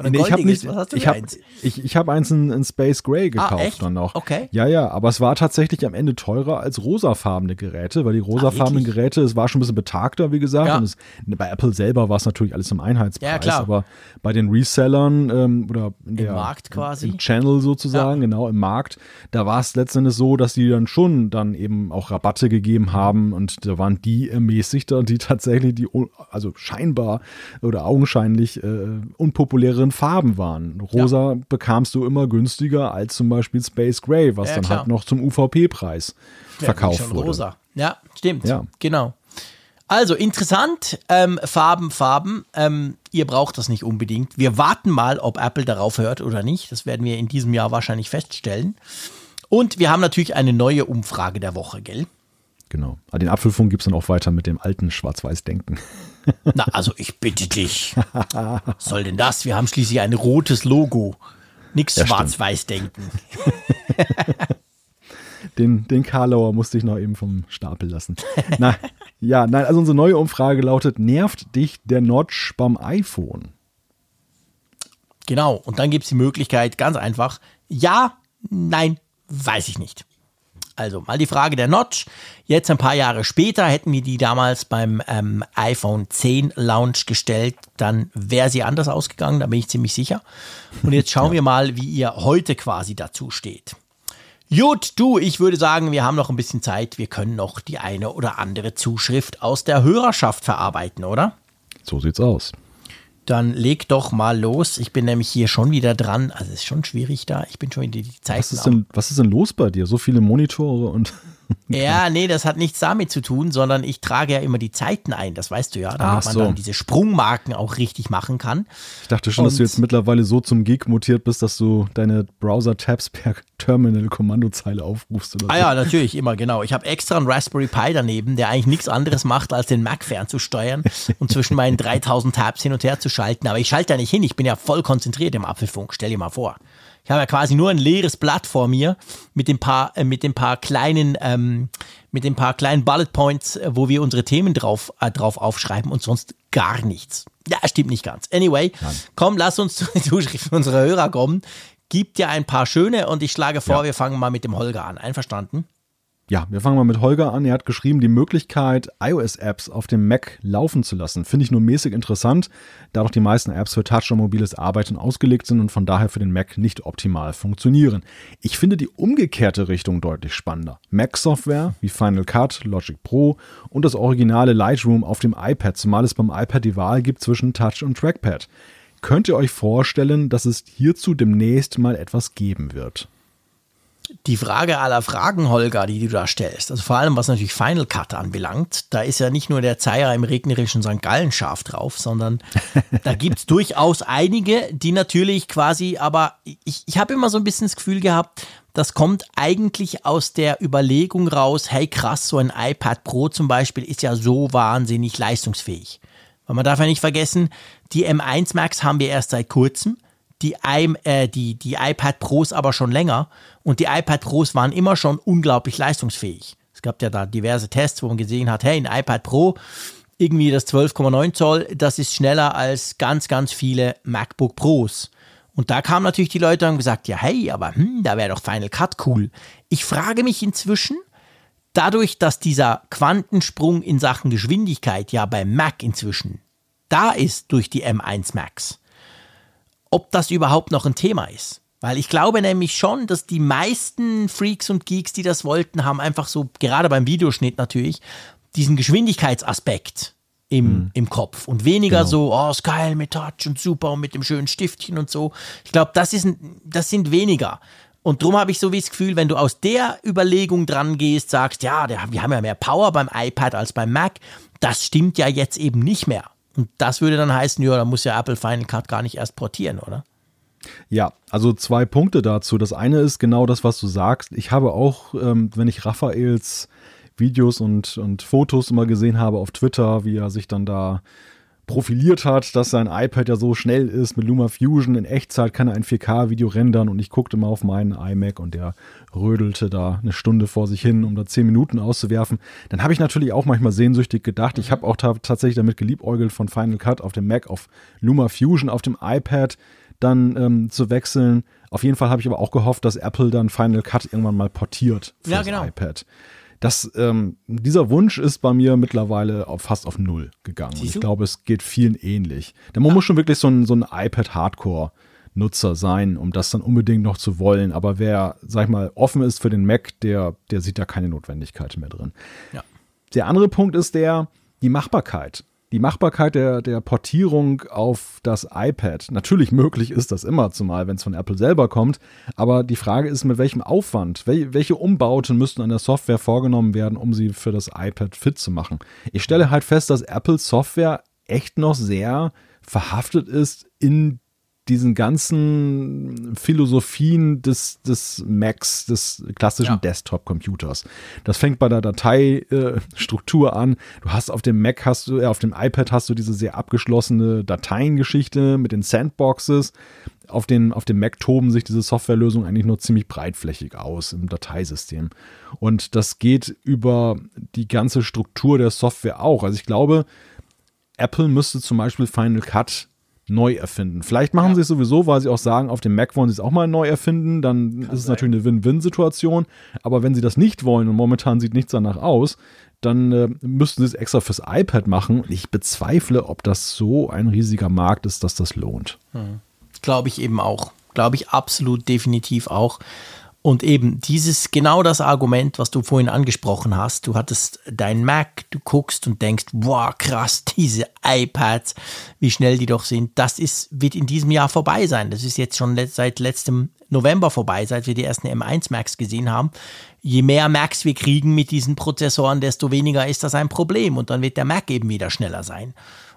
Oder nee, ich habe nicht, ich habe ich, ich hab eins in, in Space Gray ah, gekauft ah, dann noch. Okay. Ja, ja, aber es war tatsächlich am Ende teurer als rosafarbene Geräte, weil die rosafarbenen ah, Geräte, es war schon ein bisschen betagter, wie gesagt. Ja. Und es, bei Apple selber war es natürlich alles im Einheitspreis, ja, klar. aber bei den Resellern ähm, oder in der, Im Markt quasi. Im Channel sozusagen, ja. genau, im Markt, da war es letztendlich so, dass die dann schon dann eben auch Rabatte gegeben haben und da waren die ermäßigter, die tatsächlich die, also scheinbar oder augenscheinlich äh, unpopuläreren anderen Farben waren. Rosa ja. bekamst du immer günstiger als zum Beispiel Space Gray, was ja, dann klar. halt noch zum UVP-Preis verkauft wurde. Rosa. Ja, stimmt. Ja. Genau. Also interessant, ähm, Farben, Farben. Ähm, ihr braucht das nicht unbedingt. Wir warten mal, ob Apple darauf hört oder nicht. Das werden wir in diesem Jahr wahrscheinlich feststellen. Und wir haben natürlich eine neue Umfrage der Woche, gell? Genau. Aber den Apfelfunk gibt es dann auch weiter mit dem alten Schwarz-Weiß-Denken. Na, also ich bitte dich. Was soll denn das? Wir haben schließlich ein rotes Logo. Nix ja, Schwarz-Weiß-Denken. den, den Karlauer musste ich noch eben vom Stapel lassen. Na, ja, nein, also unsere neue Umfrage lautet: Nervt dich der Notch beim iPhone? Genau, und dann gibt es die Möglichkeit, ganz einfach: Ja, nein, weiß ich nicht. Also mal die Frage der Notch. Jetzt ein paar Jahre später hätten wir die damals beim ähm, iPhone 10 Launch gestellt, dann wäre sie anders ausgegangen, da bin ich ziemlich sicher. Und jetzt schauen ja. wir mal, wie ihr heute quasi dazu steht. Gut, du, ich würde sagen, wir haben noch ein bisschen Zeit. Wir können noch die eine oder andere Zuschrift aus der Hörerschaft verarbeiten, oder? So sieht's aus. Dann leg doch mal los. Ich bin nämlich hier schon wieder dran. Also es ist schon schwierig da. Ich bin schon wieder die Zeit. Was ist, denn, was ist denn los bei dir? So viele Monitore und Ja, nee, das hat nichts damit zu tun, sondern ich trage ja immer die Zeiten ein, das weißt du ja, damit Ach man dann diese Sprungmarken auch richtig machen kann. Ich dachte schon, Und dass du jetzt mittlerweile so zum Geek mutiert bist, dass du deine Browser-Tabs per Terminal-Kommandozeile aufrufst. Oder ah so. ja, natürlich, immer, genau. Ich habe extra einen Raspberry Pi daneben, der eigentlich nichts anderes macht, als den Mac fernzusteuern und zwischen meinen 3000 Tabs hin und her zu schalten. Aber ich schalte da nicht hin, ich bin ja voll konzentriert im Apfelfunk, stell dir mal vor. Ich habe ja quasi nur ein leeres Blatt vor mir mit den paar, äh, mit den paar kleinen, ähm, mit den paar kleinen Bullet Points, äh, wo wir unsere Themen drauf, äh, drauf aufschreiben und sonst gar nichts. Ja, stimmt nicht ganz. Anyway, Nein. komm, lass uns zu den Zuschriften unserer Hörer kommen. Gibt ja ein paar schöne und ich schlage vor, ja. wir fangen mal mit dem Holger an. Einverstanden? Ja, wir fangen mal mit Holger an. Er hat geschrieben, die Möglichkeit, iOS-Apps auf dem Mac laufen zu lassen, finde ich nur mäßig interessant, da doch die meisten Apps für Touch und mobiles Arbeiten ausgelegt sind und von daher für den Mac nicht optimal funktionieren. Ich finde die umgekehrte Richtung deutlich spannender. Mac-Software wie Final Cut, Logic Pro und das originale Lightroom auf dem iPad, zumal es beim iPad die Wahl gibt zwischen Touch und Trackpad. Könnt ihr euch vorstellen, dass es hierzu demnächst mal etwas geben wird? Die Frage aller Fragen, Holger, die du da stellst, also vor allem was natürlich Final Cut anbelangt, da ist ja nicht nur der Zeier im regnerischen St. Gallen scharf drauf, sondern da gibt es durchaus einige, die natürlich quasi, aber ich, ich habe immer so ein bisschen das Gefühl gehabt, das kommt eigentlich aus der Überlegung raus, hey krass, so ein iPad Pro zum Beispiel ist ja so wahnsinnig leistungsfähig. Weil man darf ja nicht vergessen, die M1 Max haben wir erst seit kurzem, die, I, äh, die, die iPad Pros aber schon länger und die iPad Pros waren immer schon unglaublich leistungsfähig. Es gab ja da diverse Tests, wo man gesehen hat, hey, ein iPad Pro, irgendwie das 12,9 Zoll, das ist schneller als ganz, ganz viele MacBook Pros. Und da kamen natürlich die Leute und gesagt, ja, hey, aber hm, da wäre doch Final Cut cool. Ich frage mich inzwischen, dadurch, dass dieser Quantensprung in Sachen Geschwindigkeit ja beim Mac inzwischen da ist durch die M1 Max, ob das überhaupt noch ein Thema ist. Weil ich glaube nämlich schon, dass die meisten Freaks und Geeks, die das wollten, haben einfach so, gerade beim Videoschnitt natürlich, diesen Geschwindigkeitsaspekt im, mhm. im Kopf und weniger genau. so, oh, ist geil mit Touch und super und mit dem schönen Stiftchen und so. Ich glaube, das, das sind weniger. Und darum habe ich so wie das Gefühl, wenn du aus der Überlegung dran gehst, sagst, ja, wir haben ja mehr Power beim iPad als beim Mac, das stimmt ja jetzt eben nicht mehr. Und das würde dann heißen, ja, da muss ja Apple Final Cut gar nicht erst portieren, oder? Ja, also zwei Punkte dazu. Das eine ist genau das, was du sagst. Ich habe auch, ähm, wenn ich Raphaels Videos und, und Fotos immer gesehen habe auf Twitter, wie er sich dann da profiliert hat, dass sein iPad ja so schnell ist mit Luma Fusion. In Echtzeit kann er ein 4K-Video rendern und ich guckte mal auf meinen iMac und der rödelte da eine Stunde vor sich hin, um da 10 Minuten auszuwerfen. Dann habe ich natürlich auch manchmal sehnsüchtig gedacht. Ich habe auch tatsächlich damit geliebäugelt, von Final Cut auf dem Mac auf Luma Fusion auf dem iPad dann ähm, zu wechseln. Auf jeden Fall habe ich aber auch gehofft, dass Apple dann Final Cut irgendwann mal portiert für ja, genau. iPad das, ähm, dieser Wunsch ist bei mir mittlerweile auf, fast auf Null gegangen. Und ich glaube, es geht vielen ähnlich. Denn man ja. muss schon wirklich so ein, so ein iPad-Hardcore-Nutzer sein, um das dann unbedingt noch zu wollen. Aber wer, sag ich mal, offen ist für den Mac, der, der sieht da keine Notwendigkeit mehr drin. Ja. Der andere Punkt ist der, die Machbarkeit die Machbarkeit der, der Portierung auf das iPad. Natürlich möglich ist das immer, zumal wenn es von Apple selber kommt. Aber die Frage ist, mit welchem Aufwand, wel, welche Umbauten müssten an der Software vorgenommen werden, um sie für das iPad fit zu machen. Ich stelle halt fest, dass Apple Software echt noch sehr verhaftet ist in diesen ganzen Philosophien des, des Macs, des klassischen ja. Desktop-Computers. Das fängt bei der Dateistruktur äh, an. Du hast auf dem Mac hast du, äh, auf dem iPad hast du diese sehr abgeschlossene Dateiengeschichte mit den Sandboxes. Auf, den, auf dem Mac toben sich diese Softwarelösungen eigentlich nur ziemlich breitflächig aus im Dateisystem. Und das geht über die ganze Struktur der Software auch. Also ich glaube, Apple müsste zum Beispiel Final Cut neu erfinden. Vielleicht machen ja. sie es sowieso, weil sie auch sagen, auf dem Mac wollen sie es auch mal neu erfinden, dann Kann ist es natürlich eine Win-Win-Situation. Aber wenn sie das nicht wollen und momentan sieht nichts danach aus, dann äh, müssten sie es extra fürs iPad machen. Ich bezweifle, ob das so ein riesiger Markt ist, dass das lohnt. Hm. Glaube ich eben auch. Glaube ich absolut definitiv auch. Und eben dieses, genau das Argument, was du vorhin angesprochen hast, du hattest dein Mac, du guckst und denkst, wow, krass, diese iPads, wie schnell die doch sind, das ist, wird in diesem Jahr vorbei sein. Das ist jetzt schon seit letztem November vorbei, seit wir die ersten M1 Macs gesehen haben. Je mehr Macs wir kriegen mit diesen Prozessoren, desto weniger ist das ein Problem und dann wird der Mac eben wieder schneller sein.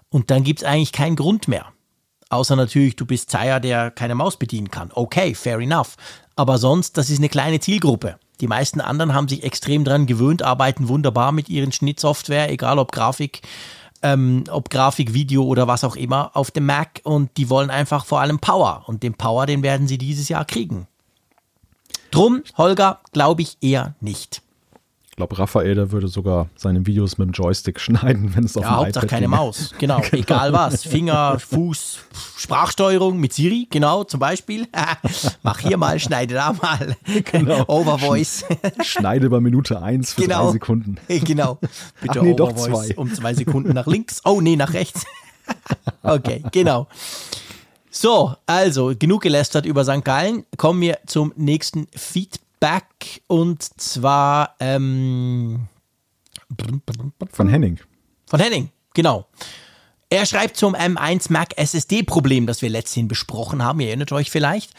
Und dann gibt es eigentlich keinen Grund mehr. Außer natürlich, du bist Zeier, der keine Maus bedienen kann. Okay, fair enough. Aber sonst, das ist eine kleine Zielgruppe. Die meisten anderen haben sich extrem daran gewöhnt, arbeiten wunderbar mit ihren Schnittsoftware, egal ob Grafik, ähm, ob Grafik, Video oder was auch immer auf dem Mac und die wollen einfach vor allem Power und den Power, den werden sie dieses Jahr kriegen. Drum, Holger, glaube ich eher nicht. Ich glaube, Raphael, der würde sogar seine Videos mit dem Joystick schneiden, wenn es auf ja, dem Hauptsache keine Maus. Genau, genau, egal was. Finger, Fuß, Sprachsteuerung mit Siri, genau, zum Beispiel. Mach hier mal, schneide da mal. Genau. Overvoice. Schneide bei Minute 1 für genau. drei Sekunden. Genau. Bitte Ach nee, Overvoice doch zwei. um zwei Sekunden nach links. Oh nee, nach rechts. okay, genau. So, also genug gelästert über St. Gallen. Kommen wir zum nächsten Feedback. Back und zwar ähm, von Henning. Von Henning, genau. Er schreibt zum M1 Mac SSD-Problem, das wir letztens besprochen haben. Ihr erinnert euch vielleicht.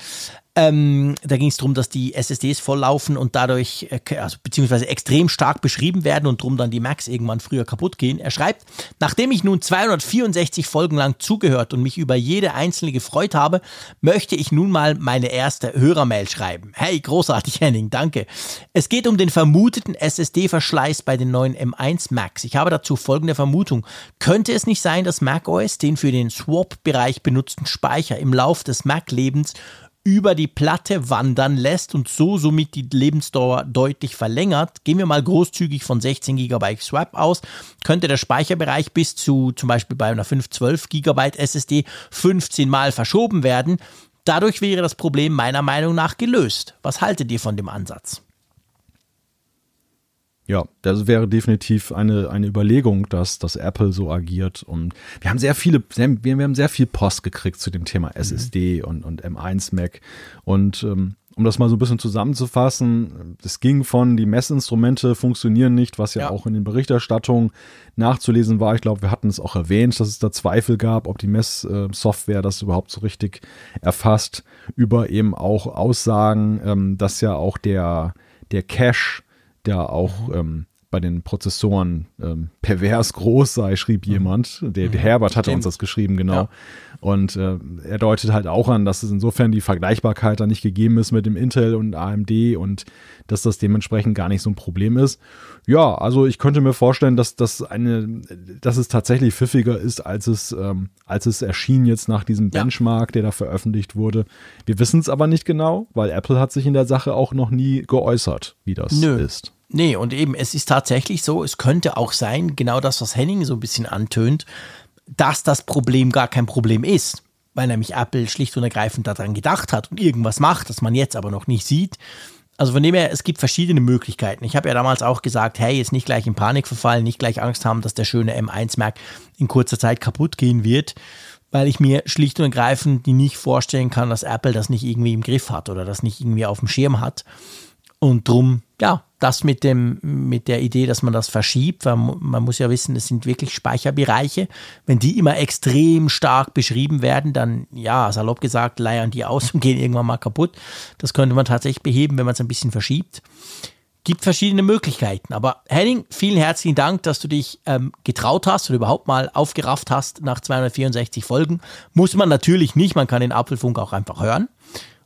Ähm, da ging es darum, dass die SSDs volllaufen und dadurch, äh, also beziehungsweise extrem stark beschrieben werden und drum dann die Macs irgendwann früher kaputt gehen. Er schreibt, nachdem ich nun 264 Folgen lang zugehört und mich über jede einzelne gefreut habe, möchte ich nun mal meine erste Hörermail schreiben. Hey, großartig Henning, danke. Es geht um den vermuteten SSD-Verschleiß bei den neuen M1 Macs. Ich habe dazu folgende Vermutung. Könnte es nicht sein, dass macOS den für den Swap-Bereich benutzten Speicher im Lauf des Mac-Lebens über die Platte wandern lässt und so somit die Lebensdauer deutlich verlängert. Gehen wir mal großzügig von 16 GB Swap aus, könnte der Speicherbereich bis zu zum Beispiel bei einer 512 GB SSD 15 Mal verschoben werden. Dadurch wäre das Problem meiner Meinung nach gelöst. Was haltet ihr von dem Ansatz? Ja, das wäre definitiv eine, eine Überlegung, dass, dass Apple so agiert. Und wir haben sehr viele, wir, wir haben sehr viel Post gekriegt zu dem Thema SSD mhm. und, und M1 Mac. Und ähm, um das mal so ein bisschen zusammenzufassen, es ging von, die Messinstrumente funktionieren nicht, was ja, ja. auch in den Berichterstattungen nachzulesen war. Ich glaube, wir hatten es auch erwähnt, dass es da Zweifel gab, ob die Messsoftware das überhaupt so richtig erfasst, über eben auch Aussagen, ähm, dass ja auch der, der Cache der auch mhm. ähm, bei den Prozessoren ähm, pervers groß sei, schrieb mhm. jemand. Der, der mhm. Herbert hatte uns das geschrieben, genau. Ja. Und äh, er deutet halt auch an, dass es insofern die Vergleichbarkeit da nicht gegeben ist mit dem Intel und AMD und dass das dementsprechend gar nicht so ein Problem ist. Ja, also ich könnte mir vorstellen, dass das eine, dass es tatsächlich pfiffiger ist, als es, ähm, als es erschien jetzt nach diesem Benchmark, ja. der da veröffentlicht wurde. Wir wissen es aber nicht genau, weil Apple hat sich in der Sache auch noch nie geäußert, wie das Nö. ist. Nee, und eben, es ist tatsächlich so, es könnte auch sein, genau das, was Henning so ein bisschen antönt, dass das Problem gar kein Problem ist, weil nämlich Apple schlicht und ergreifend daran gedacht hat und irgendwas macht, das man jetzt aber noch nicht sieht. Also von dem her, es gibt verschiedene Möglichkeiten. Ich habe ja damals auch gesagt, hey, jetzt nicht gleich in Panik verfallen, nicht gleich Angst haben, dass der schöne M1 Mac in kurzer Zeit kaputt gehen wird, weil ich mir schlicht und ergreifend nicht vorstellen kann, dass Apple das nicht irgendwie im Griff hat oder das nicht irgendwie auf dem Schirm hat. Und drum, ja, das mit, dem, mit der Idee, dass man das verschiebt, weil man muss ja wissen, es sind wirklich Speicherbereiche. Wenn die immer extrem stark beschrieben werden, dann, ja, salopp gesagt, leiern die aus und gehen irgendwann mal kaputt. Das könnte man tatsächlich beheben, wenn man es ein bisschen verschiebt. Gibt verschiedene Möglichkeiten. Aber Henning, vielen herzlichen Dank, dass du dich ähm, getraut hast oder überhaupt mal aufgerafft hast nach 264 Folgen. Muss man natürlich nicht, man kann den Apfelfunk auch einfach hören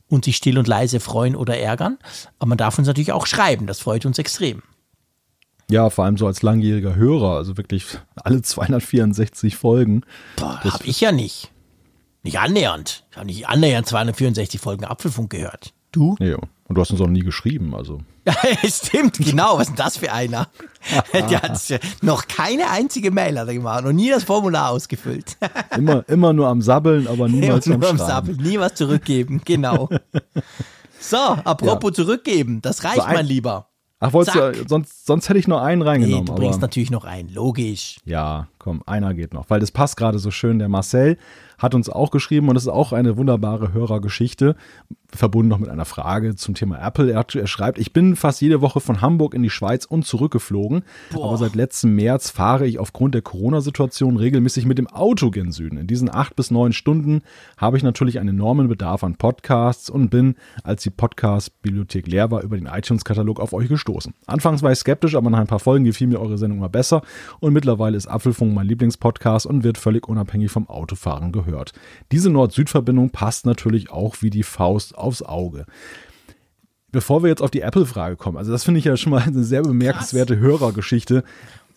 und sich still und leise freuen oder ärgern. Aber man darf uns natürlich auch schreiben, das freut uns extrem. Ja, vor allem so als langjähriger Hörer, also wirklich alle 264 Folgen. Boah, das habe ich ja nicht. Nicht annähernd. Ich habe nicht annähernd 264 Folgen Apfelfunk gehört. Du? Ja, und du hast uns auch nie geschrieben, also. Stimmt, genau. Was ist denn das für einer? Der hat noch keine einzige Mail hat er gemacht und nie das Formular ausgefüllt. immer, immer nur am Sabbeln, aber niemals immer nur am Sabbeln. Nie was zurückgeben, genau. So, apropos ja. zurückgeben, das reicht so ein, mein Lieber. Ach, wolltest du, sonst, sonst hätte ich noch einen reingenommen. Nee, du bringst natürlich noch einen, logisch. Ja, komm, einer geht noch, weil das passt gerade so schön. Der Marcel hat uns auch geschrieben und es ist auch eine wunderbare Hörergeschichte, verbunden noch mit einer Frage zum Thema Apple. Er, er schreibt, ich bin fast jede Woche von Hamburg in die Schweiz und zurückgeflogen, Boah. aber seit letztem März fahre ich aufgrund der Corona-Situation regelmäßig mit dem Auto gen Süden. In diesen acht bis neun Stunden habe ich natürlich einen enormen Bedarf an Podcasts und bin, als die Podcast-Bibliothek leer war, über den iTunes-Katalog auf euch gestoßen. Anfangs war ich skeptisch, aber nach ein paar Folgen gefiel mir eure Sendung mal besser und mittlerweile ist Apfelfunk mein Lieblingspodcast und wird völlig unabhängig vom Autofahren gehört gehört. Diese Nord-Süd-Verbindung passt natürlich auch wie die Faust aufs Auge. Bevor wir jetzt auf die Apple-Frage kommen, also das finde ich ja schon mal eine sehr bemerkenswerte Krass. Hörergeschichte,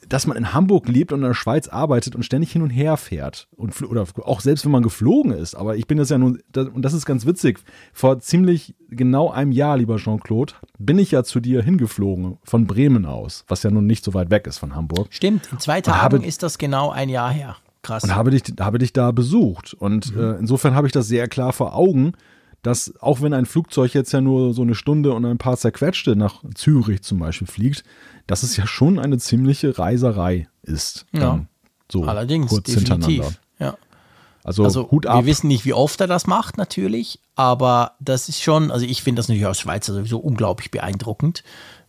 dass man in Hamburg lebt und in der Schweiz arbeitet und ständig hin und her fährt. Und, oder auch selbst wenn man geflogen ist. Aber ich bin das ja nun, und das ist ganz witzig, vor ziemlich genau einem Jahr, lieber Jean-Claude, bin ich ja zu dir hingeflogen, von Bremen aus, was ja nun nicht so weit weg ist von Hamburg. Stimmt, in zwei Tagen habe, ist das genau ein Jahr her. Krass. Und habe dich, habe dich da besucht. Und mhm. äh, insofern habe ich das sehr klar vor Augen, dass auch wenn ein Flugzeug jetzt ja nur so eine Stunde und ein paar zerquetschte nach Zürich zum Beispiel fliegt, dass es ja schon eine ziemliche Reiserei ist. Ja. So Allerdings, kurz definitiv. hintereinander. Ja. Also, also Hut ab. Wir wissen nicht, wie oft er das macht, natürlich, aber das ist schon, also ich finde das natürlich aus Schweizer sowieso unglaublich beeindruckend.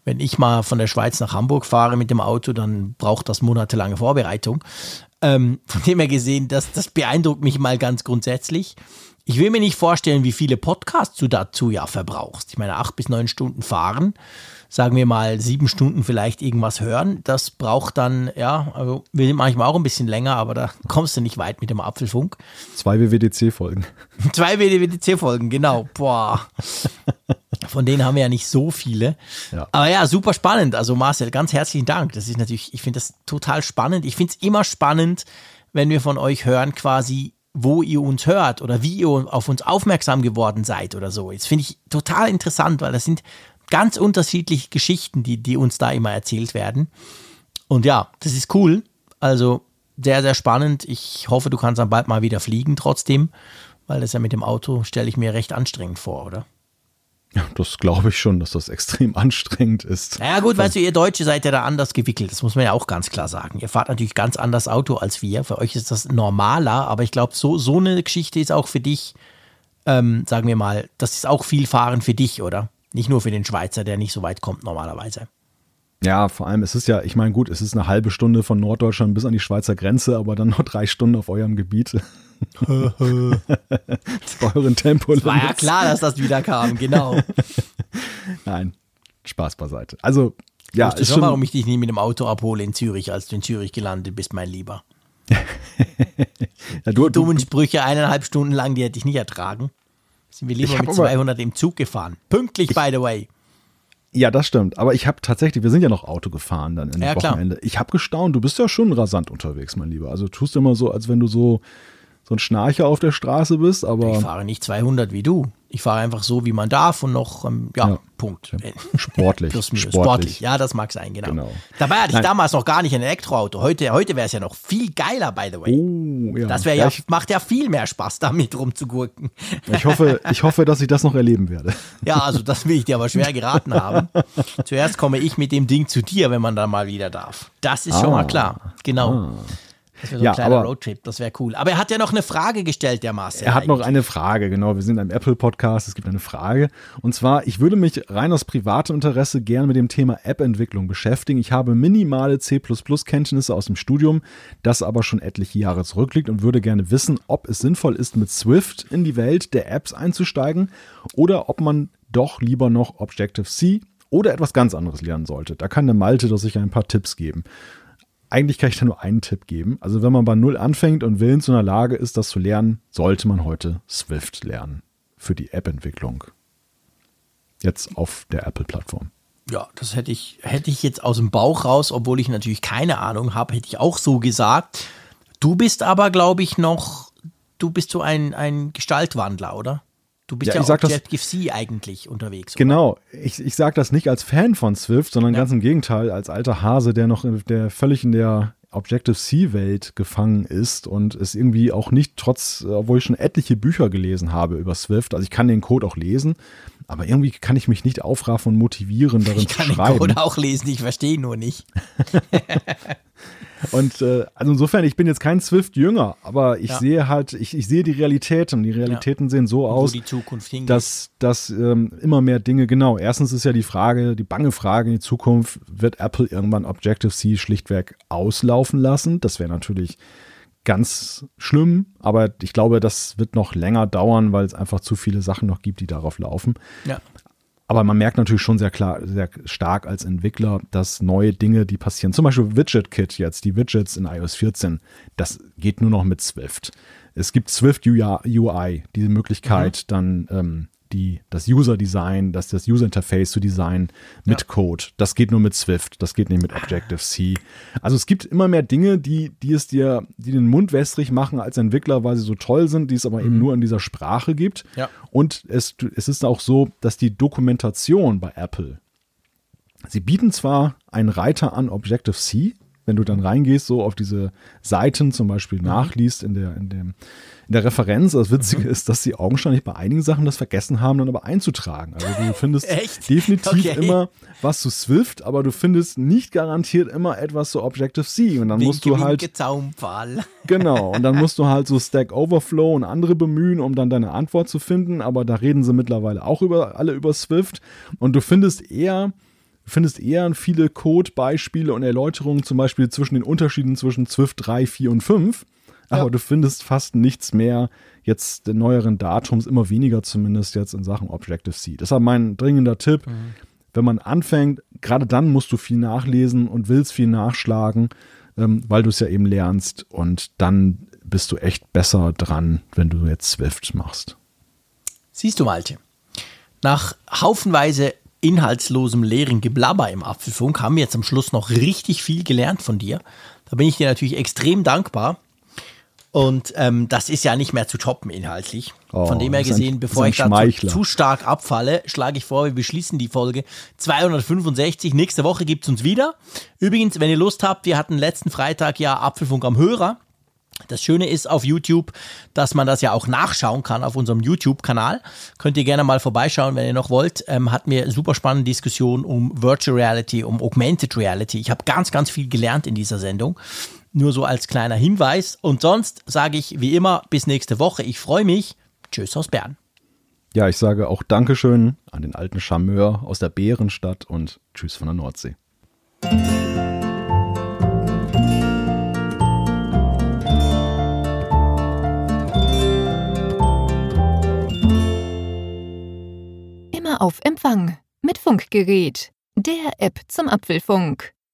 Wenn ich mal von der Schweiz nach Hamburg fahre mit dem Auto, dann braucht das monatelange Vorbereitung. Ähm, von dem her gesehen, das, das beeindruckt mich mal ganz grundsätzlich. Ich will mir nicht vorstellen, wie viele Podcasts du dazu ja verbrauchst. Ich meine, acht bis neun Stunden fahren, sagen wir mal sieben Stunden vielleicht irgendwas hören. Das braucht dann, ja, also wir manchmal auch ein bisschen länger, aber da kommst du nicht weit mit dem Apfelfunk. Zwei WWDC-Folgen. Zwei WWDC-Folgen, genau. Boah. Von denen haben wir ja nicht so viele. Ja. Aber ja, super spannend. Also Marcel, ganz herzlichen Dank. Das ist natürlich, ich finde das total spannend. Ich finde es immer spannend, wenn wir von euch hören, quasi, wo ihr uns hört oder wie ihr auf uns aufmerksam geworden seid oder so. Das finde ich total interessant, weil das sind ganz unterschiedliche Geschichten, die, die uns da immer erzählt werden. Und ja, das ist cool. Also sehr, sehr spannend. Ich hoffe, du kannst dann bald mal wieder fliegen trotzdem, weil das ja mit dem Auto stelle ich mir recht anstrengend vor, oder? Ja, das glaube ich schon, dass das extrem anstrengend ist. Ja gut, weißt du, ihr Deutsche seid ja da anders gewickelt. Das muss man ja auch ganz klar sagen. Ihr fahrt natürlich ganz anders Auto als wir. Für euch ist das normaler, aber ich glaube, so, so eine Geschichte ist auch für dich, ähm, sagen wir mal, das ist auch viel Fahren für dich, oder? Nicht nur für den Schweizer, der nicht so weit kommt normalerweise. Ja, vor allem, es ist ja, ich meine, gut, es ist eine halbe Stunde von Norddeutschland bis an die Schweizer Grenze, aber dann noch drei Stunden auf eurem Gebiet. euren Tempo. War ja klar, dass das wieder kam, genau. Nein, Spaß beiseite. Also, ja. Ich schon, warum ich dich nie mit dem Auto abhole in Zürich, als du in Zürich gelandet bist, mein Lieber. ja, du, die dummen Sprüche eineinhalb Stunden lang, die hätte ich nicht ertragen. Sind wir lieber mit 200 im Zug gefahren. Pünktlich, ich, by the way. Ja, das stimmt. Aber ich habe tatsächlich, wir sind ja noch Auto gefahren dann in ja, Wochenende. Klar. Ich habe gestaunt, du bist ja schon rasant unterwegs, mein Lieber. Also tust du immer so, als wenn du so so ein Schnarcher auf der Straße bist, aber. Ich fahre nicht 200 wie du. Ich fahre einfach so, wie man darf und noch, ähm, ja, ja, Punkt. Sportlich. Plus, sportlich. sportlich. Ja, das mag sein, genau. genau. Dabei hatte ich Nein. damals noch gar nicht ein Elektroauto. Heute, heute wäre es ja noch viel geiler, by the way. Oh, ja. Das wäre ja, ich, macht ja viel mehr Spaß, damit rumzugurken. Ich hoffe, ich hoffe, dass ich das noch erleben werde. Ja, also das will ich dir aber schwer geraten haben. Zuerst komme ich mit dem Ding zu dir, wenn man dann mal wieder darf. Das ist ah. schon mal klar. Genau. Ah. Das wäre so ein kleiner aber, Roadtrip, das wäre cool. Aber er hat ja noch eine Frage gestellt, der Marcel. Er hat eigentlich. noch eine Frage, genau. Wir sind im Apple-Podcast, es gibt eine Frage. Und zwar, ich würde mich rein aus privatem Interesse gerne mit dem Thema App-Entwicklung beschäftigen. Ich habe minimale C++-Kenntnisse aus dem Studium, das aber schon etliche Jahre zurückliegt und würde gerne wissen, ob es sinnvoll ist, mit Swift in die Welt der Apps einzusteigen oder ob man doch lieber noch Objective-C oder etwas ganz anderes lernen sollte. Da kann der Malte doch sicher ein paar Tipps geben eigentlich kann ich da nur einen Tipp geben. Also wenn man bei Null anfängt und willens in der Lage ist, das zu lernen, sollte man heute Swift lernen für die App-Entwicklung. Jetzt auf der Apple-Plattform. Ja, das hätte ich, hätte ich jetzt aus dem Bauch raus, obwohl ich natürlich keine Ahnung habe, hätte ich auch so gesagt. Du bist aber, glaube ich, noch, du bist so ein, ein Gestaltwandler, oder? Du bist ja, ja Objective-C eigentlich unterwegs. Genau, ich, ich sage das nicht als Fan von Swift, sondern ja. ganz im Gegenteil, als alter Hase, der noch in, der völlig in der Objective-C-Welt gefangen ist und es irgendwie auch nicht, trotz, obwohl ich schon etliche Bücher gelesen habe über Swift, also ich kann den Code auch lesen, aber irgendwie kann ich mich nicht aufraffen und motivieren, darin zu schreiben. Ich kann den Code auch lesen, ich verstehe nur nicht. Und äh, also insofern, ich bin jetzt kein Swift-Jünger, aber ich ja. sehe halt, ich, ich sehe die Realität und die Realitäten ja. sehen so aus, dass, dass ähm, immer mehr Dinge, genau, erstens ist ja die Frage, die bange Frage in die Zukunft, wird Apple irgendwann Objective-C schlichtweg auslaufen lassen? Das wäre natürlich ganz schlimm, aber ich glaube, das wird noch länger dauern, weil es einfach zu viele Sachen noch gibt, die darauf laufen. Ja. Aber man merkt natürlich schon sehr klar, sehr stark als Entwickler, dass neue Dinge, die passieren, zum Beispiel WidgetKit jetzt, die Widgets in iOS 14, das geht nur noch mit Swift. Es gibt Swift UI, diese Möglichkeit, mhm. dann ähm, die, das User-Design, das, das User-Interface zu designen mit ja. Code. Das geht nur mit Swift, das geht nicht mit Objective-C. Also es gibt immer mehr Dinge, die, die es dir, die den Mund wässrig machen als Entwickler, weil sie so toll sind, die es aber mhm. eben nur in dieser Sprache gibt. Ja. Und es, es ist auch so, dass die Dokumentation bei Apple, sie bieten zwar einen Reiter an Objective-C, wenn du dann reingehst, so auf diese Seiten zum Beispiel mhm. nachliest in der, in dem, in der Referenz. Das Witzige mhm. ist, dass sie augenscheinlich bei einigen Sachen das vergessen haben, dann aber einzutragen. Also du findest definitiv okay. immer was zu Swift, aber du findest nicht garantiert immer etwas zu Objective-C. Und dann winke, musst du halt. Genau. Und dann musst du halt so Stack Overflow und andere bemühen, um dann deine Antwort zu finden. Aber da reden sie mittlerweile auch über alle über Swift. Und du findest eher Du findest eher viele Code-Beispiele und Erläuterungen, zum Beispiel zwischen den Unterschieden zwischen Swift 3, 4 und 5, Aber du findest fast nichts mehr jetzt den neueren Datums, immer weniger zumindest jetzt in Sachen Objective-C. Deshalb mein dringender Tipp, mhm. wenn man anfängt, gerade dann musst du viel nachlesen und willst viel nachschlagen, ähm, weil du es ja eben lernst und dann bist du echt besser dran, wenn du jetzt Swift machst. Siehst du, Malte, nach haufenweise inhaltslosem leeren Geblabber im Apfelfunk haben wir jetzt am Schluss noch richtig viel gelernt von dir. Da bin ich dir natürlich extrem dankbar. Und ähm, das ist ja nicht mehr zu toppen inhaltlich. Oh, Von dem her gesehen, ein, bevor ich da zu, zu, stark abfalle, schlage ich vor, wir beschließen die Folge 265. Nächste Woche gibt es uns wieder. Übrigens, wenn ihr Lust habt, wir hatten letzten Freitag ja Apfelfunk am Hörer. Das Schöne ist auf YouTube, dass man das ja auch nachschauen kann auf unserem YouTube-Kanal. Könnt ihr gerne mal vorbeischauen, wenn ihr noch wollt. Ähm, hat mir super spannende Diskussion um Virtual Reality, um Augmented Reality. Ich habe ganz, ganz viel gelernt in dieser Sendung. Nur so als kleiner Hinweis. Und sonst sage ich wie immer bis nächste Woche. Ich freue mich. Tschüss aus Bern. Ja, ich sage auch Dankeschön an den alten Charmeur aus der Bärenstadt und Tschüss von der Nordsee. auf Empfang mit Funkgerät, der App zum Apfelfunk.